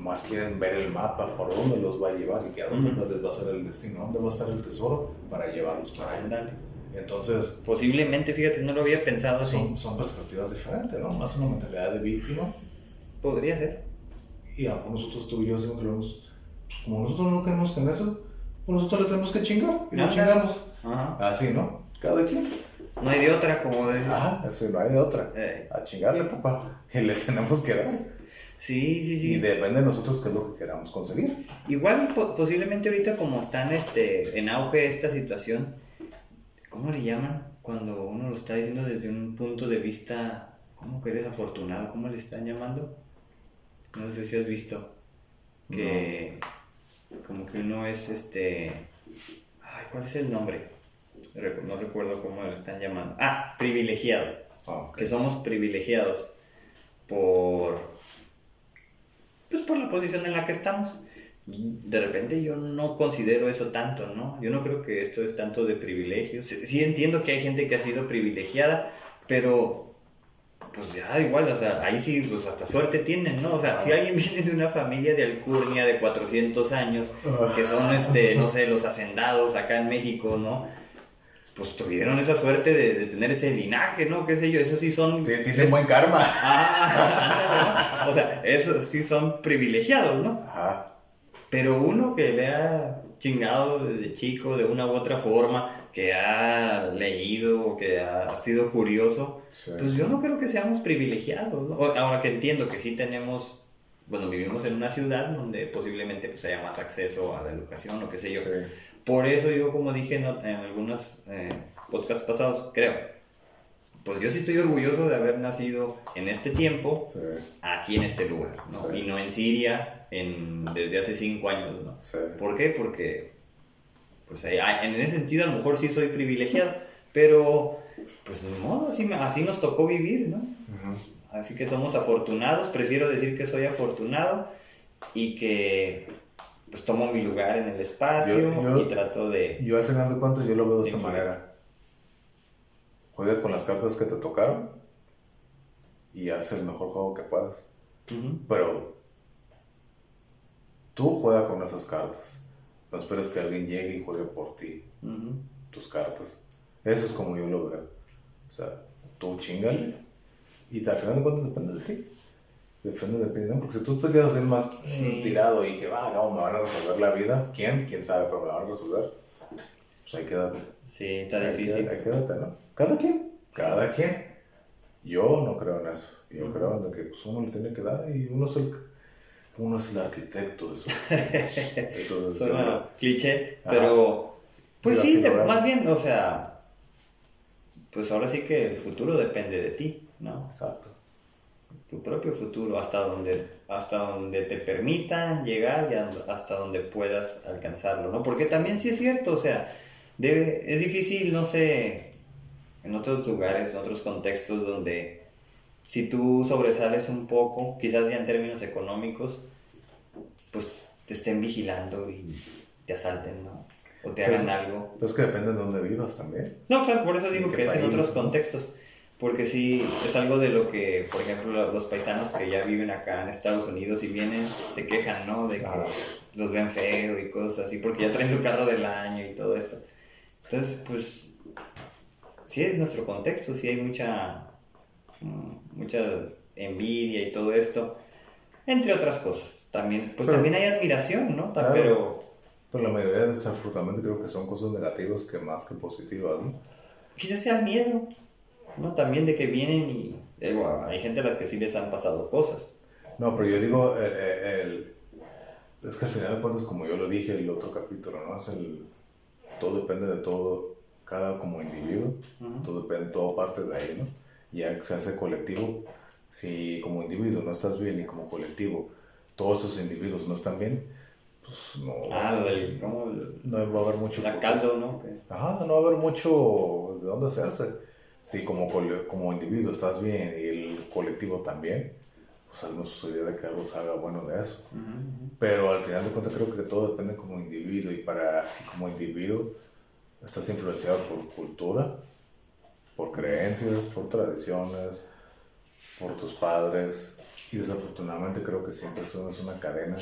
más quieren ver el mapa por dónde los va a llevar y que a dónde les va a ser el destino, dónde va a estar el tesoro para llevarlos para allá. Entonces, posiblemente, fíjate, no lo había pensado así. Son, son perspectivas diferentes, ¿no? Más una mentalidad de víctima. Podría ser. Y a nosotros tú y yo siempre hemos pues como nosotros no queremos con eso, pues nosotros le tenemos que chingar y no chingamos. Así, ¿no? Cada quien. No hay de otra, como de. Ajá, no hay de otra. Eh. A chingarle, papá, que le tenemos que dar. Sí, sí, sí. Y depende de nosotros qué es lo que queramos conseguir. Igual, posiblemente ahorita como están este, en auge esta situación, ¿cómo le llaman? Cuando uno lo está diciendo desde un punto de vista, ¿cómo que eres afortunado? ¿Cómo le están llamando? No sé si has visto que como que uno es este... Ay, ¿cuál es el nombre? No recuerdo cómo lo están llamando. Ah, privilegiado. Ah, que somos privilegiados por... Pues por la posición en la que estamos. De repente yo no considero eso tanto, ¿no? Yo no creo que esto es tanto de privilegios. Sí entiendo que hay gente que ha sido privilegiada, pero pues ya igual, o sea, ahí sí, pues hasta suerte tienen, ¿no? O sea, si alguien viene de una familia de alcurnia de 400 años, que son, este, no sé, los hacendados acá en México, ¿no? Pues tuvieron esa suerte de, tener ese linaje, ¿no? ¿Qué sé yo? Eso sí son... Tienen buen karma. Ah, O sea, esos sí son privilegiados, ¿no? Ajá. Pero uno que le ha chingado desde chico de una u otra forma, que ha leído que ha sido curioso, pues yo no creo que seamos privilegiados. ¿no? Ahora que entiendo que sí tenemos, bueno, vivimos en una ciudad donde posiblemente pues haya más acceso a la educación o qué sé yo. Por eso yo, como dije en, algunos eh, podcasts pasados, creo, pues yo sí estoy orgulloso de haber nacido en este tiempo, aquí en este lugar, ¿no? y no en Siria en, desde hace cinco años. ¿no? ¿Por qué? Porque pues en ese sentido a lo mejor sí soy privilegiado, pero pues ni modo, así, así nos tocó vivir, ¿no? Así que somos afortunados, prefiero decir que soy afortunado y que pues tomo mi lugar en el espacio y trato de... Yo al final de cuentas yo lo veo de esta manera. Juega con las cartas que te tocaron y haz el mejor juego que puedas. Pero tú juega con esas cartas. No esperes que alguien llegue y juegue por ti tus cartas. Eso es como yo lo veo. O sea, tú chingale y al final de cuentas depende de ti. Depende de ti, ¿no? Porque si tú te quedas ahí más tirado y que, va, no, me van a resolver la vida, ¿quién? ¿Quién sabe? Pero me la van a resolver. Pues ahí quédate. Sí, está difícil. Ahí quédate, ¿no? Cada quien, cada quien. Yo no creo en eso. Yo creo en que pues, uno le tiene que dar y uno es el uno es el arquitecto de su Entonces, Suena cliché, pero pues sí, más bien, o sea, pues ahora sí que el futuro depende de ti, ¿no? Exacto. Tu propio futuro, hasta donde, hasta donde te permitan llegar y hasta donde puedas alcanzarlo, ¿no? Porque también sí es cierto, o sea, debe, es difícil, no sé, en otros lugares, en otros contextos donde si tú sobresales un poco, quizás ya en términos económicos, pues te estén vigilando y te asalten, ¿no? O te hagan pues, algo. Pues que depende de dónde vivas también. No, claro, por eso digo que es en otros contextos. Porque sí, es algo de lo que, por ejemplo, los paisanos que ya viven acá en Estados Unidos y vienen, se quejan, ¿no? De que los ven feo y cosas así, porque ya traen su carro del año y todo esto. Entonces, pues, sí es nuestro contexto, sí hay mucha mucha envidia y todo esto, entre otras cosas. También, pues también hay admiración, ¿no? pero... Pero la mayoría desafortunadamente creo que son cosas negativas que más que positivas, ¿no? Quizás sea miedo, ¿no? También de que vienen y hay gente a las que sí les han pasado cosas. No, pero yo digo, eh, eh, el, es que al final de cuentas, como yo lo dije en el otro capítulo, ¿no? Es el, todo depende de todo, cada como individuo, todo depende, todo parte de ahí, ¿no? ya se hace colectivo, si como individuo no estás bien y como colectivo todos esos individuos no están bien, pues no. Ah, del, ¿cómo? No va a haber mucho. La caldo, ¿no? Ajá, no va a haber mucho de dónde hacerse. Si como, como individuo estás bien y el colectivo también, pues hay una posibilidad de que algo salga bueno de eso. Pero al final de cuentas creo que todo depende como individuo y para como individuo estás influenciado por cultura por creencias, por tradiciones, por tus padres. Y desafortunadamente creo que siempre es una cadena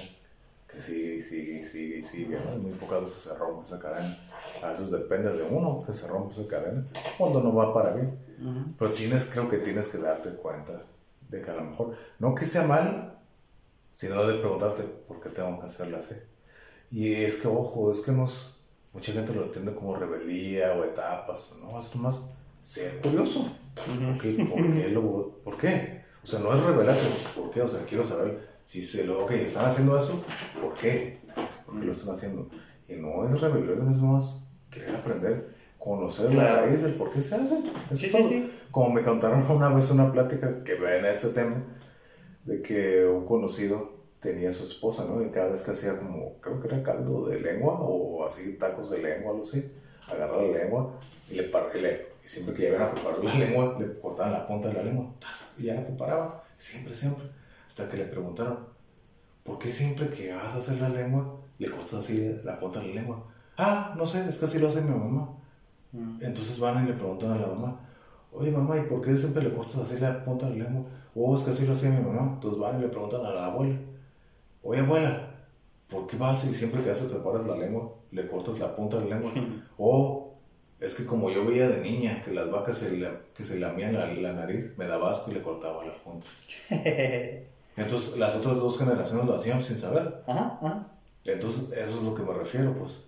que sigue y sigue y sigue y sigue. Muy pocas veces se rompe esa cadena. A veces depende de uno que se rompe esa cadena cuando no va para bien. Pero tienes, creo que tienes que darte cuenta de que a lo mejor, no que sea mal, sino de preguntarte por qué tengo que hacerla así. Y es que, ojo, es que nos, mucha gente lo entiende como rebeldía o etapas, ¿no? Esto más ser curioso. ¿Por, qué, lo, ¿Por qué? O sea, no es revelarte, ¿por qué? O sea, quiero saber si se lo, ok, están haciendo eso, ¿por qué? ¿Por qué lo están haciendo? Y no es rebelión, es más querer aprender, conocer la raíz del por qué se hace. sí, sí, sí. Como me contaron una vez una plática que ve en este tema, de que un conocido tenía a su esposa, ¿no? Y cada vez que hacía como, creo que era caldo de lengua o así tacos de lengua, algo así, agarraba la lengua y, le, y le- y siempre que iban a preparar la lengua, le cortaban la punta de la lengua, ¡tas! y ya la preparaba, siempre, siempre, hasta que le preguntaron, ¿por qué siempre que vas a hacer la lengua, le cortas así la punta de la lengua? Ah, no sé, es que así lo hace mi mamá. Entonces van y le preguntan a la mamá, oye mamá, ¿y por qué siempre le cortas así la punta de la lengua? Oh, es que así lo hacía mi mamá. Entonces van y le preguntan a la abuela, oye abuela, ¿por qué vas y siempre que haces preparas la lengua, le cortas la punta de la lengua? oh, es que como yo veía de niña que las vacas se, la- que se lamían la, la nariz, me daba asco y le cortaba la punta. Entonces las otras dos generaciones lo hacían sin saber. Ajá, ajá. Entonces, eso es lo que me refiero, pues.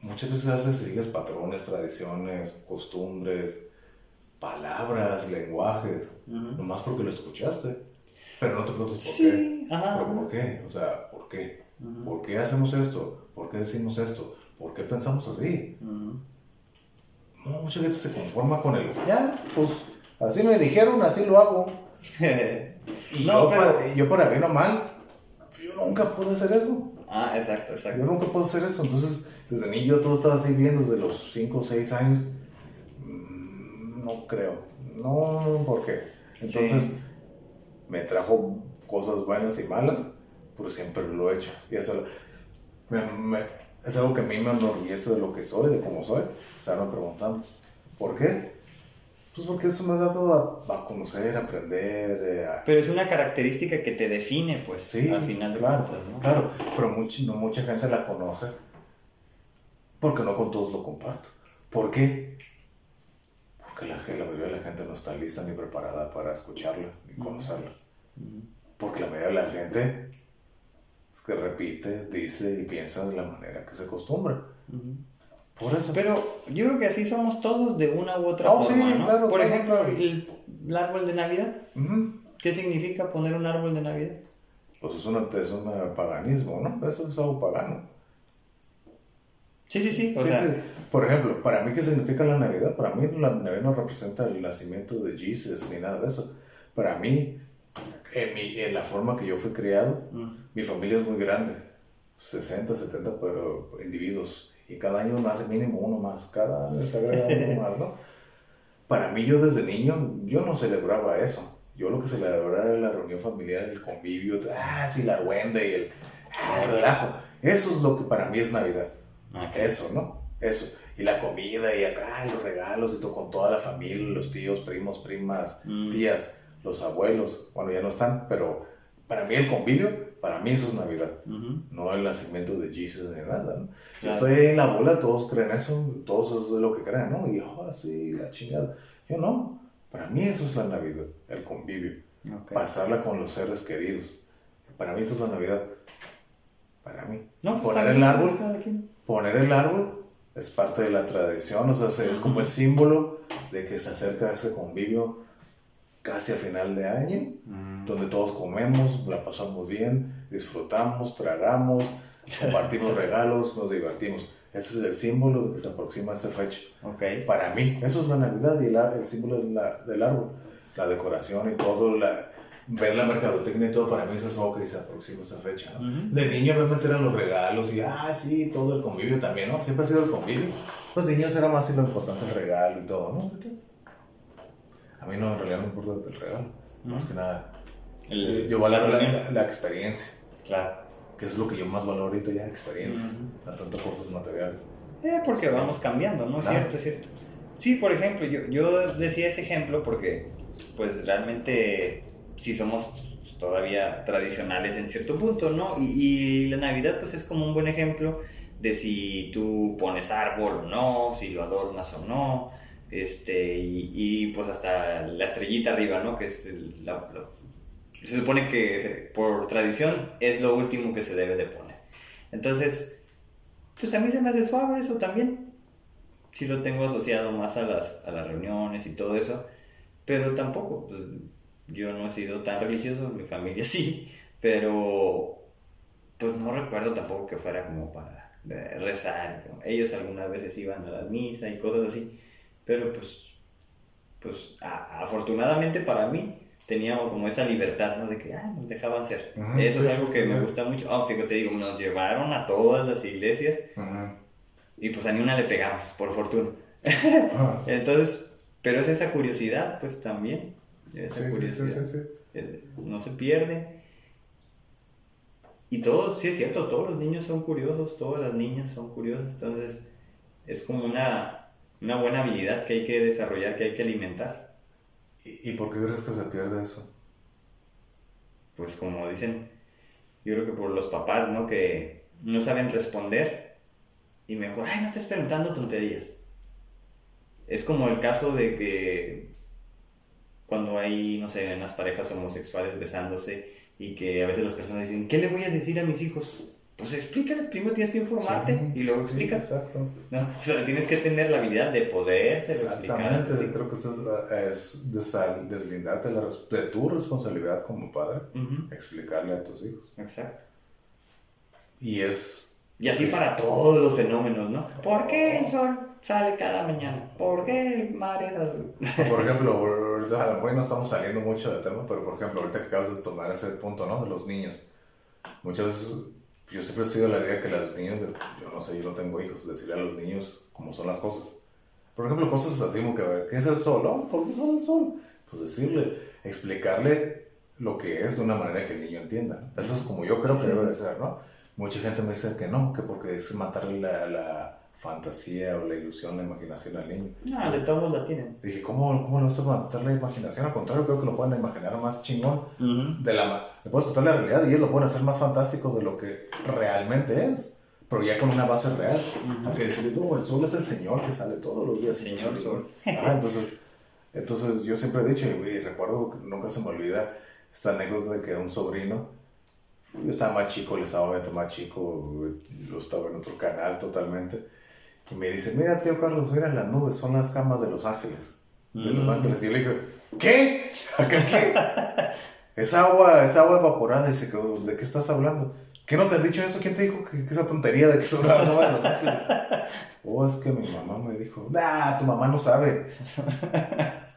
Muchas veces haces, sigues patrones, tradiciones, costumbres, palabras, lenguajes, nomás porque lo escuchaste. Pero no te preguntas por Sí, qué. ajá. ¿Pero por qué? O sea, ¿por qué? ¿Por qué hacemos esto? ¿Por qué decimos esto? ¿Por qué pensamos así? No, mucha gente se conforma con el, ya, pues, así me dijeron, así lo hago. Y No, yo, pero- para, yo para bien o mal, yo nunca pude hacer eso. ah, exacto, exacto. Yo nunca puedo hacer eso. Entonces, desde niño todo estaba así bien, desde los 5 o 6 años. Mm, No creo. No, ¿por qué? Entonces, Sí. me trajo cosas buenas y malas, pero siempre lo he hecho. Y eso me- me- es algo que a mí me enorgullece de lo que soy, de cómo soy. Estarme preguntando, ¿por qué? Pues porque eso me ha dado a, a conocer, a aprender, eh, a, Pero es una característica que te define, pues, Sí, al final de claro, cuentas, ¿no? claro, pero mucha, no mucha gente la conoce porque no con todos lo comparto. ¿Por qué? Porque la, la mayoría de la gente no está lista ni preparada para escucharla ni conocerla. Porque la mayoría de la gente es que repite, dice y piensa de la manera que se acostumbra. Por eso. Pero yo creo que así somos todos de una u otra Oh, sí, forma, ¿no? claro, Por claro, ejemplo, claro. El, el árbol de Navidad. ¿Qué significa poner un árbol de Navidad? Pues es, una, es un paganismo, ¿no? Eso es algo pagano. Sí, sí, sí. O Sí, sea, sí. Por ejemplo, para mí, ¿qué significa la Navidad? Para mí, la Navidad no representa el nacimiento de Jesus ni nada de eso. Para mí, en, mi, en la forma que yo fui criado, mi familia es muy grande 60, 70 pero, individuos. Y cada año nace mínimo uno más. Cada año se agrega uno más, ¿no? Para mí, yo desde niño, yo no celebraba eso. Yo lo que celebraba era la reunión familiar, el convivio, ah, sí, la argüenda y el, ah, el relajo. Eso es lo que para mí es Navidad. Ok. Eso, ¿no? Eso. Y la comida y acá, los regalos y todo con toda la familia, los tíos, primos, primas, Mm. tías, los abuelos. Bueno, ya no están, pero para mí el convivio, para mí eso es Navidad. No el nacimiento de Jesus ni nada, ¿no? Yo estoy ahí en la bola, todos creen eso, todos eso es lo que creen, ¿no? Y yo, sí, la chingada. Yo no. Para mí eso es la Navidad, el convivio. Pasarla con los seres queridos. Para mí eso es la Navidad. Para mí. No, pues Poner el árbol quien. poner el árbol es parte de la tradición, o sea, se- es como el símbolo de que se acerca ese convivio casi a final de año, donde todos comemos, la pasamos bien, disfrutamos, tragamos, compartimos regalos, nos divertimos. Ese es el símbolo de que se aproxima esa fecha. Ok. Para mí, eso es la Navidad y el, símbolo de la- del árbol, la decoración y todo, la, ver la mercadotecnia y todo, para mí eso es que se aproxima esa fecha. ¿no? De niño obviamente eran los regalos y, ah, sí, todo el convivio también, ¿no? Siempre ha sido el convivio. Los niños era más lo importante el regalo y todo, ¿no? A mí no, en realidad no importa el regalo, más que nada. El- yo, yo valoro la, la la- experiencia, Claro. que es lo que yo más valoro ahorita ya, experiencias, no tanto cosas materiales. Eh, porque vamos cambiando, ¿no? Claro. Cierto, cierto. Sí, por ejemplo, yo, yo decía ese ejemplo porque, pues realmente, sí somos todavía tradicionales en cierto punto, ¿no? Y, y la Navidad, pues es como un buen ejemplo de si tú pones árbol o no, si lo adornas o no, este, y, y, pues hasta la estrellita arriba, ¿no? Que es el- la- la- se supone que por tradición es lo último que se debe de poner. Entonces, pues a mí se me hace suave eso también. Sí lo tengo asociado más a las, a las reuniones y todo eso, pero tampoco, pues yo no he sido tan religioso, mi familia sí, pero pues no recuerdo tampoco que fuera como para rezar. Ellos algunas veces iban a la misa y cosas así, pero pues, pues a- afortunadamente para mí, tenía como esa libertad, ¿no? De que, ah, nos dejaban ser. Eso es algo que me gusta mucho. Óptico, te digo, nos llevaron a todas las iglesias y pues a ni una le pegamos, por fortuna. Entonces, pero es esa curiosidad, pues también. Esa curiosidad. Eh, no se pierde. Y todos, sí es cierto, todos los niños son curiosos, todas las niñas son curiosas, entonces es como una, una buena habilidad que hay que desarrollar, que hay que alimentar. ¿Y, por qué crees que se pierde eso? Pues como dicen, yo creo que por los papás, ¿no? Que no saben responder y mejor, ay, no estés preguntando tonterías. Es como el caso de que cuando hay, no sé, en las parejas homosexuales besándose y que a veces las personas dicen, ¿qué le voy a decir a mis hijos? Pues explícales, primero tienes que informarte y luego explicas. exacto. ¿no? O sea, tienes que tener la habilidad de poder Exactamente, creo que eso es, deslindarte de tu responsabilidad como padre, explicarle a tus hijos. Exacto. Y es... Y así para todos los fenómenos, ¿no? ¿Por qué el sol sale cada mañana? ¿Por qué el mar es azul? Por ejemplo, ahorita a lo mejor no estamos saliendo mucho del tema, pero por ejemplo, ahorita que acabas de tomar ese punto, ¿no? De los niños. Muchas veces yo siempre he sido la idea que los niños, yo no sé, yo no tengo hijos, decirle a los niños cómo son las cosas. Por ejemplo, cosas así como que, ¿qué es el sol? Oh, ¿Por qué es el sol? Pues decirle, explicarle lo que es de una manera que el niño entienda. Eso es como yo creo que debe de ser, ¿no? Mucha gente me dice que no, que porque es matarle la, la fantasía o la ilusión, la imaginación al niño. No, de todos la tienen. Dije, ¿cómo, cómo le vas a matar la imaginación? Al contrario, creo que lo pueden imaginar más chingón. de la, le puedes contar la realidad y ellos lo pueden hacer más fantástico de lo que realmente es. Pero ya con una base real. Aunque decirle, no, el sol es el Señor que sale todos los días. Señor Sol. Ah, entonces, entonces yo siempre he dicho, y recuerdo, nunca se me olvida esta anécdota de que un sobrino yo estaba más chico, le estaba viendo más chico, yo estaba en otro canal totalmente. Y me dice, mira, tío Carlos, mira las nubes, son las camas de Los Ángeles. De Los mm. Ángeles. Y yo le dije, ¿qué? ¿Qué? es agua, es agua evaporada. Dice, ¿de qué estás hablando? ¿Qué no te has dicho eso? ¿Quién te dijo que, esa tontería de que son las nubes de Los Ángeles? oh, es que mi mamá me dijo, nah, tu mamá no sabe.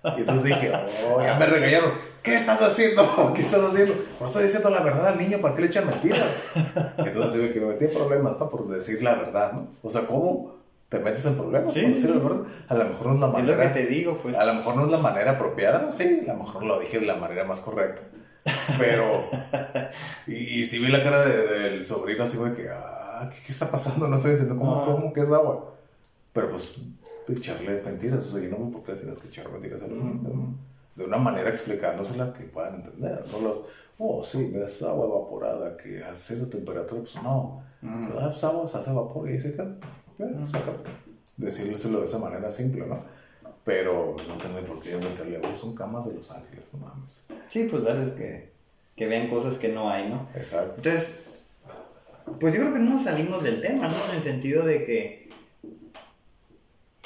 Y entonces dije, oh, ya me regañaron. ¿Qué estás haciendo? ¿Qué estás haciendo? No estoy diciendo la verdad al niño, ¿para qué le echan mentiras? Entonces digo que me metí en problemas, ¿no? Por decir la verdad, ¿no? O sea, ¿cómo te metes en problemas? Sí. Por verdad. A lo mejor no es la manera. Es lo que te digo, pues. A lo mejor no es la manera apropiada, sí, a lo mejor lo dije de la manera más correcta. Pero. y, si vi la cara del sobrino así, güey, que, ah, ¿qué, está pasando? No estoy entendiendo cómo, cómo que es agua. Pero pues, echarle mentiras, o sea, yo no me por qué tienes que echar mentiras a los niños, De una manera explicándosela que puedan entender, no los, oh, sí, mira, es agua evaporada, que a cero temperatura, pues no, ¿verdad? Pues agua se hace vapor y dice que, saca. Decírselo de esa manera simple, ¿no? Pero no tiene por qué meterle, oh, son camas de Los Ángeles, no mames. Sí, pues haces que, que vean cosas que no hay, ¿no? Exacto. Entonces, pues yo creo que no nos salimos del tema, ¿no? En el sentido de que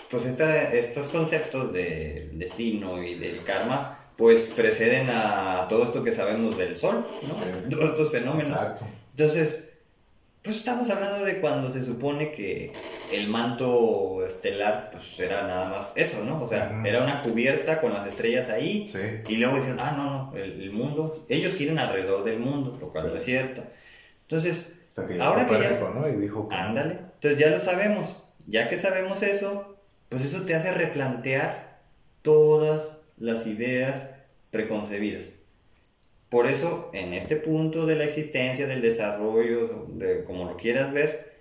pues estos conceptos del destino y del karma, pues preceden a todo esto que sabemos del sol, ¿no? Todos estos fenómenos. Exacto. Entonces, pues estamos hablando de cuando se supone que el manto estelar, pues era nada más eso, ¿no? O sea, era una cubierta con las estrellas ahí. Sí. Y luego dijeron, ah, no, no, el, mundo, ellos giran alrededor del mundo, lo cual no es cierto. Entonces, ahora que ya... ¿no? Y dijo... Ándale. Entonces ya lo sabemos. Ya que sabemos eso, pues eso te hace replantear todas las ideas preconcebidas. Por eso, en este punto de la existencia, del desarrollo, de como lo quieras ver,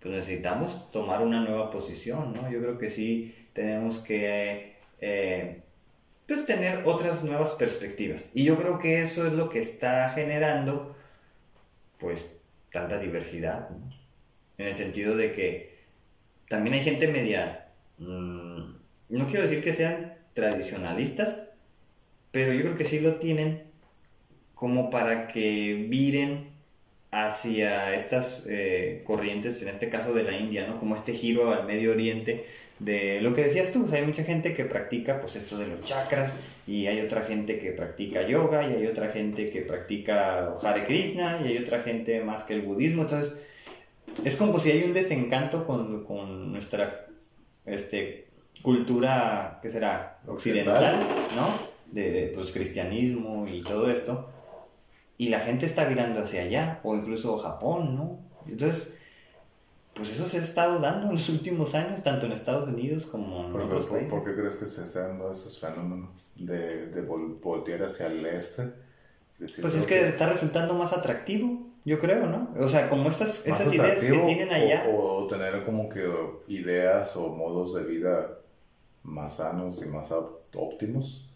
pues necesitamos tomar una nueva posición, ¿no? Yo creo que sí tenemos que eh, pues tener otras nuevas perspectivas. Y yo creo que eso es lo que está generando, pues, tanta diversidad, ¿no? En el sentido de que también hay gente media Mm, no quiero decir que sean tradicionalistas, pero yo creo que sí lo tienen como para que viren hacia estas eh, corrientes, en este caso de la India, ¿no? Como este giro al Medio Oriente de lo que decías tú, hay mucha gente que practica pues esto de los chakras y hay otra gente que practica yoga y hay otra gente que practica Hare Krishna y hay otra gente más que el budismo, entonces es como si hay un desencanto con, con nuestra este, cultura, ¿qué será? Occidental, ¿no? de, de, pues, cristianismo y todo esto, y la gente está virando hacia allá, o incluso Japón, ¿no? Entonces, pues eso se ha estado dando en los últimos años, tanto en Estados Unidos como en ¿Por, otros por, países. por qué crees que se están dando esos fenómenos de, de vol- voltear hacia el este? Decir, Pues es "Ok, que está resultando más atractivo, yo creo, ¿no? O sea, como estas, esas ideas que tienen allá. O, o tener como que ideas o modos de vida más sanos y más óptimos.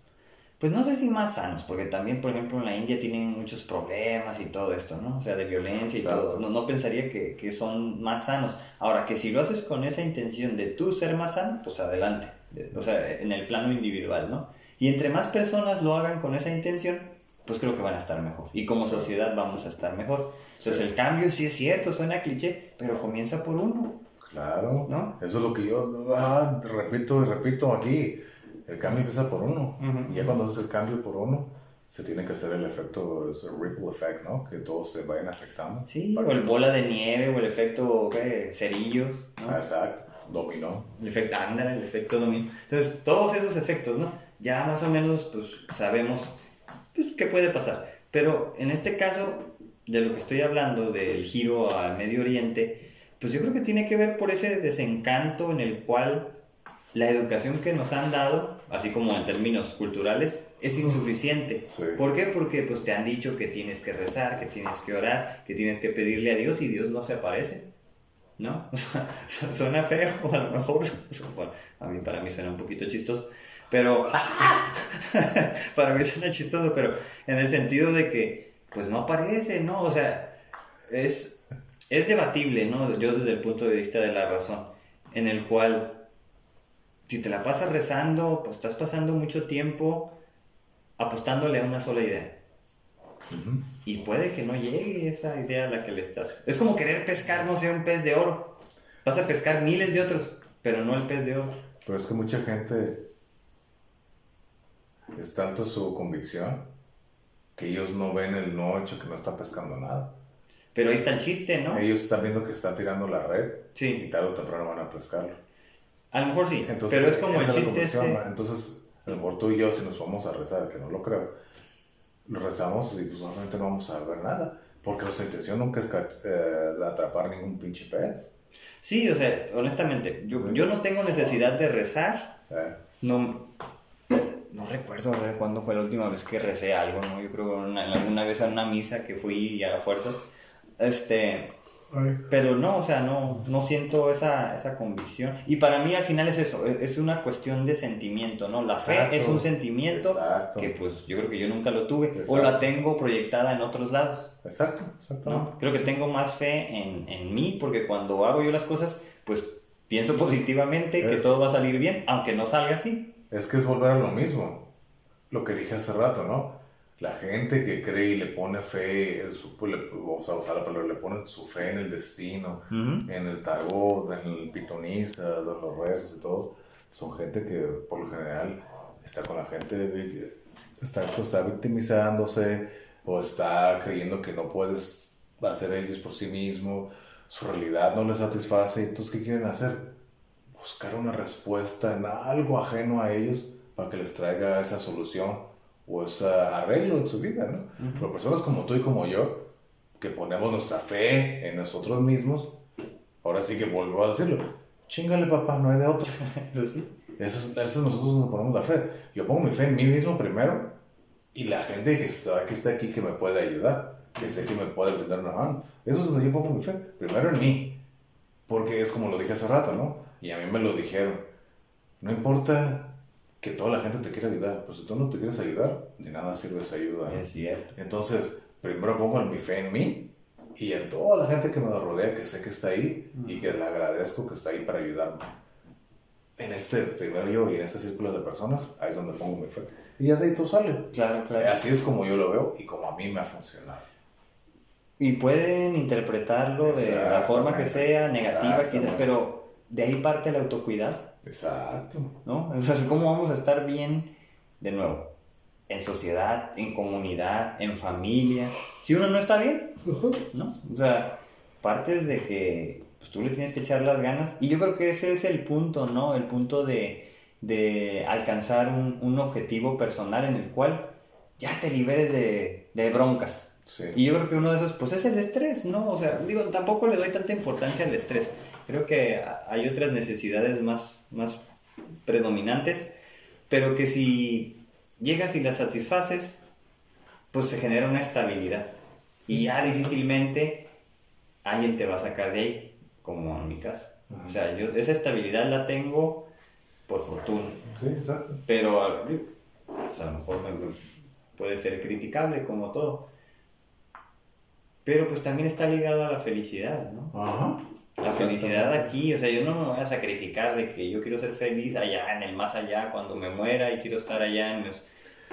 Pues no sé si más sanos, porque también, por ejemplo, en la India tienen muchos problemas y todo esto, ¿no? O sea, de violencia y todo. No, no pensaría que, que son más sanos. Ahora, que si lo haces con esa intención de tú ser más sano, pues adelante. De- O sea, en el plano individual, ¿no? Y entre más personas lo hagan con esa intención, pues creo que van a estar mejor. Y como sociedad vamos a estar mejor. Entonces, Sí. el cambio sí es cierto, suena cliché, pero comienza por uno. Claro, ¿No? eso es lo que yo ah, repito y repito aquí. El cambio empieza por uno. Ujú. Y ya cuando haces el cambio por uno, se tiene que hacer el efecto, el ripple effect, ¿no? Que todos se vayan afectando. Sí, o el bola de nieve, o el efecto, ¿qué? Cerillos, ¿no? Ah, Exacto, dominó. El efecto ándale, el efecto dominio. Entonces, todos esos efectos, ¿no? Ya más o menos, pues, sabemos pues, qué puede pasar. Pero en este caso, de lo que estoy hablando, del giro al Medio Oriente, pues yo creo que tiene que ver por ese desencanto en el cual la educación que nos han dado, así como en términos culturales, es insuficiente. Sí. ¿Por qué? Porque pues te han dicho que tienes que rezar, que tienes que orar, que tienes que pedirle a Dios y Dios no se aparece. ¿No? O sea, su- suena feo, a lo mejor. Bueno, a mí, para mí suena un poquito chistoso. Pero. para mí suena chistoso, pero en el sentido de que, pues no aparece, ¿no? O sea, es, es debatible, ¿no? Yo desde el punto de vista de la razón, en el cual, si te la pasas rezando, pues estás pasando mucho tiempo apostándole a una sola idea. Y puede que no llegue esa idea a la que le estás. Es como querer pescar, no sé, un pez de oro. Vas a pescar miles de otros, pero no el pez de oro. Pero es que mucha gente es tanto su convicción que ellos no ven el no hecho que no está pescando nada. Pero ahí está el chiste, ¿no? Ellos están viendo que está tirando la red Sí. y tarde o temprano van a pescarlo. A lo mejor sí, Entonces, pero es como el la chiste este. ¿no? Entonces, a lo mejor tú y yo, si nos vamos a rezar, que no lo creo, lo rezamos y pues obviamente no vamos a ver nada. Porque nuestra intención nunca es eh, atrapar ningún pinche pez. Sí, o sea, honestamente, yo, Sí. yo no tengo necesidad de rezar. Eh, No, no recuerdo cuándo fue la última vez que recé algo, ¿no? Yo creo una, alguna vez a una misa que fui y a fuerzas. Este, Pero no, o sea, no, no siento esa, esa convicción. Y para mí al final es eso, es es una cuestión de sentimiento, ¿no? La fe Exacto. es un sentimiento Exacto. que pues yo creo que yo nunca lo tuve o Exacto. la tengo proyectada en otros lados, Exacto, exactamente. ¿no? Creo que tengo más fe en, en mí porque cuando hago yo las cosas, pues pienso positivamente que todo va a salir bien, aunque no salga así. Es que es volver a lo mismo. Lo que dije hace rato, ¿no? La gente que cree y le pone fe, su- pues, le- vamos a usar la palabra, le pone su fe en el destino, en el tarot, en el pitoniza, en los rezos y todo, son gente que por lo general está con la gente, está, está victimizándose o está creyendo que no puedes hacer ellos por sí mismo, su realidad no les satisface, entonces ¿qué quieren hacer? buscar una respuesta en algo ajeno a ellos para que les traiga esa solución o ese arreglo en su vida, ¿no? Pero personas como tú y como yo, que ponemos nuestra fe en nosotros mismos, ahora sí que vuelvo a decirlo, chingale papá, no hay de otro. Eso es, eso es nosotros nos ponemos la fe. Yo pongo mi fe en mí mismo primero y la gente que está, que está aquí que me puede ayudar, que sé que me puede brindar una mano. Eso es donde yo pongo mi fe, primero en mí. Porque es como lo dije hace rato, ¿no? Y a mí me lo dijeron. No importa que toda la gente te quiera ayudar, pues si tú no te quieres ayudar, de nada sirve esa ayuda. ¿no? Es cierto. Entonces, primero pongo mi fe en mí y en toda la gente que me rodea, que sé que está ahí y que le agradezco que está ahí para ayudarme. En este, primero yo y en este círculo de personas, ahí es donde pongo mi fe. Y ya de ahí todo sale. Claro, claro. Así es como yo lo veo y como a mí me ha funcionado. Y pueden interpretarlo de la forma que sea, negativa quizás, pero de ahí parte el autocuidado, Exacto. ¿no? O sea, ¿cómo vamos a estar bien de nuevo? En sociedad, en comunidad, en familia. Si uno no está bien, ¿no? O sea, partes de que pues, tú le tienes que echar las ganas. Y yo creo que ese es el punto, ¿no? El punto de, de alcanzar un, un objetivo personal en el cual ya te liberes de, de broncas. Sí. Y yo creo que uno de esos, pues es el estrés, ¿no? O sea, digo, tampoco le doy tanta importancia al estrés. Creo que hay otras necesidades más, más predominantes, pero que si llegas y las satisfaces, pues se genera una estabilidad. Y ya difícilmente alguien te va a sacar de ahí, como en mi caso. O sea, yo esa estabilidad la tengo por fortuna. Sí, exacto. Pero a, pues, a lo mejor me- puede ser criticable como todo. Pero pues también está ligado a la felicidad, ¿no? Ajá. La felicidad aquí, o sea, yo no me voy a sacrificar de que yo quiero ser feliz allá, en el más allá, cuando me muera y quiero estar allá en los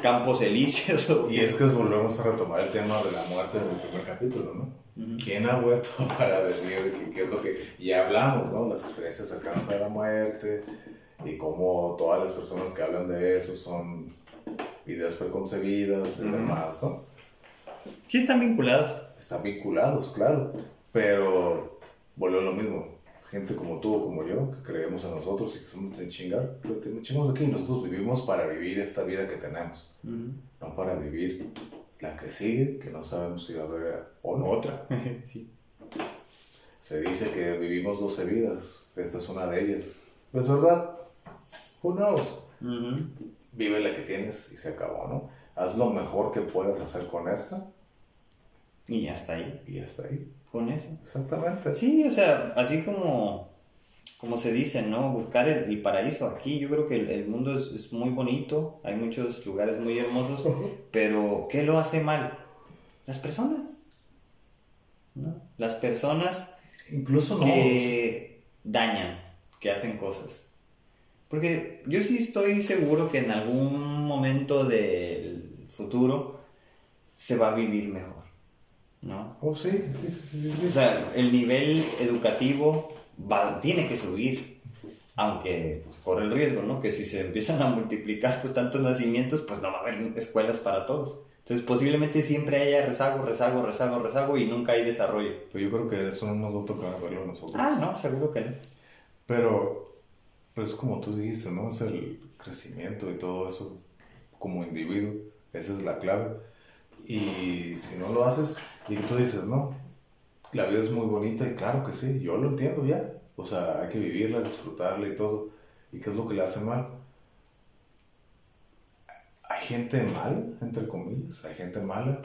campos elíseos. o- Y es que volvemos a retomar el tema de la muerte del primer capítulo, ¿no? ¿Quién ha vuelto para decir que, qué es lo que... Ya hablamos, ¿no? Las experiencias cercanas a la muerte y cómo todas las personas que hablan de eso son ideas preconcebidas y demás, ¿no? Sí están vinculados. Están vinculados, claro, pero a lo mismo. Gente como tú o como yo, que creemos en nosotros y que somos de chingar, pero te chingamos aquí. Nosotros vivimos para vivir esta vida que tenemos, no para vivir la que sigue, que no sabemos si va a haber o no otra. sí. Se dice que vivimos 12 vidas, esta es una de ellas. ¿Es verdad? Who knows? Ujú. Vive la que tienes y se acabó, ¿no? Haz lo mejor que puedas hacer con esta Y hasta ahí, y hasta ahí. Con eso. Exactamente. Sí, o sea, así como, como se dice, ¿no? Buscar el, el paraíso aquí. Yo creo que el, el mundo es, es muy bonito, hay muchos lugares muy hermosos, pero ¿qué lo hace mal? Las personas. ¿no? Las personas Incluso no. que dañan, que hacen cosas. Porque yo sí estoy seguro que en algún momento del futuro se va a vivir mejor, ¿no? Oh, sí, sí, sí, sí, sí. O sea, el nivel educativo va, tiene que subir, aunque pues, corre el riesgo, ¿no? Que si se empiezan a multiplicar pues tantos nacimientos, pues no va a haber escuelas para todos. Entonces posiblemente siempre haya rezago, rezago, rezago, rezago y nunca hay desarrollo. Pero yo creo que eso no nos va a tocar verlo a nosotros. Ah, no, seguro que no. Pero, pues como tú dijiste, ¿no? Es el crecimiento y todo eso como individuo. Esa es la clave. Y si no lo haces, y tú dices, no, la vida es muy bonita y claro que sí, yo lo entiendo ya. O sea, hay que vivirla, disfrutarla y todo. ¿Y qué es lo que le hace mal? Hay gente mal, entre comillas, hay gente mala.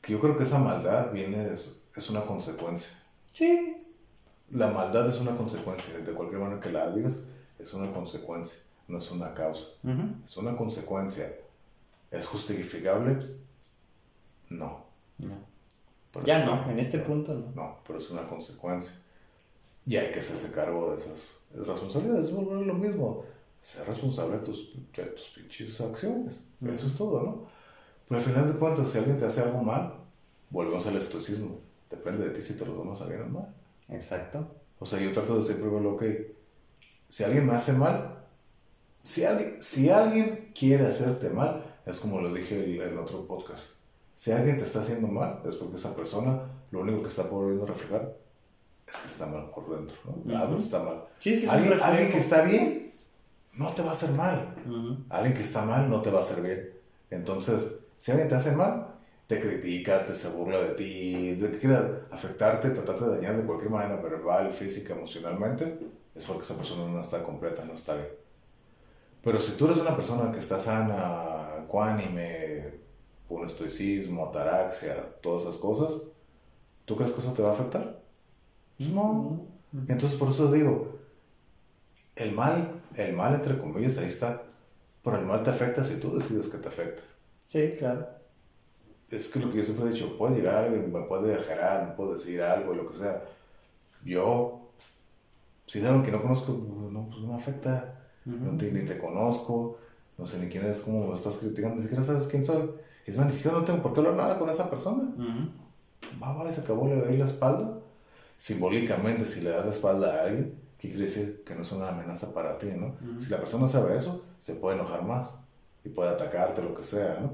Que yo creo que esa maldad viene, es, es una consecuencia. Sí. La maldad es una consecuencia, de cualquier manera que la digas, es una consecuencia, no es una causa. Es una consecuencia. ¿Es justificable? No. No. Pero Ya no, una- en este punto no. No, pero es una consecuencia. Y hay que hacerse cargo de esas responsabilidades. Es volver a lo mismo. Ser responsable de tus, de tus pinches acciones. Eso es todo, ¿no? Pero al final de cuentas, si alguien te hace algo mal, volvemos al estoicismo. Depende de ti si te lo tomas a bien o mal. Exacto. O sea, yo trato de siempre ver lo que... Si alguien me hace mal, si alguien, si alguien quiere hacerte mal, es como lo dije en el otro podcast. Si alguien te está haciendo mal, es porque esa persona lo único que está pudiendo reflejar es que está mal por dentro, ¿no? Algo está mal. Sí, sí, alguien, alguien que está bien, no te va a hacer mal. Ujú. Alguien que está mal no te va a hacer bien. Entonces, si alguien te hace mal, te critica, te se burla de ti, de que quiera afectarte, tratarte de dañar de cualquier manera, verbal, física, emocionalmente, es porque esa persona no está completa, no está bien. Pero si tú eres una persona que está sana, ecuánime, con estoicismo, ataraxia, todas esas cosas, ¿tú crees que eso te va a afectar? Pues no. Entonces por eso digo, el mal, el mal entre comillas, ahí está. Pero el mal te afecta si tú decides que te afecta. Sí, claro. Es que lo que yo siempre he dicho, puede llegar alguien, me puede dejar, me puede decir algo, lo que sea. Yo, si es algo que no conozco, no, pues no me afecta. no te, ni te conozco, no sé ni quién eres, cómo me estás criticando, ni siquiera sabes quién soy. Es más, ni siquiera no tengo por qué hablar nada con esa persona. Ujú. Va, va, y se acabó, le doy la espalda. Simbólicamente, si le das la espalda a alguien, ¿qué quiere decir? Que no es una amenaza para ti, ¿no? Si la persona sabe eso, se puede enojar más y puede atacarte, lo que sea, ¿no?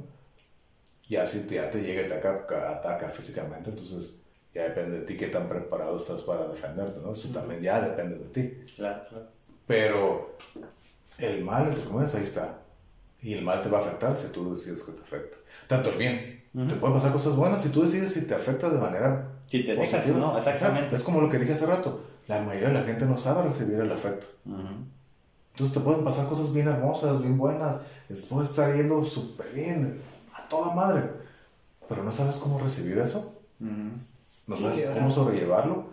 Ya si te, ya te llega y te ataca, ataca físicamente, entonces ya depende de ti qué tan preparado estás para defenderte, ¿no? Eso también ya depende de ti. Claro, claro. Pero el mal, entre comillas, ahí está. Y el mal te va a afectar si tú decides que te afecta. Tanto el bien. Te pueden pasar cosas buenas si tú decides si te afecta de manera. Si te dejas, ¿no? Exactamente. Es como lo que dije hace rato. La mayoría de la gente no sabe recibir el afecto. Entonces te pueden pasar cosas bien hermosas, bien buenas. Puedes estar yendo súper bien, a toda madre. Pero no sabes cómo recibir eso. No sabes cómo sobrellevarlo.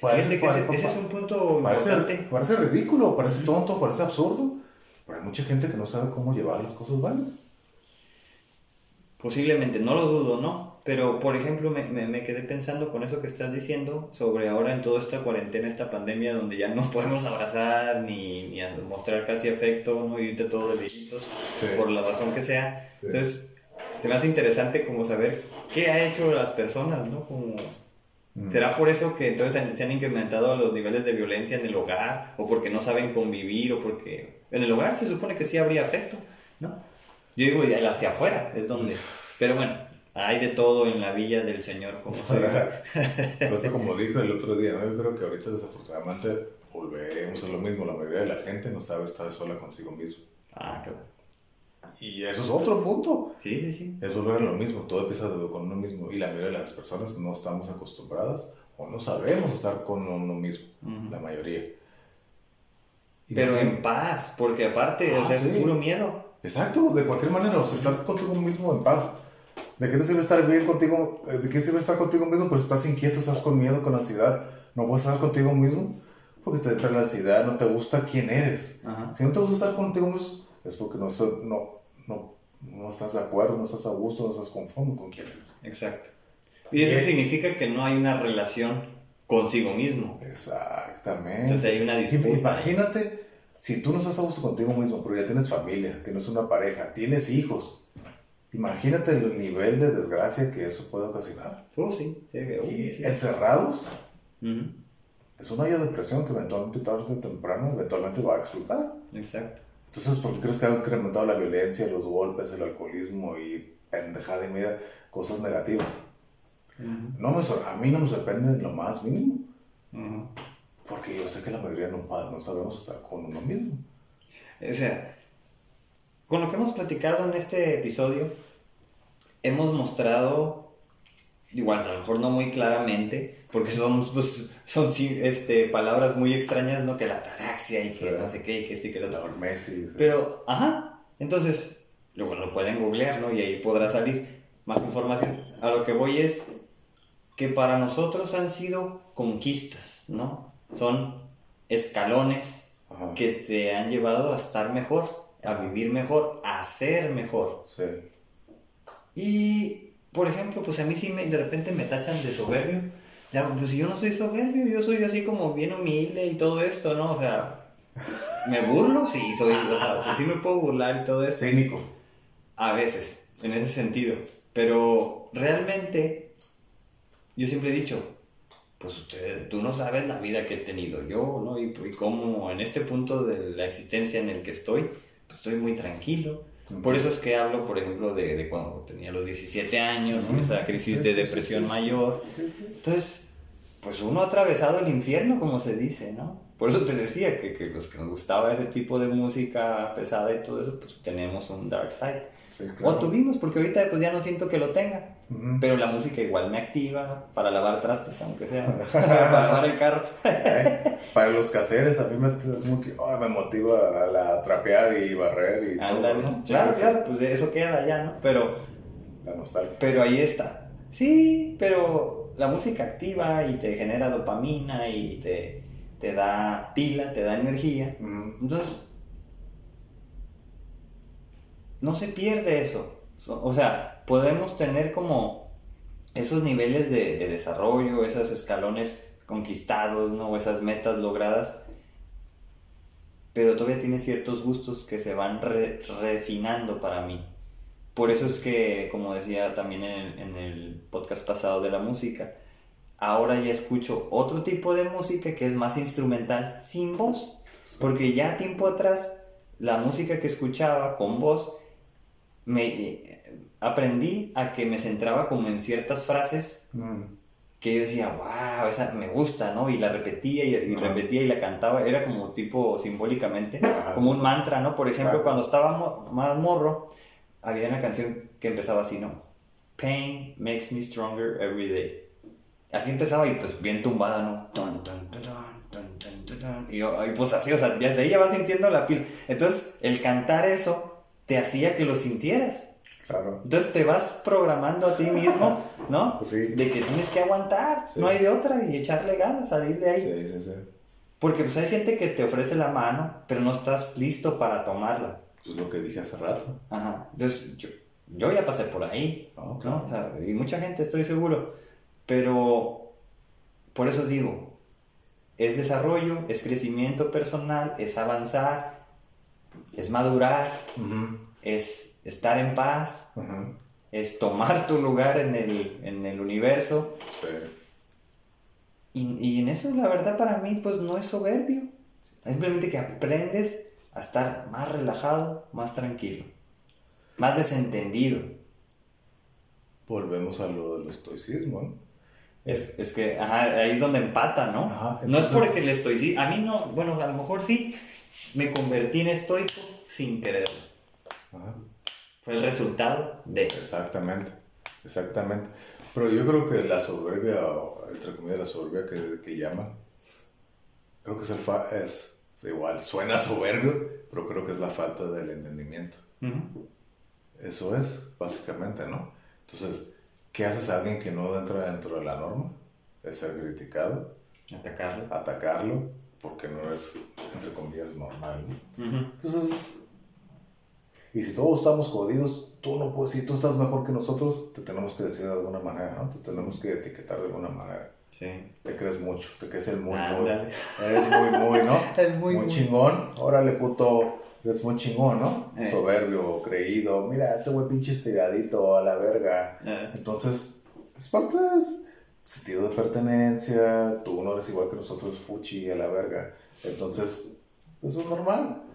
Parece, ese, es un punto parece, parece ridículo, parece tonto, parece absurdo. Pero hay mucha gente que no sabe cómo llevar las cosas buenas. Posiblemente, no lo dudo, ¿no? Pero, por ejemplo, me, me, quedé pensando con eso que estás diciendo sobre ahora en toda esta cuarentena, esta pandemia, donde ya no podemos abrazar ni, ni mostrar casi afecto, ¿no? Y irte todos los por la razón que sea. Entonces, se me hace interesante como saber qué ha hecho las personas, ¿no? Como. ¿Será por eso que entonces se han incrementado los niveles de violencia en el hogar? ¿O porque no saben convivir? ¿O porque en el hogar se supone que sí habría afecto? ¿no? Yo digo, hacia afuera es donde... Pero bueno, hay de todo en la villa del Señor, como se dice. como dijo el otro día, yo creo que ahorita desafortunadamente volvemos a lo mismo. La mayoría de la gente no sabe estar sola consigo mismo. Ah, claro. Y eso es otro punto. Sí, sí, sí. Es volver a lo mismo, todo empieza con uno mismo. Y la mayoría de las personas no estamos acostumbradas o no sabemos estar con uno mismo, la mayoría. Pero en paz, porque aparte, o ah, sea, es puro miedo. Exacto, de cualquier manera, o sea, estar contigo mismo en paz. ¿De qué te sirve estar bien contigo? Eh, ¿De qué sirve estar contigo mismo? Pero estás inquieto, estás con miedo, con ansiedad. No puedes estar contigo mismo porque te entra la ansiedad, no te gusta quién eres. Si no te gusta estar contigo mismo, es porque no, no, no, estás de acuerdo, no estás a gusto, no estás conforme con quién eres. Exacto. Y eso significa que no hay una relación consigo mismo. Exactamente. Entonces hay una disputa. imagínate si tú no estás a gusto contigo mismo, pero ya tienes familia, tienes una pareja, tienes hijos. Imagínate el nivel de desgracia que eso puede ocasionar. Oh, sí. y encerrados. Es una depresión que eventualmente, tarde o temprano, eventualmente va a explotar. Exacto. Entonces, ¿por qué crees que ha incrementado la violencia, los golpes, el alcoholismo y pendejada y media, cosas negativas? no me, a mí no me sorprende en lo más mínimo. Porque yo sé que la mayoría no, no sabemos estar con uno mismo. O sea, con lo que hemos platicado en este episodio, hemos mostrado, igual a lo mejor no muy claramente, porque son, pues, son este, palabras muy extrañas, ¿no? Que la ataraxia y que no sé qué, y que sí, que lo... Messi. Pero, ajá, entonces, luego lo pueden googlear, ¿no? Y ahí podrá salir más información. A lo que voy es que para nosotros han sido conquistas, ¿no? Son escalones que te han llevado a estar mejor, a vivir mejor, a ser mejor. Sí. Y, por ejemplo, pues a mí sí me, de repente me tachan de soberbio ya, pues yo no soy soberbio, yo soy así como bien humilde y todo esto, ¿no? O sea, ¿me burlo? Sí, soy, o sí me puedo burlar y todo eso. Cínico. A veces, en ese sentido. Pero realmente, yo siempre he dicho, pues usted, tú no sabes la vida que he tenido yo, ¿no? Y, y cómo en este punto de la existencia en el que estoy, pues estoy muy tranquilo por eso es que hablo, por ejemplo, de, de cuando tenía los 17 años, en esa crisis de depresión mayor. Entonces, pues uno ha atravesado el infierno, como se dice, ¿no? Por eso te decía que, que los que nos gustaba ese tipo de música pesada y todo eso, pues tenemos un dark side. O tuvimos, porque ahorita pues ya no siento que lo tenga. Pero la música igual me activa para lavar trastes, aunque sea. para lavar el carro. para los caseres, a mí me, oh, me motiva a la trapear y barrer y todo. Claro, claro, pues eso queda ya, ¿no? Pero. La nostalgia. Pero ahí está. Sí, pero la música activa y te genera dopamina y te, te da pila, te da energía. Entonces no se pierde eso. O sea, podemos tener como esos niveles de, desarrollo, esos escalones conquistados, ¿no? esas metas logradas, pero todavía tiene ciertos gustos que se van refinando para mí. Por eso es que, como decía también en en el podcast pasado de la música, ahora ya escucho otro tipo de música que es más instrumental, sin voz. Porque ya tiempo atrás, la música que escuchaba con voz me aprendí a que me centraba como en ciertas frases mm. que yo decía, wow, esa me gusta, ¿no? Y la repetía y, repetía y la cantaba, era como tipo simbólicamente, como un mantra, ¿no? Por ejemplo, cuando estaba más morro, había una canción que empezaba así, ¿no? Pain makes me stronger every day. Así empezaba y pues bien tumbada, ¿no? y, yo, y pues así, o sea, desde ahí ya vas sintiendo la piel. Entonces, el cantar eso te hacía que lo sintieras. Claro. Entonces te vas programando a ti mismo, ¿no? Pues sí. De que tienes que aguantar, no hay de otra, y echarle ganas, salir de ahí. Sí, sí, sí. Porque pues hay gente que te ofrece la mano, pero no estás listo para tomarla. Es lo que dije hace rato. Ajá. Entonces yo, yo ya pasé por ahí, ¿no? O sea, y mucha gente, estoy seguro. Pero por eso digo, es desarrollo, es crecimiento personal, es avanzar, es madurar, es estar en paz, es tomar tu lugar en el, universo. Y, en eso, la verdad, para mí, pues no es soberbio. Simplemente que aprendes a estar más relajado, más tranquilo, más desentendido. Volvemos a lo del estoicismo, ¿no? Es, que ahí es donde empata, ¿no? no es porque el estoicismo, a mí no, bueno, a lo mejor sí, me convertí en estoico sin querer. Ajá el resultado de... Exactamente, exactamente. Pero yo creo que la soberbia, entre comillas, la soberbia que, que llaman, creo que es, el fa es igual, suena soberbio, pero creo que es la falta del entendimiento. Eso es, básicamente, ¿no? Entonces, ¿qué haces a alguien que no entra dentro de la norma? Es ser criticado. Atacarlo. Atacarlo, porque no es, entre comillas, normal. Entonces, y si todos estamos jodidos, tú no puedes, si tú estás mejor que nosotros, te tenemos que decir de alguna manera, ¿no? Te tenemos que etiquetar de alguna manera. Sí. Te crees mucho, te crees el muy, muy. Eres muy, muy, ¿no? El muy, muy, chingón. Órale, puto. Eres muy chingón, ¿no? Eh. Soberbio, creído. Mira, este güey pinche estiradito a la verga. Eh. Entonces, es parte de sentido de pertenencia. Tú no eres igual que nosotros, fuchi a la verga. Entonces, eso es normal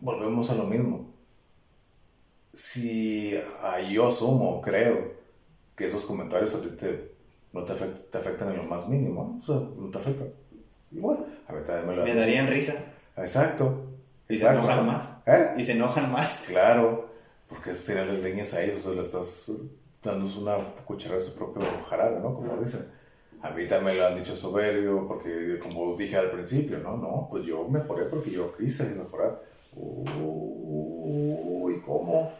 volvemos a lo mismo. Si yo asumo, creo, que esos comentarios a ti te, no te, te afectan en lo más mínimo, o sea, no te afectan. Igual, a mí también me lo Me darían risa. Exacto. Y se enojan más. ¿Eh? Y se enojan más. Claro, porque es tirarle leñas a ellos, o sea, le estás dando una cucharada de su propio jarabe, ¿no? Como dicen. A mí también lo han dicho soberbio, porque como dije al principio, no, no, pues yo mejoré porque yo quise mejorar. Uy, ¿cómo?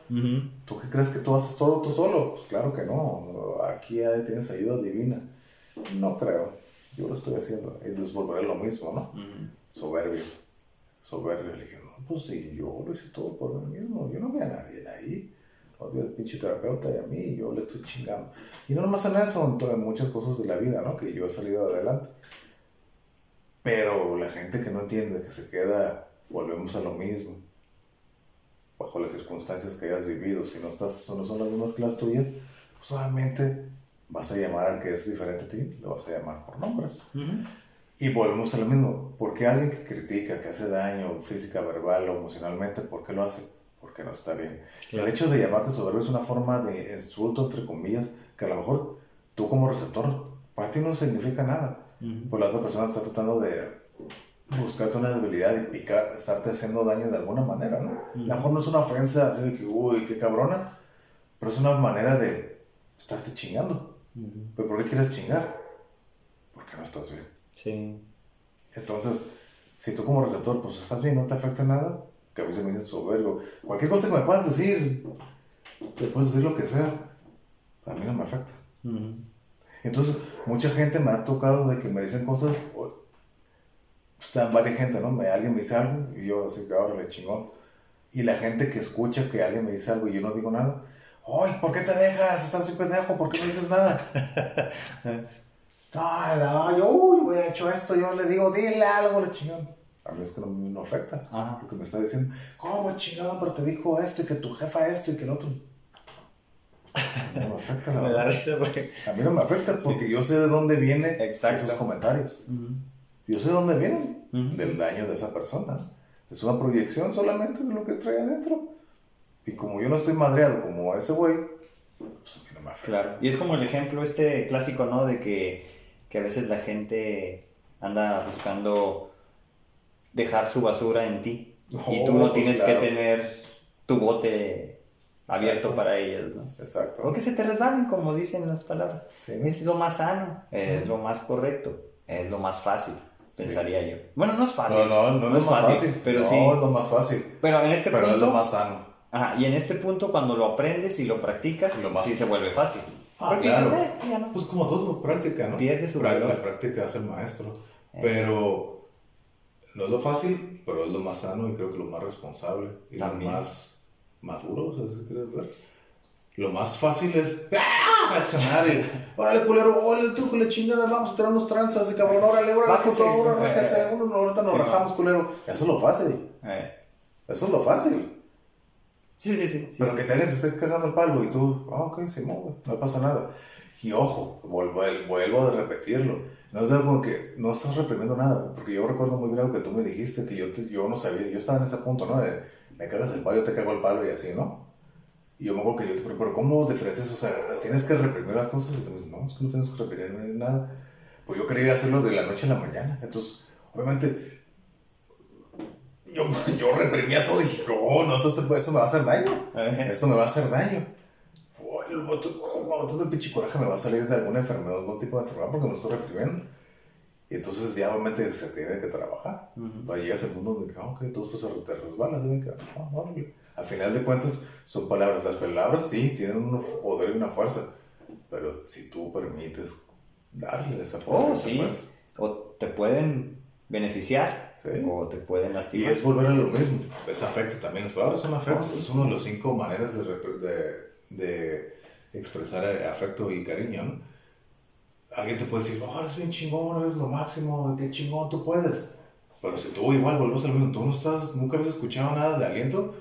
¿Tú qué crees que tú haces todo tú solo? Pues claro que no. Aquí tienes ayuda divina. No creo. Yo lo estoy haciendo. Y les volveré lo mismo, ¿no? Soberbio. Soberbio. Le dije, no, pues sí, yo lo hice todo por mí mismo. Yo no veo a nadie ahí. Odio al pinche terapeuta y a mí, yo le estoy chingando. Y no nomás en eso, en muchas cosas de la vida, ¿no? Que yo he salido adelante. Pero la gente que no entiende, que se queda volvemos a lo mismo. Bajo las circunstancias que hayas vivido, si no, estás, no son las mismas que las tuyas, pues solamente vas a llamar al que es diferente a ti, lo vas a llamar por nombres. Y volvemos a lo mismo. ¿Por qué alguien que critica, que hace daño física, verbal o emocionalmente, por qué lo hace? Porque no está bien. El hecho de llamarte soberbio es una forma de insulto, entre comillas, que a lo mejor tú como receptor, para ti no significa nada. Pues la otra persona está tratando de buscarte una debilidad y picar, estarte haciendo daño de alguna manera, ¿no? A lo mejor no es una ofensa así de que, uy, qué cabrona, pero es una manera de estarte chingando. ¿Pero por qué quieres chingar? Porque no estás bien. Sí. Entonces, si tú como receptor, pues estás bien, no te afecta nada, que a veces me dicen soberbio, cualquier cosa que me puedas decir, te puedes decir lo que sea, a mí no me afecta. Entonces, mucha gente me ha tocado de que me dicen cosas, está varias gente, ¿no? Me, alguien me dice algo y yo así que ahora le chingón. Y la gente que escucha que alguien me dice algo y yo no digo nada, ¡ay, ¿por qué te dejas? Estás un pendejo, ¿por qué no dices nada? No, yo uy, hubiera hecho esto, yo le digo, dile algo, le chingón. A mí es que no, no afecta lo que me está diciendo. ¿Cómo chingón? Pero te dijo esto y que tu jefa esto y que el otro. No me afecta la verdad. A mí no me afecta porque yo sé de dónde vienen esos comentarios. Yo sé de dónde vienen, del daño de esa persona. Es una proyección solamente de lo que trae adentro. Y como yo no estoy madreado como ese güey, pues a mí no no me afecta. Claro. Y es como el ejemplo este clásico, ¿no? De que, que a veces la gente anda buscando dejar su basura en ti. y tú Oh, no tienes claro. que tener tu bote abierto Exacto. para ellos, ¿no? Exacto. O que se te resbalen, como dicen las palabras. Sí. Es lo más sano, es lo más correcto, es lo más fácil, pensaría yo. Bueno, no es fácil. No, no, no, es lo más fácil. pero no, sí. es lo más fácil. Pero en este Pero punto. es lo más sano. Ajá, y en este punto, cuando lo aprendes y lo practicas, Lo más- sí se vuelve fácil. Ah, Porque claro. dices, "Eh, ya no". Pues como todo, práctica, ¿no? Pierde su valor. La práctica hace el maestro. Eh. Pero no es lo fácil, pero es lo más sano y creo que lo más responsable y También. lo más maduro, o sea, si quieres ver. Lo más fácil es ¡ah! reaccionar y órale culero, órale tú con la chingada, vamos a tirar unos tranzas y cabrón, órale, órale, Bájese. puto, órale, bájese, uno, ahorita nos Sí, rajamos culero. Eso es lo fácil, Eh, eso es lo fácil. Sí, sí, sí. sí. Pero que te alguien te esté cagando el palo y tú, ah, ok, sí, no, no pasa nada. Y ojo, vuelvo, vuelvo a repetirlo. No es algo que no estás reprimiendo nada, porque yo recuerdo muy bien algo que tú me dijiste, que yo, te- yo no sabía, yo estaba en ese punto, ¿no? De, me cagas el palo, yo te cago el palo y así, ¿no? Y yo me acuerdo que yo te pregunto, ¿cómo diferencias? O sea, ¿tienes que reprimir las cosas? Y tú me dices, no, es que no tienes que reprimir nada. Pues yo quería hacerlo de la noche a la mañana. Entonces, obviamente, yo, yo reprimía todo y dije, oh, no, entonces pues, eso me va a hacer daño. Esto me va a hacer daño. Oh, el botón, como todo el pinche coraje me va a salir de alguna enfermedad, algún tipo de enfermedad porque me estoy reprimiendo. Y entonces ya obviamente se tiene que trabajar. Ujú. Ahí llegas al mundo donde, ah, ok, todo esto se te resbala, órale. Al final de cuentas son palabras. Las palabras sí tienen un poder y una fuerza. Pero si tú permites darle esa poder y Oh, esa sí. fuerza. O te pueden beneficiar Sí. o te pueden Y lastimar. es volver a lo mismo, es afecto también. Las palabras son afecto, es una de las cinco maneras de, de, de expresar eh, afecto y cariño. ¿no? Alguien te puede decir, oh, eres bien chingón, eres lo máximo, qué chingón tú puedes. Pero si tú igual volvemos al mismo, tú no estás, nunca habías escuchado nada de aliento,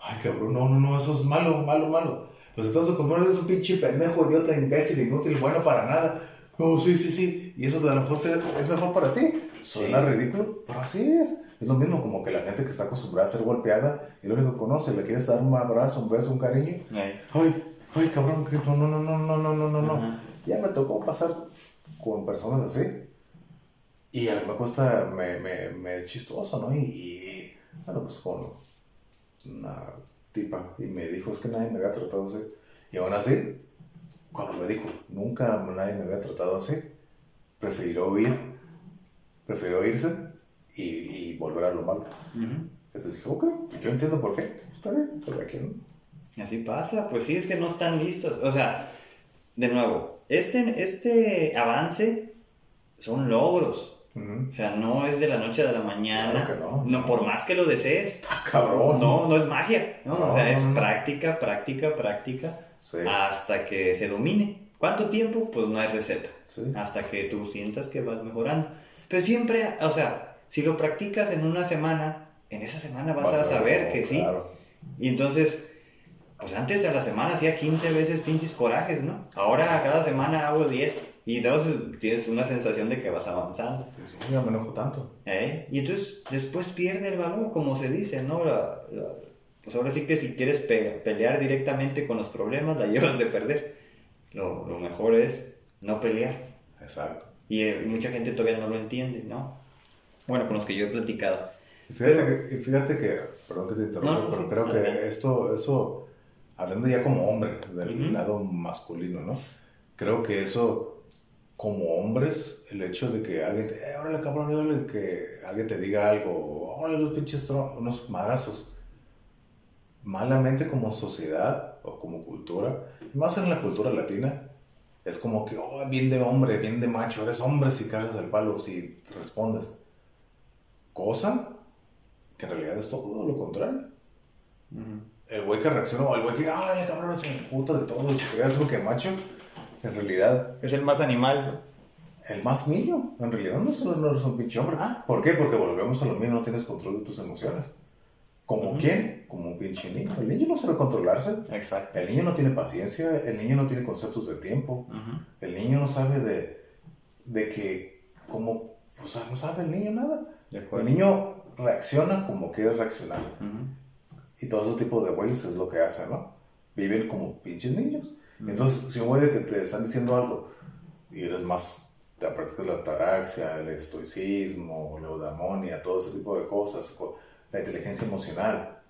ay cabrón, no, no, no, eso es malo, malo, malo. Pues entonces, como eres un pinche pendejo, idiota, imbécil, inútil, bueno para nada. No, sí, sí, sí. Y eso a lo mejor te- es mejor para ti. Suena ridículo, pero así es. Es lo mismo como que la gente que está acostumbrada a ser golpeada y lo único que conoce, le quieres dar un abrazo, un beso, un cariño. Eh, Ay, ay cabrón, que no, no, no, no, no, no, no, no. Ajá. Ya me tocó pasar con personas así. Y a mí me cuesta, me, me, es chistoso, ¿no? Y, bueno, pues con una tipa y me dijo, es que nadie me había tratado así. Y aún así, cuando me dijo, nunca nadie me había tratado así, prefirió huir, prefirió irse y, y volver a lo malo. Entonces dije, ok, pues yo entiendo por qué, está bien, pues aquí no Así pasa, pues sí, es que no están listos. O sea, de nuevo, este, este avance son logros. Ujú. O sea, no es de la noche a la mañana. Claro que no. por más que lo desees. Ah, cabrón. No, no es magia. ¿no? No, o sea, es práctica, práctica, práctica. Sí. Hasta que se domine. ¿Cuánto tiempo? Pues no hay receta. Sí. Hasta que tú sientas que vas mejorando. Pero siempre, o sea, si lo practicas en una semana, en esa semana vas, a saber no, que sí. claro. Y entonces, pues antes a la semana hacía 15 veces pinches corajes, ¿no? Ahora cada semana hago 10. Y entonces tienes una sensación de que vas avanzando. Sí, ya me enojo tanto. ¿eh? Y entonces después pierde el valor, como se dice, ¿no? La- la- pues ahora sí que si quieres pe- pelear directamente con los problemas, la llevas de perder. Lo, lo mejor es no pelear. Exacto. Y eh, mucha gente todavía no lo entiende, ¿no? Bueno, con los que yo he platicado. Y fíjate, que, y fíjate que, perdón que te interrumpa, No, no, pero sí, creo que adelante. esto, eso, hablando ya como hombre, del lado masculino, ¿no? Creo que eso, como hombres, el hecho de que alguien te, eh, órale cabrón, órale, que alguien te diga algo, órale los pinches unos madrazos, malamente como sociedad o como cultura, más en la cultura latina, es como que, oh, bien de hombre, bien de macho, eres hombre si cagas el palo, si respondes. Cosa que en realidad es todo lo contrario. El güey que reacciona, o el güey que, ay, el cabrón se puta de todo, y se cree algo que macho, en realidad, Es el más animal. el más niño, en realidad no, solo no eres un pinche hombre. Ah. ¿Por qué? Porque volvemos a lo mismo, no tienes control de tus emociones. ¿Como quién? Como un pinche niño. El niño no sabe controlarse. Exacto. El niño no tiene paciencia, el niño no tiene conceptos de tiempo, el niño no sabe de, de que, como, o sea, no sabe el niño nada. De El niño reacciona como quiere Ujú. Y todo ese tipo de güeyes es lo que hacen, ¿no? Viven como pinches niños. Entonces, si un güey de que te están diciendo algo y eres más, te practicas la ataraxia, el estoicismo, la eudaimonia, todo ese tipo de cosas, la inteligencia emocional,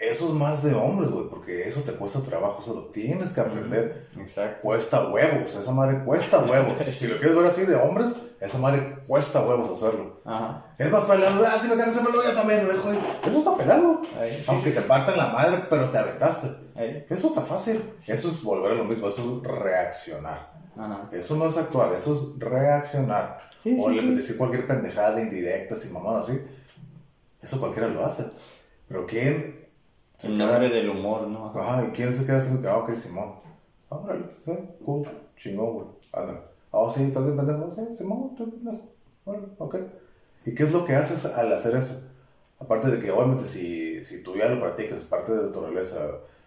eso es más de hombres, güey, porque eso te cuesta trabajo, eso lo tienes que aprender. Exacto. Cuesta huevos, esa madre cuesta huevos. si lo quieres ver así de hombres, esa madre cuesta huevos hacerlo. Ajá. Es más pelado, ah, si me quieres hacerlo yo también, lo dejo ahí. Eso está pelado. Ahí, sí, Aunque sí, te partan la madre, pero te aventaste. Ahí. Eso está fácil. Eso es volver a lo mismo, eso es reaccionar. Ajá. Eso no es actuar, eso es reaccionar. Sí, o sí, le- sí. decir cualquier pendejada indirecta, sin mamá así. Eso cualquiera lo hace. Pero ¿quién El nombre del humor, ¿no? Ajá, ¿y quién se queda así? Ah, ok, Simón. Órale, sí, cool, chingón, güey. Anda. Ah, sí, estás bien pendejo. Sí, Simón, estoy pendejo. Órale, ok. ¿Y qué es lo que haces al hacer eso? Aparte de que, obviamente, si, si tú ya lo practicas, es parte de tu naturaleza,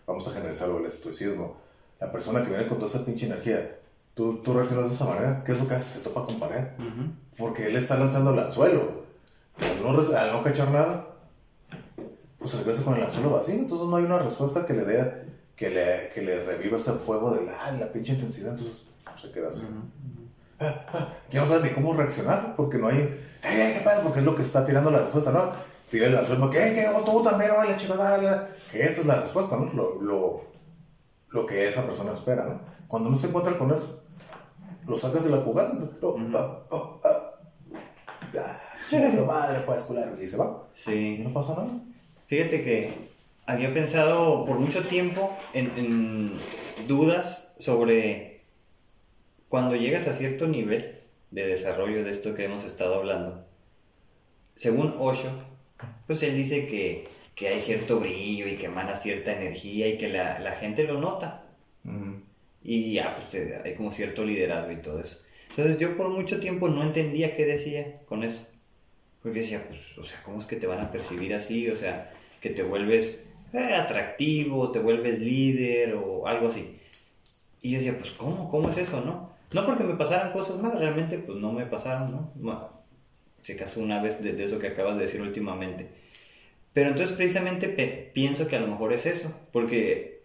vamos a generalizar el estoicismo. La persona que viene con toda esa pinche energía, tú, tú reaccionas de esa manera, ¿qué es lo que hace? Se topa con pared. Ujú. Porque él está lanzando el anzuelo. Al no, al no cachar nada, pues regresa con el anzuelo vacío. Entonces no hay una respuesta que le dé, que le, que le reviva ese fuego de la, la pinche intensidad. Entonces pues, se queda así. Ah, ah, que no sabe ni cómo reaccionar, porque no hay, ¡ay, ay, qué pedo! Porque es lo que está tirando la respuesta, ¿no? Tira el anzuelo, que, ¡ay, que oh, tú también, órale, dale! Que esa es la respuesta, ¿no? Lo, lo, lo que esa persona espera, ¿no? Cuando no se encuentra con eso, lo sacas de la jugada. entonces, oh, ah, oh, ah. Ah, madre, pues. Y se va. Y Sí. no pasa nada. Fíjate que había pensado por mucho tiempo en, en dudas sobre cuando llegas a cierto nivel de desarrollo de esto que hemos estado hablando. Según Osho, pues él dice que, que hay cierto brillo y que emana cierta energía y que la, la gente lo nota. Y ya, pues hay como cierto liderazgo y todo eso. Entonces yo por mucho tiempo no entendía qué decía con eso. Porque decía, pues, o sea, ¿cómo es que te van a percibir así? O sea, que te vuelves eh, atractivo, te vuelves líder o algo así. Y yo decía, pues, ¿cómo? ¿Cómo es eso, no? No porque me pasaran cosas malas, realmente, pues, no me pasaron, ¿no? Se casó una vez de, de eso que acabas de decir últimamente. Pero entonces precisamente pienso que a lo mejor es eso, porque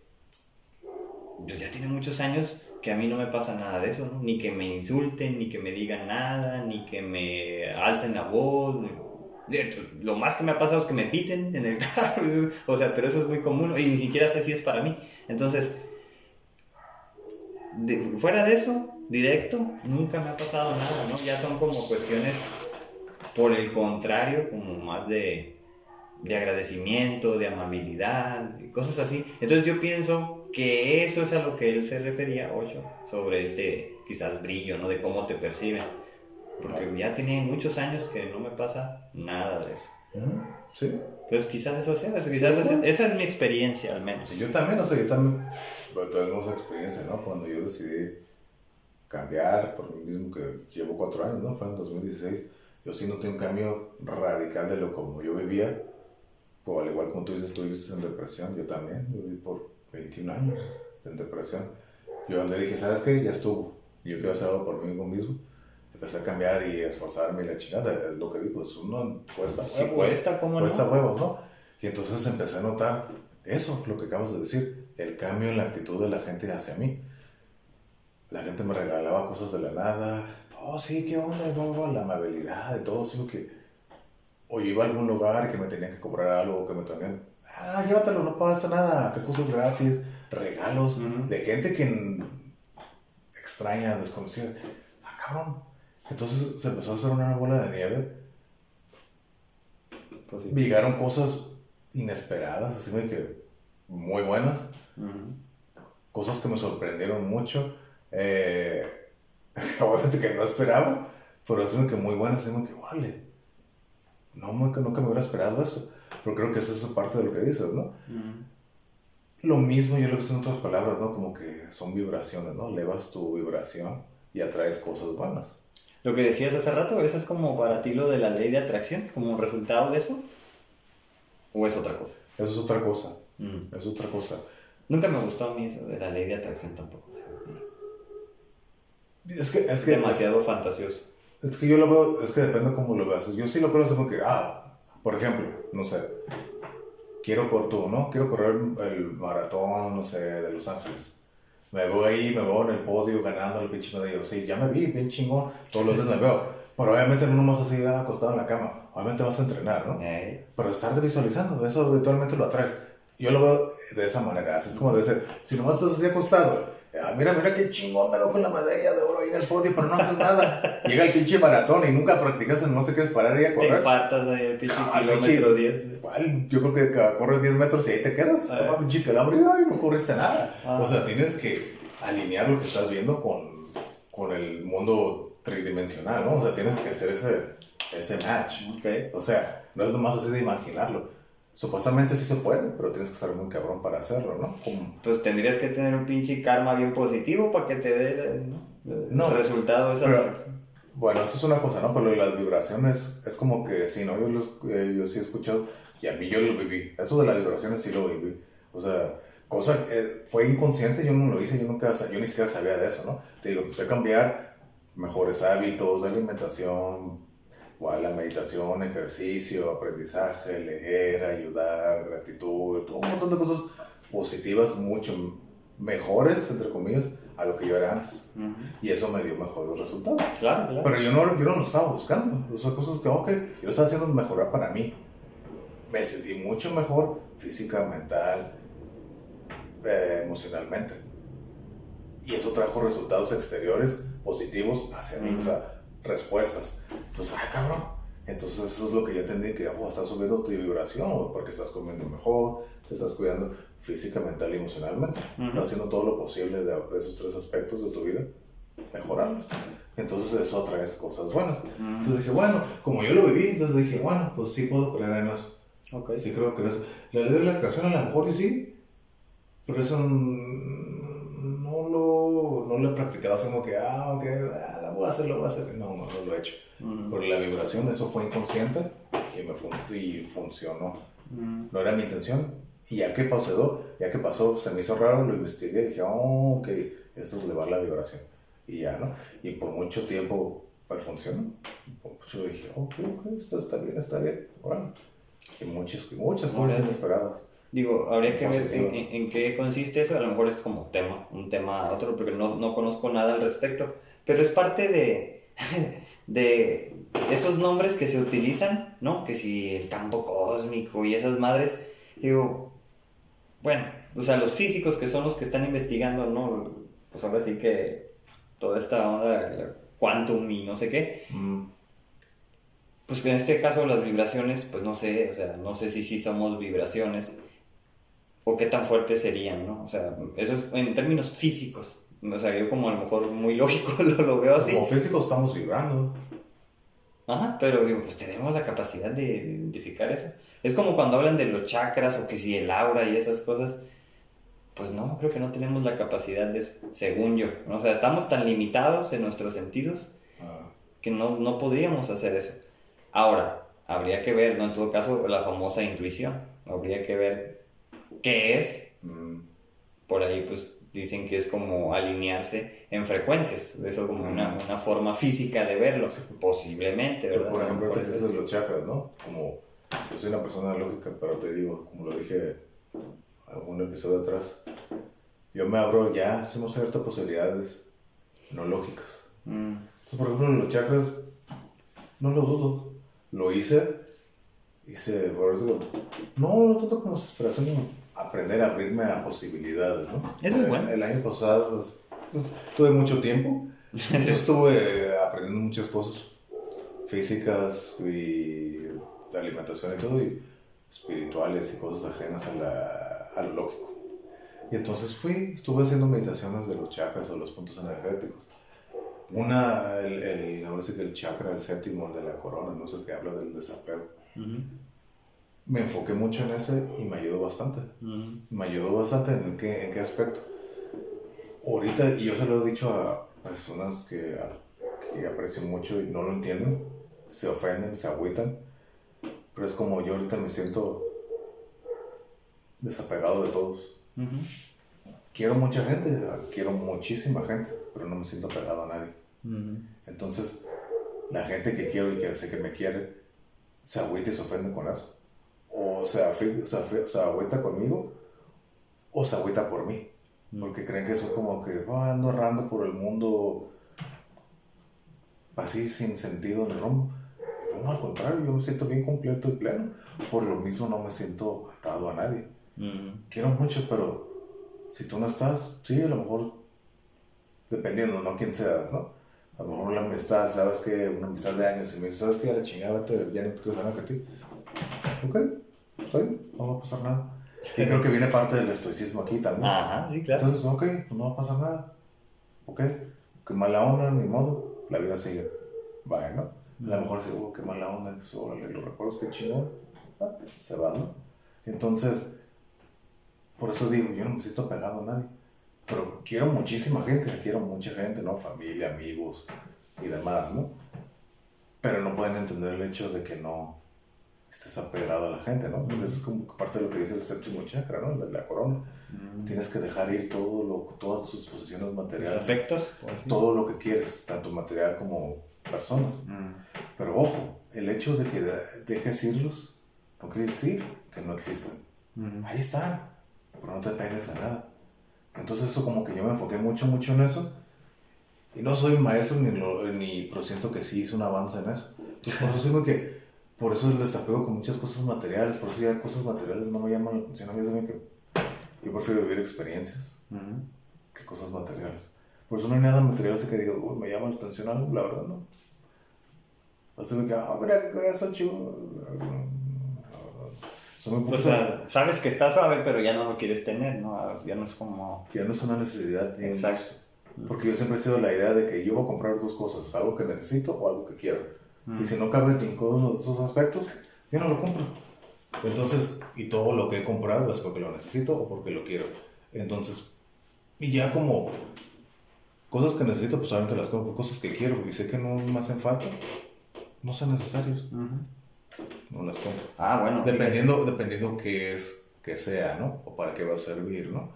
pues ya tiene muchos años que a mí no me pasa nada de eso, ¿no? Ni que me insulten, ni que me digan nada, ni que me alcen la voz. Lo más que me ha pasado es que me piten en el carro, o sea, pero eso es muy común y ni siquiera sé si es para mí. Entonces, de- fuera de eso, directo, nunca me ha pasado nada, ¿no? Ya son como cuestiones, por el contrario, como más de, de agradecimiento, de amabilidad, cosas así. Entonces yo pienso que eso es a lo que él se refería, Ocho, sobre este quizás brillo, ¿no? De cómo te perciben. Porque ya tiene muchos años que no me pasa nada de eso. Sí. Entonces quizás eso sea, quizás esa, esa es mi experiencia al menos. Yo también, o sea, yo también tenemos experiencia, ¿no? Cuando yo decidí cambiar por mí mismo, que llevo cuatro años, ¿no? Fue en 2016. Yo sí noté un cambio radical de lo como yo vivía. Pues al igual como tú dices, tú vives en depresión, yo también. Yo viví por 21 años en depresión. Yo donde dije, ¿sabes qué? Ya estuvo. Yo quiero hacer algo por mí mismo. Empecé a cambiar y a esforzarme y la chingada. Es lo que digo, es uno cuesta huevos. cuesta, ¿cómo Cuesta no? huevos, ¿no? Y entonces empecé a notar eso, lo que acabas de decir, el cambio en la actitud de la gente hacia mí. La gente me regalaba cosas de la nada. Oh, sí, qué onda, la amabilidad, de todo, sino que. O iba a algún lugar que me tenían que cobrar algo, que me tenían. Ah, llévatelo, no pasa nada, qué cosas gratis, regalos, de gente que extraña, desconocida. Ah, cabrón. Entonces se empezó a hacer una bola de nieve Pues sí. llegaron cosas inesperadas, así que muy buenas, cosas que me sorprendieron mucho, eh, obviamente que no esperaba, pero de que muy buenas, así de que, órale, no, nunca, nunca me hubiera esperado eso, pero creo que eso es parte de lo que dices, ¿no? Lo mismo yo lo visto en otras palabras, ¿no? Como que son vibraciones, ¿no? Elevas tu vibración y atraes cosas buenas. Lo que decías hace rato, ¿eso es como para ti lo de la ley de atracción, como un resultado de eso? ¿O es otra cosa? Eso es otra cosa, Mm. es otra cosa. Nunca me gustó a mí eso de la ley de atracción tampoco. Es que, es Es que, demasiado fantasioso. Es que yo lo veo, es que depende cómo lo veas. Yo sí lo creo así como que, ah, por ejemplo, no sé, quiero correr tú, ¿no? Quiero correr el maratón, no sé, de Los Ángeles. Me veo ahí, me veo en el podio ganando el pinche medio. Sí, ya me vi, bien chingón. Todos los días me veo. Pero obviamente no nomás así acostado en la cama. Obviamente vas a entrenar, ¿no? Pero estar visualizando, eso habitualmente lo atraes. Yo lo veo de esa manera. Así es como debe ser. Si nomás estás así acostado Ah, mira, mira qué chingón me con la medalla de oro ahí en el podio, pero no haces nada. Llega el pinche maratón y nunca practicas, no te quieres parar y a correr. Te infartas ahí el pinche ah, kilómetro 10. ¿Cuál? Yo creo que corres 10 metros y ahí te quedas. Ah. No, pinche calambre, ay, no corriste nada. O sea, tienes que alinear lo que estás viendo con, con el mundo tridimensional, ¿no? O sea, tienes que hacer ese, ese match. Okay. O sea, no es nomás así de imaginarlo Supuestamente sí se puede, pero tienes que estar muy cabrón para hacerlo, ¿no? Pues tendrías que tener un pinche karma bien positivo para que te dé ¿no? el resultado esa Bueno, eso es una cosa, ¿no? Pero las vibraciones es como que sí, ¿no? Yo, los, eh, yo sí he escuchado y a mí yo lo viví. Eso de las vibraciones sí lo viví. O sea, cosa, eh, fue inconsciente, yo no lo hice, yo nunca, yo ni siquiera sabía de eso, ¿no? Te digo, empecé a cambiar mejores hábitos, alimentación, igual la meditación, ejercicio, aprendizaje, leer, ayudar, gratitud, todo un montón de cosas positivas, mucho mejores, entre comillas, a lo que yo era antes. Y eso me dio mejores resultados. Claro, claro. Pero yo no, yo no lo estaba buscando. Son cosas que, ok, yo lo estaba haciendo mejorar para mí. Me sentí mucho mejor física, mental, eh, emocionalmente. Y eso trajo resultados exteriores positivos hacia mí. O sea, respuestas. Entonces, ay, cabrón. Entonces, eso es lo que yo entendí: que oh, estás subiendo tu vibración, porque estás comiendo mejor, te estás cuidando física, mental y emocionalmente. Estás haciendo todo lo posible de, esos tres aspectos de tu vida, mejorarlos. Entonces, eso trae cosas buenas. Entonces dije, bueno, como yo lo viví, entonces dije, bueno, pues sí puedo creer en eso. Okay. Sí creo que eso. La ley de la creación a lo mejor y sí, pero eso no lo, no lo he practicado así como que, ah, ok, ah, la voy a hacer, lo voy a hacer. No, no, no lo he hecho. Mm. Por la vibración, eso fue inconsciente y, me y funcionó. Mm. No era mi intención. Y ya que pasó, ya que pasó, se me hizo raro, lo investigué dije, oh, ok, esto es elevar la vibración. Y ya, ¿no? Y por mucho tiempo, pues funcionó. Por mucho dije, ok, ok, esto está bien, está bien. Bueno, y muchas, muchas cosas inesperadas. Digo, habría que ver en, qué consiste eso. A lo mejor es como tema, un tema otro, porque no, no conozco nada al respecto. Pero es parte de, de esos nombres que se utilizan, ¿no? Que si el campo cósmico y esas madres. Digo, bueno, o sea, los físicos que son los que están investigando, ¿no? Pues ahora sí que toda esta onda, quantum y no sé qué. Mm. Pues en este caso las vibraciones, pues no sé, o sea, no sé si sí somos vibraciones o qué tan fuertes serían, ¿no? O sea, eso es en términos físicos. O sea, yo como a lo mejor muy lógico lo, lo veo así. Como físicos estamos vibrando. Ajá, pero pues tenemos la capacidad de identificar eso. Es como cuando hablan de los chakras o que si el aura y esas cosas. Pues no, creo que no tenemos la capacidad de eso, según yo. O sea, estamos tan limitados en nuestros sentidos ah. que no, no podríamos hacer eso. Ahora, habría que ver, ¿no? En todo caso, la famosa intuición. Habría que ver qué es. Mm. Por ahí, pues dicen que es como alinearse en frecuencias. Eso como una, una, forma física de verlo, posiblemente, ¿verdad? por ejemplo, te dices los chakras, ¿no? Como yo soy una persona lógica, pero te digo, como lo dije algún episodio atrás, yo me abro ya, estoy abierto a posibilidades no lógicas. Mm. Entonces, por ejemplo, los chakras, no lo dudo. Lo hice, hice, por eso, no, no tanto como desesperación, aprender a abrirme a posibilidades, ¿no? Eso es bueno. El, año pasado pues, tuve mucho tiempo, entonces estuve aprendiendo muchas cosas físicas y de alimentación y todo, y espirituales y cosas ajenas a, la, a lo lógico. Y entonces fui, estuve haciendo meditaciones de los chakras o los puntos energéticos. Una, el, el, ahora sí que el chakra, el séptimo, el de la corona, no sé, el que habla del desapego me enfoqué mucho en ese y me ayudó bastante. Me ayudó bastante en qué, en qué aspecto. Ahorita, y yo se lo he dicho a personas que, que aprecio mucho y no lo entienden, se ofenden, se agüitan, pero es como yo ahorita me siento desapegado de todos. Quiero mucha gente, quiero muchísima gente, pero no me siento apegado a nadie. Entonces, la gente que quiero y que sé que me quiere, se agüita y se ofende con eso o se, se, se agüita conmigo o se agüita por mí. Porque creen que eso como que oh, ando errando por el mundo así sin sentido ni rumbo. No, al contrario, yo me siento bien completo y pleno. Por lo mismo no me siento atado a nadie. Quiero mucho, pero si tú no estás, sí, a lo mejor, dependiendo, ¿no? Quién seas, ¿no? A lo mejor la amistad, ¿sabes que Una amistad de años y me dices, ¿sabes qué? A la chingada, ya no te quiero saber que a ti. Ok, está bien, no va a pasar nada. Y creo que viene parte del estoicismo aquí también. Ajá, sí, claro. Entonces, ok, pues no va a pasar nada. Ok, qué mala onda, ni modo, la vida sigue. Bueno, a lo mejor se, oh, qué mala onda, pues órale, los recuerdos, qué chingón. Ah, se va, ¿no? Entonces, por eso digo, yo no me siento pegado a nadie. Pero quiero muchísima gente, quiero mucha gente, ¿no? Familia, amigos y demás, ¿no? Pero no pueden entender el hecho de que no estés apegado a la gente, ¿no? Porque es como parte de lo que dice el séptimo chakra, ¿no? De la corona. Tienes que dejar ir todo lo, todas tus posesiones materiales. afectos. Todo lo que quieres, tanto material como personas. Pero ojo, el hecho de que dejes irlos no quiere decir que no existen. Ahí están pero no te pegues a nada. Entonces eso como que yo me enfoqué mucho, mucho en eso. Y no soy maestro ni, lo, ni pero siento que sí hice un avance en eso. Entonces por eso digo que, por eso el desapego con muchas cosas materiales, por eso ya cosas materiales no me llaman la atención. A mí es que yo prefiero vivir experiencias que cosas materiales. Por eso no hay nada material así que diga, uy, me llama la atención algo, la verdad no. Así que, ah, mira que eso chido o sea, sabes que está suave, pero ya no lo quieres tener, ¿no? Ya no es como... Ya no es una necesidad. Exacto. Porque yo siempre he sido la idea de que yo voy a comprar dos cosas, algo que necesito o algo que quiero. Y si no cabe ninguno de esos aspectos, yo no lo compro. Entonces, y todo lo que he comprado es porque lo necesito o porque lo quiero. Entonces, y ya como cosas que necesito, pues solamente las compro. Cosas que quiero y sé que no me hacen falta, no son necesarios no las compro. Ah, bueno. Dependiendo, dependiendo qué es, que sea, ¿no? O para qué va a servir, ¿no?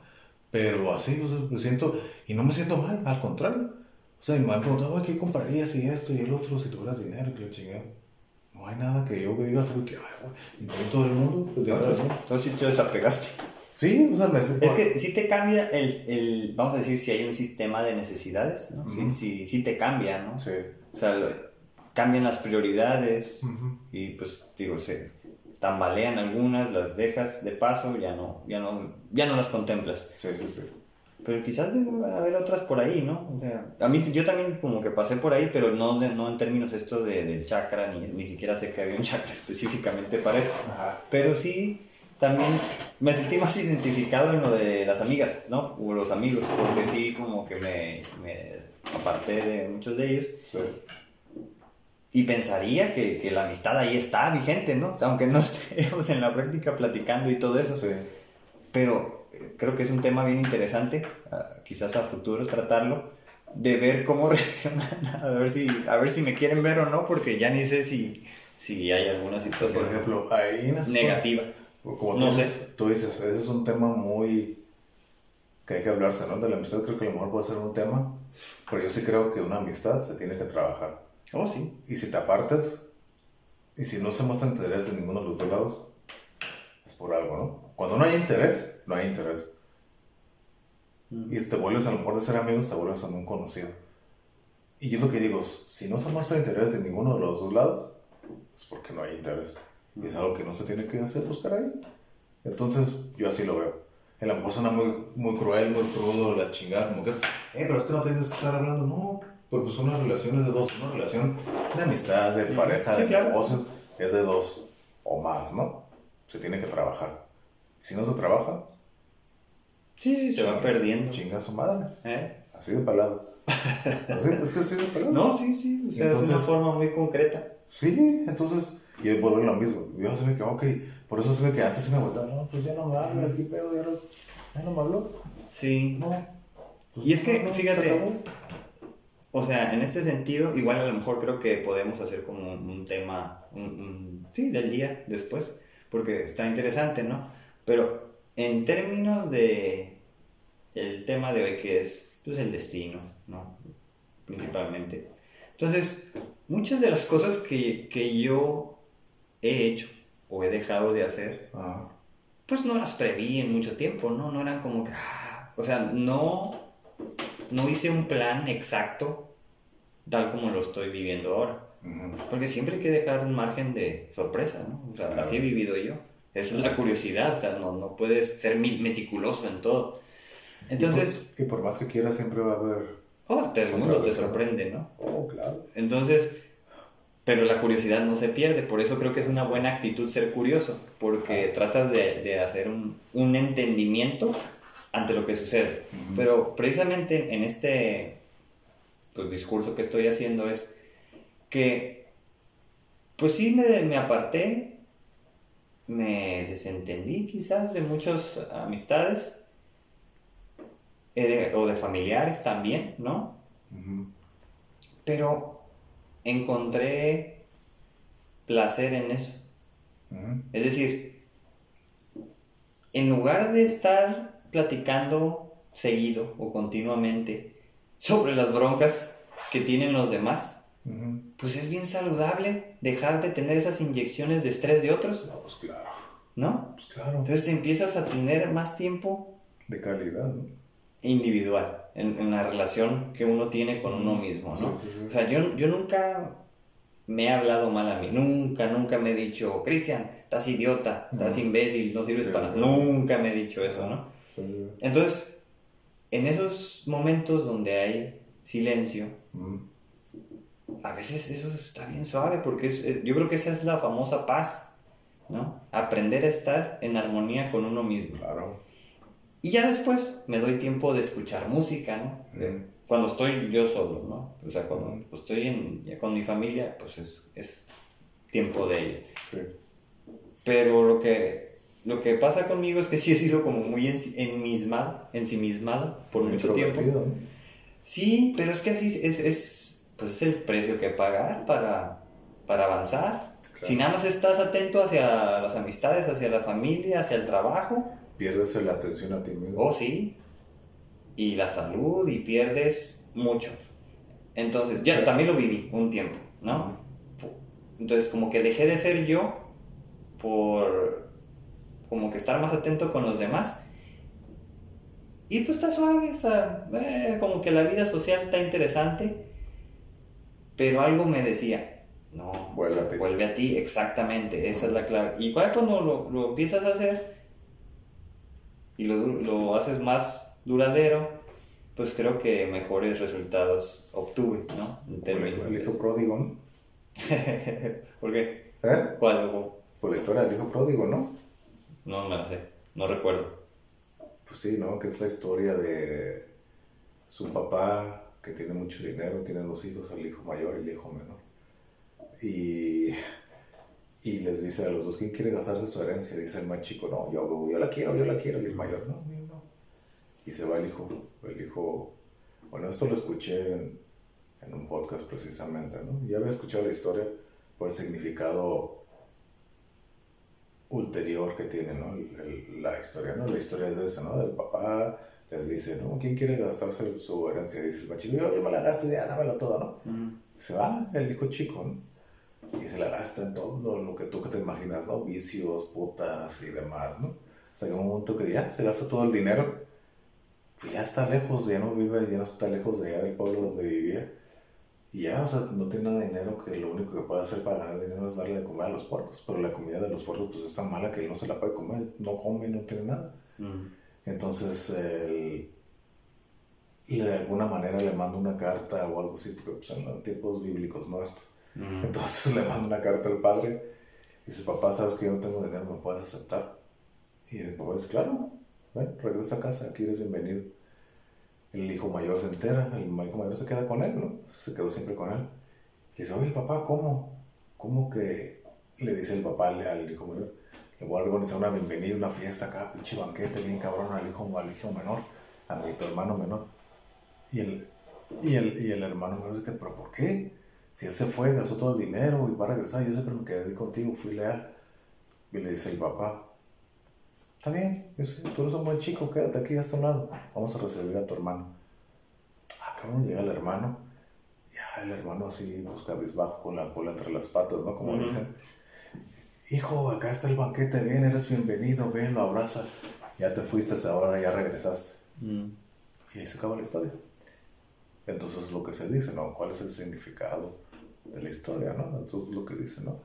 Pero así, o me siento, y no me siento mal, al contrario. O sea, me han preguntado, ¿qué comprarías y esto y el otro si tuvieras dinero? Que lo chingado. No hay nada que yo diga así que, ay, güey, todo el mundo. Pues, Entonces, sí te desapegaste. Sí, o sea, me Es que sí te cambia el, el, vamos a decir, si hay un sistema de necesidades, ¿no? sí, sí, sí, te cambia, ¿no? Sí. O sea, cambian las prioridades y pues digo, se tambalean algunas, las dejas de paso, ya no, ya no, ya no las contemplas. Sí, sí, sí. Pero quizás debe haber otras por ahí, ¿no? O sea, a mí yo también como que pasé por ahí, pero no, no en términos esto de, del chakra, ni, ni siquiera sé que había un chakra específicamente para eso. Pero sí, también me sentí más identificado en lo de las amigas, ¿no? O los amigos, porque sí como que me, me aparté de muchos de ellos. Sí. Y pensaría que, que, la amistad ahí está vigente, ¿no? Aunque no estemos en la práctica platicando y todo eso. Sí. Pero creo que es un tema bien interesante, ah, quizás a futuro tratarlo, de ver cómo reaccionan, a ver si, a ver si me quieren ver o no, porque ya ni sé si, si hay alguna situación Por ejemplo, ahí negativa. Como no tú, sé. Tú dices, ese es un tema muy que hay que hablarse, ¿no? De la amistad creo que a lo mejor puede ser un tema, pero yo sí creo que una amistad se tiene que trabajar. Oh, sí. Y si te apartas, y si no se muestra interés de ninguno de los dos lados, es por algo, ¿no? Cuando no hay interés, no hay interés. Mm. Y te vuelves, a lo mejor de ser amigos, te vuelves a un conocido. Y yo lo que digo, si no se muestra interés de ninguno de los dos lados, es porque no hay interés. Y es algo que no se tiene que hacer, buscar ahí. Entonces, yo así lo veo. A lo mejor suena muy, muy cruel, muy crudo, la chingada, como que, eh, pero es que no tienes que estar hablando, no pues, pues una relación es de dos, una relación de amistad, de pareja, de negocio, es de dos o más, ¿no? Se tiene que trabajar. Si no se trabaja, sí, sí, se va perdiendo. Chinga su madre. ¿Eh? Así de palado. es que así de palado. No, sí, sí. O sea, entonces, es una forma muy concreta. Sí, entonces, y es volver lo mismo. Yo se me quedó, ok, por eso se me que antes se me agotaba, no, pues ya no me habla, aquí pedo, ya no, ya no me habló. Sí. No. Pues y es que, fíjate, o sea, en este sentido, igual a lo mejor creo que podemos hacer como un, tema, sí, del día después, porque está interesante, ¿no? Pero en términos de el tema de hoy que es pues, el destino, ¿no? Principalmente. Entonces, muchas de las cosas que, que yo he hecho o he dejado de hacer, pues no las preví en mucho tiempo, ¿no? No eran como que, ah, o sea, no, no hice un plan exacto tal como lo estoy viviendo ahora. Porque siempre hay que dejar un margen de sorpresa, ¿no? O sea, así he vivido yo. Esa es la curiosidad, o sea, no, no puedes ser meticuloso en todo. Entonces... Y por, más que quieras, siempre va a haber... Oh, el mundo te sorprende, ¿no? Oh, claro. Entonces, pero la curiosidad no se pierde, por eso creo que es una buena actitud ser curioso, porque tratas de, de hacer un, un, entendimiento ante lo que sucede. Pero precisamente en este pues, discurso que estoy haciendo es que, pues sí me, me aparté, me desentendí quizás de muchas amistades, eh, o de familiares también, ¿no? Pero encontré placer en eso. Es decir, en lugar de estar platicando seguido o continuamente sobre las broncas que tienen los demás, pues es bien saludable dejar de tener esas inyecciones de estrés de otros. No, pues claro. ¿No? Pues claro. Entonces te empiezas a tener más tiempo. De calidad, ¿no? Individual, en, la relación que uno tiene con uno mismo, ¿no? O sea, yo, yo nunca me he hablado mal a mí, nunca, nunca me he dicho, Cristian, estás idiota, estás imbécil, no sirves para nada. Nunca me he dicho eso, ¿no? Entonces, en esos momentos donde hay silencio, a veces eso está bien suave porque eh, yo creo que esa es la famosa paz, ¿no? Aprender a estar en armonía con uno mismo. Claro. Y ya después me doy tiempo de escuchar música, ¿no? Cuando estoy yo solo, ¿no? O sea, cuando estoy en, ya con mi familia, pues es, es tiempo de ellos. Sí. Pero lo que, lo que pasa conmigo es que sí he sido como muy ensimismado, ensimismado por mucho tiempo. Sí, pero es que así es, es pues es el precio que pagar para, para avanzar. Si nada más estás atento hacia las amistades, hacia la familia, hacia el trabajo. Pierdes la atención a ti mismo. Oh, sí. Y la salud y pierdes mucho. Entonces, ya también lo viví un tiempo, ¿no? Entonces, como que dejé de ser yo por como que estar más atento con los demás. Y pues está suave, eh, como que la vida social está interesante pero algo me decía, no, vuelve a ti. Vuelve a ti, exactamente, esa es la clave. Y cuando lo, lo empiezas a hacer y lo, lo, haces más duradero, pues creo que mejores resultados obtuve, ¿no? el hijo pródigo, ¿no? ¿Por qué? ¿Eh? ¿Cuál? Por la historia del hijo pródigo, ¿no? No me la sé, no recuerdo. Pues sí, ¿no? Que es la historia de su papá que tiene mucho dinero, tiene dos hijos, el hijo mayor y el hijo menor. Y, y les dice a los dos, ¿quién quiere gastarse su herencia? Dice el más chico, no, yo, la quiero, yo la quiero. Y el mayor, no, no. Y se va el hijo, el hijo, bueno, esto lo escuché en, un podcast precisamente, ¿no? Ya había escuchado la historia por el significado ulterior que tiene, ¿no? la historia, ¿no? La historia es esa, ¿no? Del papá les dice, ¿no? ¿Quién quiere gastarse su herencia? Dice el machico, yo, yo me la gasto ya, dámelo todo, ¿no? Se va el hijo chico, ¿no? Y se la gasta en todo lo que tú que te imaginas, ¿no? Vicios, putas y demás, ¿no? Hasta que un momento que ya se gasta todo el dinero, pues ya está lejos, ya no vive, ya no está lejos de allá del pueblo donde vivía. Y ya, o sea, no tiene nada de dinero que lo único que puede hacer para ganar dinero es darle de comer a los puercos. Pero la comida de los puercos pues es tan mala que él no se la puede comer, no come, no tiene nada. Entonces, él, de alguna manera le manda una carta o algo así, porque pues, en tiempos bíblicos, ¿no? Esto. Entonces le manda una carta al padre y dice, papá, sabes que yo no tengo dinero, ¿me puedes aceptar? Y el papá dice, claro, ven, regresa a casa, aquí eres bienvenido. El hijo mayor se entera, el hijo mayor se queda con él, ¿no? Se quedó siempre con él. Y dice, oye, papá, ¿cómo? ¿Cómo que le dice el papá al hijo mayor? Le voy a organizar una bienvenida, una fiesta acá, pinche banquete, bien cabrón al hijo, al hijo menor, a mi hermano menor. Y el, y el, y el hermano menor dice, pero ¿por qué? Si él se fue, gastó todo el dinero y va a regresar, yo siempre me quedé contigo, fui leal. Y le dice el papá, está bien, tú eres un buen chico, quédate aquí a este lado, vamos a recibir a tu hermano. Ah, cabrón, llega el hermano, ya el hermano así, pues cabizbajo con la cola entre las patas, ¿no? Como dicen hijo, acá está el banquete, ven, eres bienvenido, ven, lo abraza. Ya te fuiste, ahora ya regresaste. Mm. Y ahí se acaba la historia. Entonces es lo que se dice, ¿no? ¿Cuál es el significado de la historia, ¿no? Entonces es lo que dice, ¿no?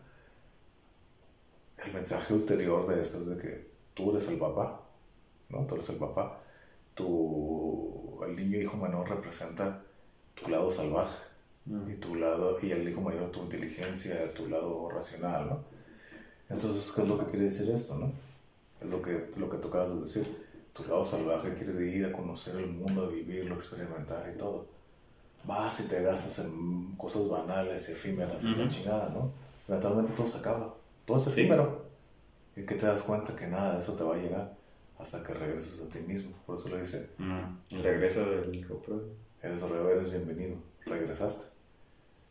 El mensaje ulterior de esto es de que tú eres el papá, ¿no? Tú eres el papá. Tu, el niño hijo menor representa tu lado salvaje Mm. y tu lado y el hijo mayor tu inteligencia, tu lado racional, ¿no? Entonces, ¿qué es lo que quiere decir esto, no? Es lo que, lo que tú acabas de decir. Tu lado salvaje quiere ir a conocer el mundo, a vivirlo, experimentar y todo. Vas y te gastas en cosas banales efímeras y la chingada, ¿no? Eventualmente todo se acaba. Todo es Sí. efímero. Y que te das cuenta que nada de eso te va a llenar hasta que regreses a ti mismo. Por eso le dice, Mm. El regreso del hijo eres eres bienvenido. Regresaste.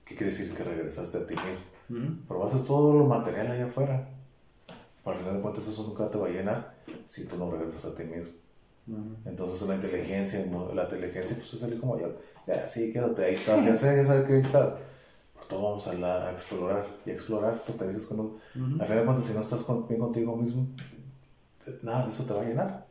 ¿Qué quiere decir que regresaste a ti mismo? Mm. Pero haces todo lo material allá afuera. Al final de cuentas eso nunca te va a llenar si tú no regresas a ti mismo. Entonces la inteligencia, la inteligencia pues es el hijo mayor. Ya, sí, quédate, ahí estás, ya sé, ya sabes que ahí estás. Pero todos vamos a, la- a explorar. Y exploraste, te dices que no... Ujú. Al final de cuentas si no estás con- bien contigo mismo, nada de eso te va a llenar.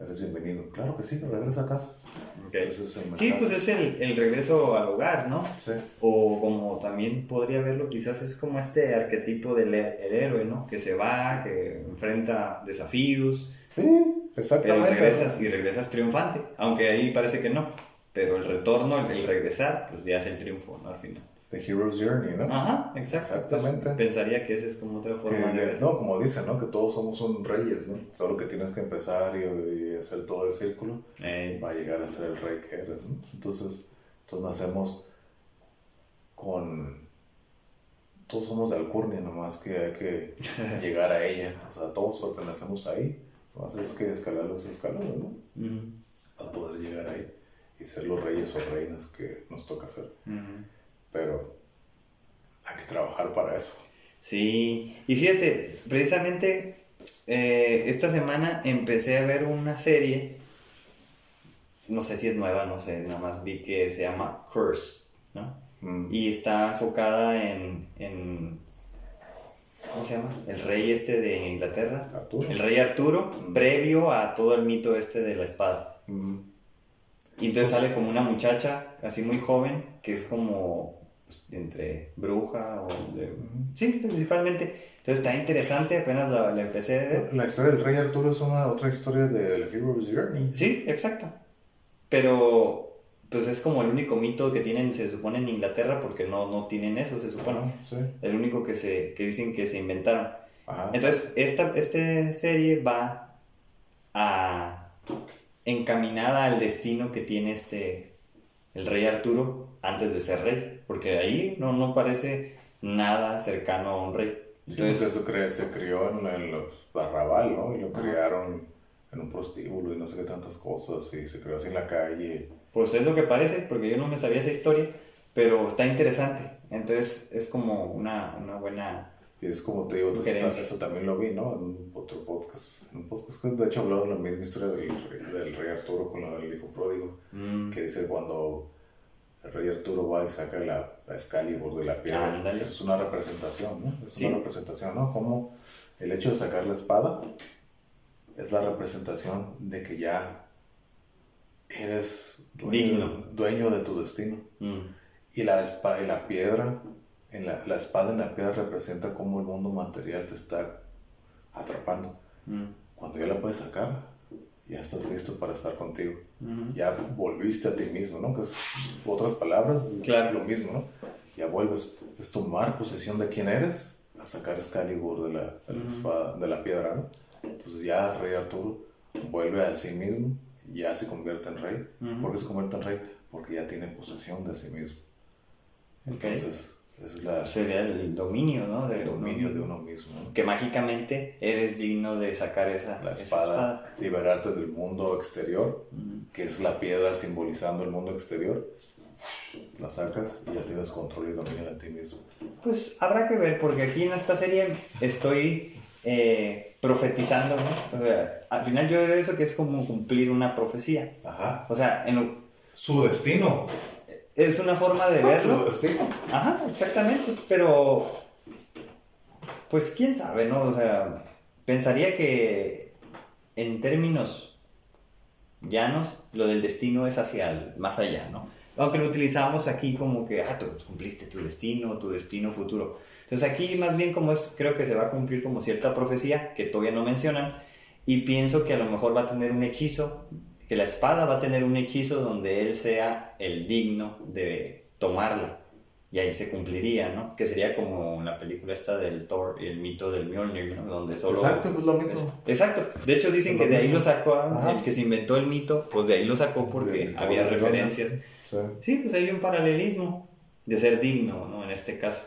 Eres bienvenido. Claro que sí, regresa a casa. Ok. Entonces el Sí, pues es el, el regreso al hogar, ¿no? Sí, O como también podría verlo, quizás es como este arquetipo del el héroe, ¿no? Que se va, que enfrenta desafíos, sí, pero exactamente. regresas y regresas triunfante. Aunque ahí parece que no. Pero el retorno, el, el regresar, pues ya es el triunfo, ¿no? Al final. The Hero's Journey, ¿no? Ajá, exacto. Exactamente. Pensaría que esa es como otra forma de Que, verlo. no, como dicen, ¿no? Que todos somos un reyes, ¿no? Solo que tienes que empezar y, y hacer todo el círculo Eh, para llegar a ser el rey que eres, ¿no? Entonces, entonces nacemos con... Todos somos de alcurnia, nomás que hay que llegar a ella. O sea, todos pertenecemos ahí. Nomás es que escalar los escalones, ¿no? ujú, Para poder llegar ahí y ser los reyes o reinas que nos toca ser. ujú. Pero hay que trabajar para eso. Sí, y fíjate, precisamente eh, esta semana empecé a ver una serie, no sé si es nueva, no sé, nada más vi que se llama Curse, ¿no? Mm. Y está enfocada en, en ¿cómo se llama? El rey este de Inglaterra, Arturo. el rey Arturo, Mm. previo a todo el mito este de la espada. Mm. Y entonces sale como una muchacha, así muy joven, que es como entre bruja o de... Sí, principalmente. Entonces está interesante, apenas la, la empecé ver. La historia del rey Arturo es una otra historia del Hero's Journey. Sí, exacto. Pero pues es como el único mito que tienen, se supone, en Inglaterra, porque no, no tienen eso, se supone. Sí. El único que, se, que dicen que se inventaron. Ajá. Entonces, esta, esta serie va a encaminada al destino que tiene este el rey Arturo antes de ser rey, porque ahí no, no parece nada cercano a un rey. Sí, porque Entonces, eso cre- se crió en, en los Barrabal, ¿no? Y lo criaron en un prostíbulo y no sé qué tantas cosas. Y se crió así en la calle. pues es lo que parece, porque yo no me sabía esa historia, pero está interesante. Entonces, es como una, una buena... Y es como te digo, Sugerencia. eso también lo vi, ¿no? En otro podcast. En un podcast que de hecho hablaron la misma historia del rey, del rey Arturo con la del hijo pródigo. mm, Que dice cuando el rey Arturo va y saca la, la Excalibur de la piedra. Eso es una representación, ¿no? Es Sí. una representación, ¿no? Como el hecho de sacar la espada es la representación de que ya eres dueño, dueño de tu destino. mm, Y la, espada, y la piedra, en la, la espada en la piedra representa cómo el mundo material te está atrapando. mm, Cuando ya la puedes sacar, ya estás listo para estar contigo. mm. Ya volviste a ti mismo, ¿no? Que es otras palabras, Claro. lo mismo, ¿no? Ya vuelves, es tomar posesión de quién eres, a sacar Excalibur de la, de la, Ujú. espada- de la piedra, ¿no? Entonces ya Rey Arturo vuelve a sí mismo, ya se convierte en rey. Ujú. ¿Por qué se convierte en rey? Porque ya tiene posesión de sí mismo. Entonces, esa es la, Sería el dominio, ¿no? De el uno dominio de mismo. uno mismo. ¿no? Que mágicamente eres digno de sacar esa, La esa espada, liberarte del mundo exterior, Mm. que es la piedra simbolizando el mundo exterior. La sacas y ya tienes control y dominio de ti mismo. Pues habrá que ver, porque aquí en esta serie estoy eh, profetizando, ¿no? O sea, al final yo veo eso que es como cumplir una profecía. Ajá. O sea, en lo- Su destino. Es una forma de Su verlo. Ajá, exactamente, pero pues quién sabe, ¿no? O sea, pensaría que en términos llanos, lo del destino es hacia el más allá, ¿no? Aunque lo utilizamos aquí como que, ah, tú cumpliste tu destino, tu destino futuro. Entonces aquí más bien como es, creo que se va a cumplir como cierta profecía que todavía no mencionan y pienso que a lo mejor va a tener un hechizo, que la espada va a tener un hechizo donde él sea el digno de tomarla y ahí se cumpliría, ¿no? Que sería como la película esta del Thor y el mito del Mjolnir, ¿no? Donde solo... Exacto, pues lo mismo. exacto. De hecho dicen que de ahí lo sacó, el que se inventó el mito, pues de ahí lo sacó porque había referencias. Sí. sí, pues hay un paralelismo de ser digno, ¿no? En este caso.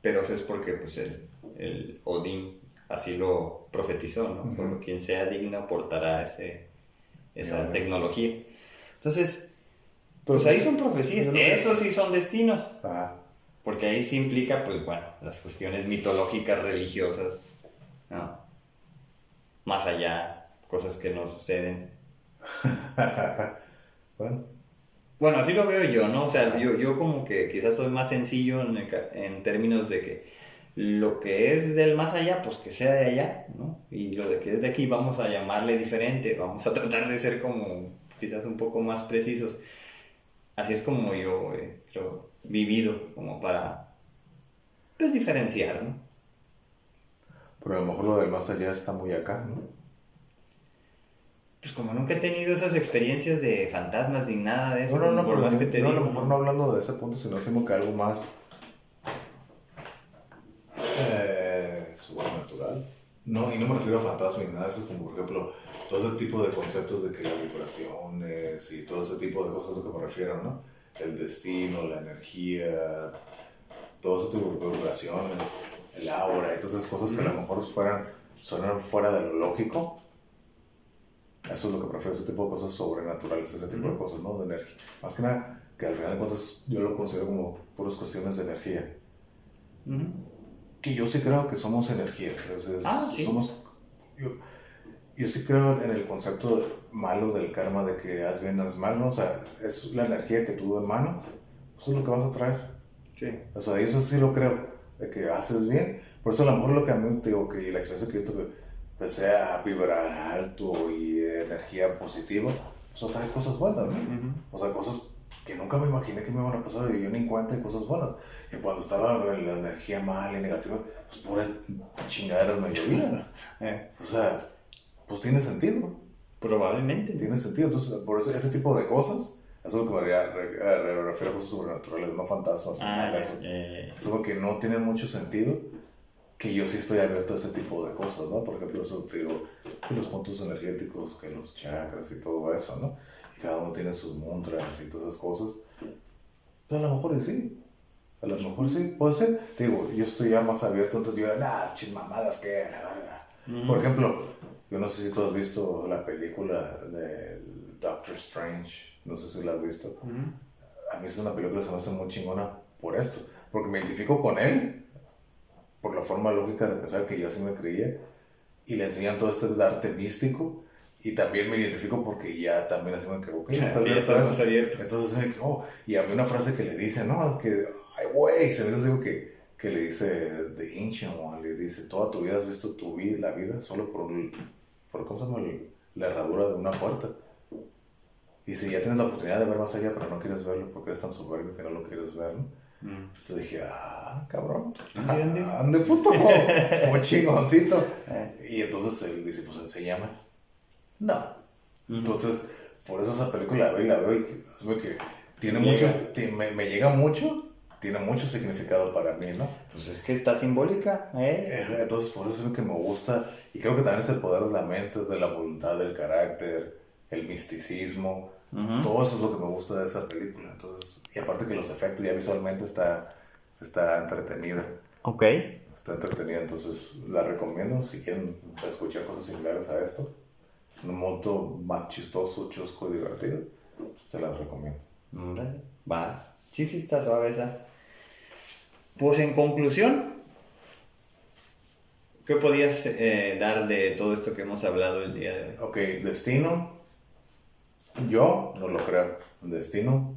Pero eso es porque pues el, el Odín así lo profetizó, ¿no? quien sea digno aportará ese, esa tecnología. Entonces, pues ahí son profecías, eso sí son destinos. Porque ahí sí implica, pues bueno, las cuestiones mitológicas, religiosas, ¿no? Más allá, cosas que no suceden. bueno. Bueno, así lo veo yo, ¿no? O sea, yo, yo como que quizás soy más sencillo en, en términos de que lo que es del más allá, pues que sea de allá, ¿no? Y lo de que es de aquí vamos a llamarle diferente, vamos a tratar de ser como quizás un poco más precisos. Así es como yo he vivido, como para, pues, diferenciar, ¿no? Pero a lo mejor lo del más allá está muy acá, ¿no? Pues como nunca he tenido esas experiencias de fantasmas ni nada de eso, no, no, por más que te no, a lo mejor no hablando de ese punto, sino como que algo más eh, sobrenatural. No, y no me refiero a fantasmas ni nada de eso, como por ejemplo, todo ese tipo de conceptos de que las vibraciones y todo ese tipo de cosas a lo que me refiero, ¿no? El destino, la energía, todo ese tipo de vibraciones, el aura y todas esas cosas que a lo mejor fueran, suenan fuera de lo lógico. Eso es lo que prefiero, ese tipo de cosas sobrenaturales, ese tipo de cosas, ¿no? De energía. Más que nada, que al final de cuentas yo lo considero como puras cuestiones de energía que yo sí creo que somos energía. ah, ¿sí? somos, yo, yo, sí creo en el concepto malo del karma de que haz bien, haz mal, ¿no? O sea, es la energía que tú emanas, eso es lo que vas a traer. Sí. O sea, eso sí lo creo, de que haces bien. Por eso a lo mejor lo que a mí te digo, que la experiencia que yo tuve, empecé pues, a vibrar alto y energía positiva, pues traes cosas buenas, ¿no? O sea, cosas que nunca me imaginé que me iban a pasar y yo ni en cuenta de cosas buenas. Y cuando estaba la energía mal y negativa, pues pura chingaderas me llovían. Eh. O sea, pues tiene sentido. Probablemente. Tiene sentido. Entonces, por eso, ese tipo de cosas, eso es lo que me refiero a cosas sobrenaturales, no fantasmas. Ah, eso. es algo que no tiene mucho sentido, que yo sí estoy abierto a ese tipo de cosas, ¿no? Por ejemplo, eso te digo, que los puntos energéticos, que los chakras y todo eso, ¿no? Cada uno tiene sus mantras y todas esas cosas. Pero a lo mejor sí. A lo mejor sí, puede ser. Te digo, yo estoy ya más abierto, entonces yo, nah, chis mamadas que. Por ejemplo, yo no sé si tú has visto la película de Doctor Strange, no sé si la has visto. A mí es una película que se me hace muy chingona por esto, porque me identifico con él, por la forma lógica de pensar que yo así me creía, y le enseñan todo este arte místico y también me identifico porque ya también así me quedo, ok, está abierto. abierto. Entonces me quedo, oh, y a mí una frase que le dice, no, es que, ay, güey, se me dice que, que le dice The Ancient One, le dice, toda tu vida has visto tu vida, la vida, solo por, por ¿cómo se llama? La herradura de una puerta. Si ya tienes la oportunidad de ver más allá, pero no quieres verlo porque eres tan soberbio que no lo quieres ver, ¿no? Mm. Entonces dije, ah, cabrón. ¿Ande, ande puto? Como chingoncito. Eh. Y entonces él dice, pues enséñame. No. Entonces, por eso esa película la veo y la veo y que tiene mucho, me, me, llega mucho, tiene mucho significado para mí, ¿no? Pues es que está simbólica, ¿eh? eh entonces, por eso es que me gusta y creo que también es el poder de la mente, de la voluntad, del carácter, el misticismo. Todo eso es lo que me gusta de esa película. Entonces, y aparte que los efectos ya visualmente está, está entretenida. Ok. Está entretenida, entonces la recomiendo si quieren escuchar cosas similares a esto un moto más chistoso, chusco y divertido, se las recomiendo. Va, sí, sí está suave esa. Pues en conclusión, ¿qué podías eh, dar de todo esto que hemos hablado el día de hoy? Ok, destino, yo no lo creo. Destino,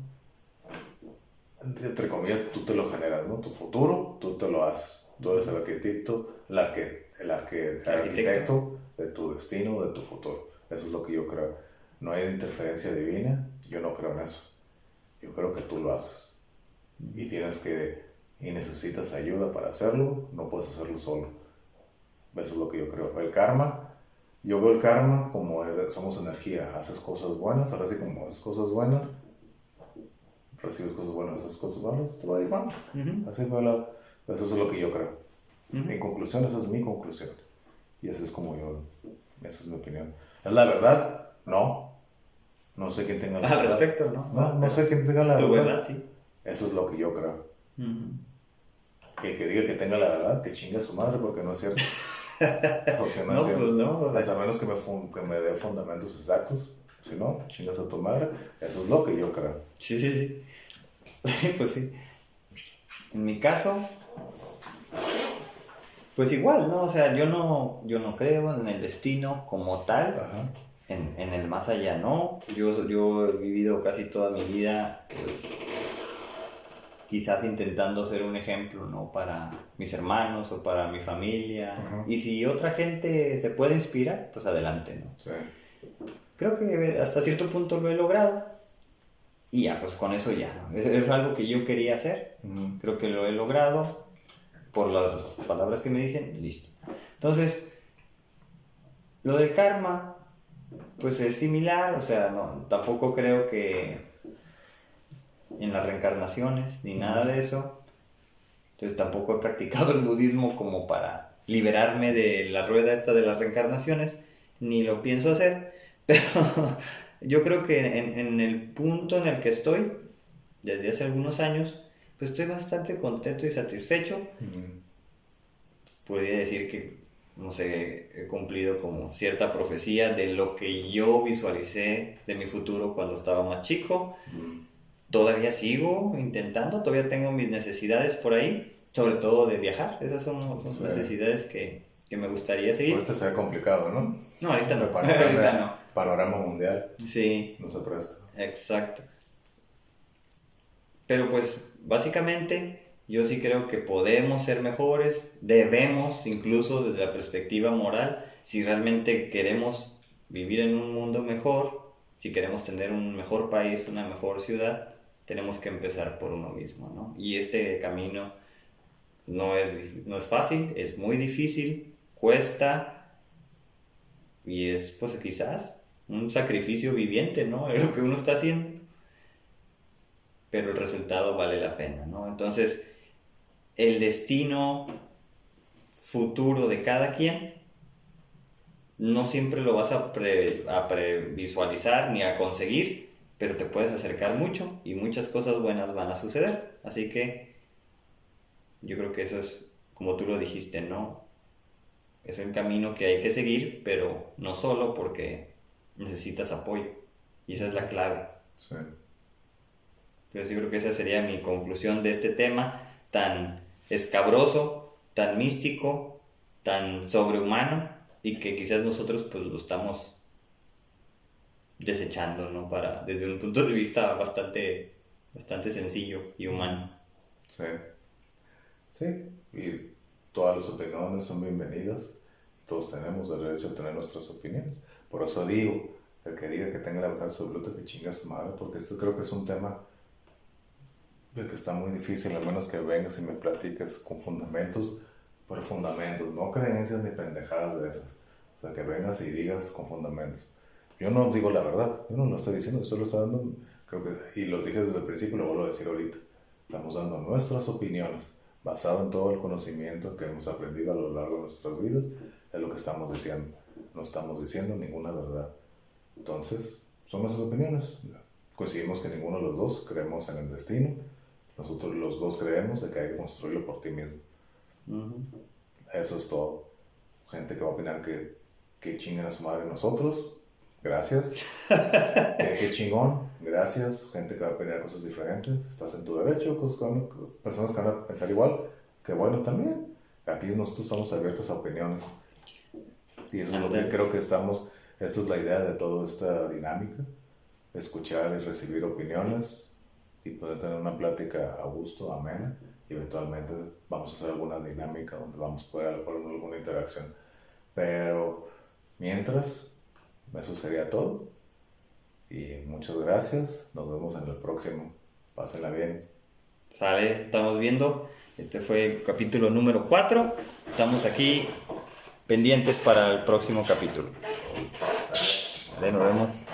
entre comillas, tú te lo generas, ¿no? Tu futuro, tú te lo haces. Tú eres el arquitecto, el, arque, el, arque, el arquitecto de tu destino, de tu futuro. Eso es lo que yo creo. No hay interferencia divina, yo no creo en eso. Yo creo que tú lo haces. Y tienes que, y necesitas ayuda para hacerlo, no puedes hacerlo solo. Eso es lo que yo creo. El karma, yo veo el karma como somos energía. Haces cosas buenas, ahora sí como haces cosas buenas, recibes cosas buenas, haces cosas malas, te va a ir mal. Así Eso es lo que yo creo. En conclusión, esa es mi conclusión. Y esa es como yo, esa es mi opinión. ¿Es la verdad? No. No sé quién tenga la Al respecto, ¿no? No, no sé quién tenga la verdad. Tu verdad, sí. Eso es lo que yo creo. El que diga que tenga la verdad, que chinga a su madre porque no es cierto. Porque no, es cierto. Pues no, pues a menos que me, que me dé fundamentos exactos. Si no, chingas a tu madre. Eso es lo que yo creo. Sí, sí, sí. pues sí. En mi caso, pues igual, ¿no? O sea, yo no, yo no creo en el destino como tal. En, en, el más allá, ¿no? Yo, yo he vivido casi toda mi vida, pues, quizás intentando ser un ejemplo, ¿no? Para mis hermanos o para mi familia. Y si otra gente se puede inspirar, pues adelante, ¿no? Sí. Creo que hasta cierto punto lo he logrado. Y ya, pues con eso ya, ¿no? Es, algo que yo quería hacer. Creo que lo he logrado por las palabras que me dicen, listo. Entonces, lo del karma, pues es similar, o sea, no, tampoco creo que en las reencarnaciones ni nada de eso. Entonces tampoco he practicado el budismo como para liberarme de la rueda esta de las reencarnaciones, ni lo pienso hacer, pero yo creo que en, en el punto en el que estoy, desde hace algunos años, pues estoy bastante contento y satisfecho. Podría decir que, no sé, he cumplido como cierta profecía de lo que yo visualicé de mi futuro cuando estaba más chico. Todavía sigo intentando, todavía tengo mis necesidades por ahí, sobre todo de viajar. Esas son, son necesidades que, que, me gustaría seguir. Ahorita se ve complicado, ¿no? No, ahorita no. ahorita no. Panorama mundial. Sí. No se presta. Exacto. Pero pues básicamente yo sí creo que podemos ser mejores, debemos incluso desde la perspectiva moral, si realmente queremos vivir en un mundo mejor, si queremos tener un mejor país, una mejor ciudad, tenemos que empezar por uno mismo, ¿no? Y este camino no es, no es fácil, es muy difícil, cuesta y es pues quizás un sacrificio viviente, ¿no? Es lo que uno está haciendo pero el resultado vale la pena, ¿no? Entonces, el destino futuro de cada quien no siempre lo vas a, previsualizar ni a conseguir, pero te puedes acercar mucho y muchas cosas buenas van a suceder. Así que yo creo que eso es, como tú lo dijiste, ¿no? Es un camino que hay que seguir, pero no solo porque necesitas apoyo. Y esa es la clave. Sí. Entonces yo creo que esa sería mi conclusión de este tema tan escabroso, tan místico, tan sobrehumano y que quizás nosotros pues lo estamos desechando, ¿no? Para, desde un punto de vista bastante, bastante sencillo y humano. Sí. Sí, y todas las opiniones son bienvenidas. Todos tenemos el derecho a tener nuestras opiniones. Por eso digo, el que diga que tenga la verdad absoluta, que chinga su madre, porque esto creo que es un tema de que está muy difícil, a menos que vengas y me platiques con fundamentos, pero fundamentos, no creencias ni pendejadas de esas. O sea, que vengas y digas con fundamentos. Yo no digo la verdad, yo no lo estoy diciendo, yo solo estoy dando, creo que, y lo dije desde el principio y lo vuelvo a decir ahorita. Estamos dando nuestras opiniones, basado en todo el conocimiento que hemos aprendido a lo largo de nuestras vidas, es lo que estamos diciendo. No estamos diciendo ninguna verdad. Entonces, son nuestras opiniones. Coincidimos que ninguno de los dos creemos en el destino nosotros los dos creemos de que hay que construirlo por ti mismo. Eso es todo. Gente que va a opinar que, que chinguen a su madre nosotros, gracias. que, chingón, gracias. Gente que va a opinar cosas diferentes, estás en tu derecho. personas que van a pensar igual, que bueno también. Aquí nosotros estamos abiertos a opiniones. Y eso es lo que creo que estamos, esto es la idea de toda esta dinámica, escuchar y recibir opiniones, y poder tener una plática a gusto, amena, y eventualmente vamos a hacer alguna dinámica donde vamos a poder alguna interacción. Pero mientras, eso sería todo. Y muchas gracias. Nos vemos en el próximo. Pásenla bien. Sale, estamos viendo. Este fue el capítulo número 4. Estamos aquí pendientes para el próximo capítulo. Vale, nos vemos.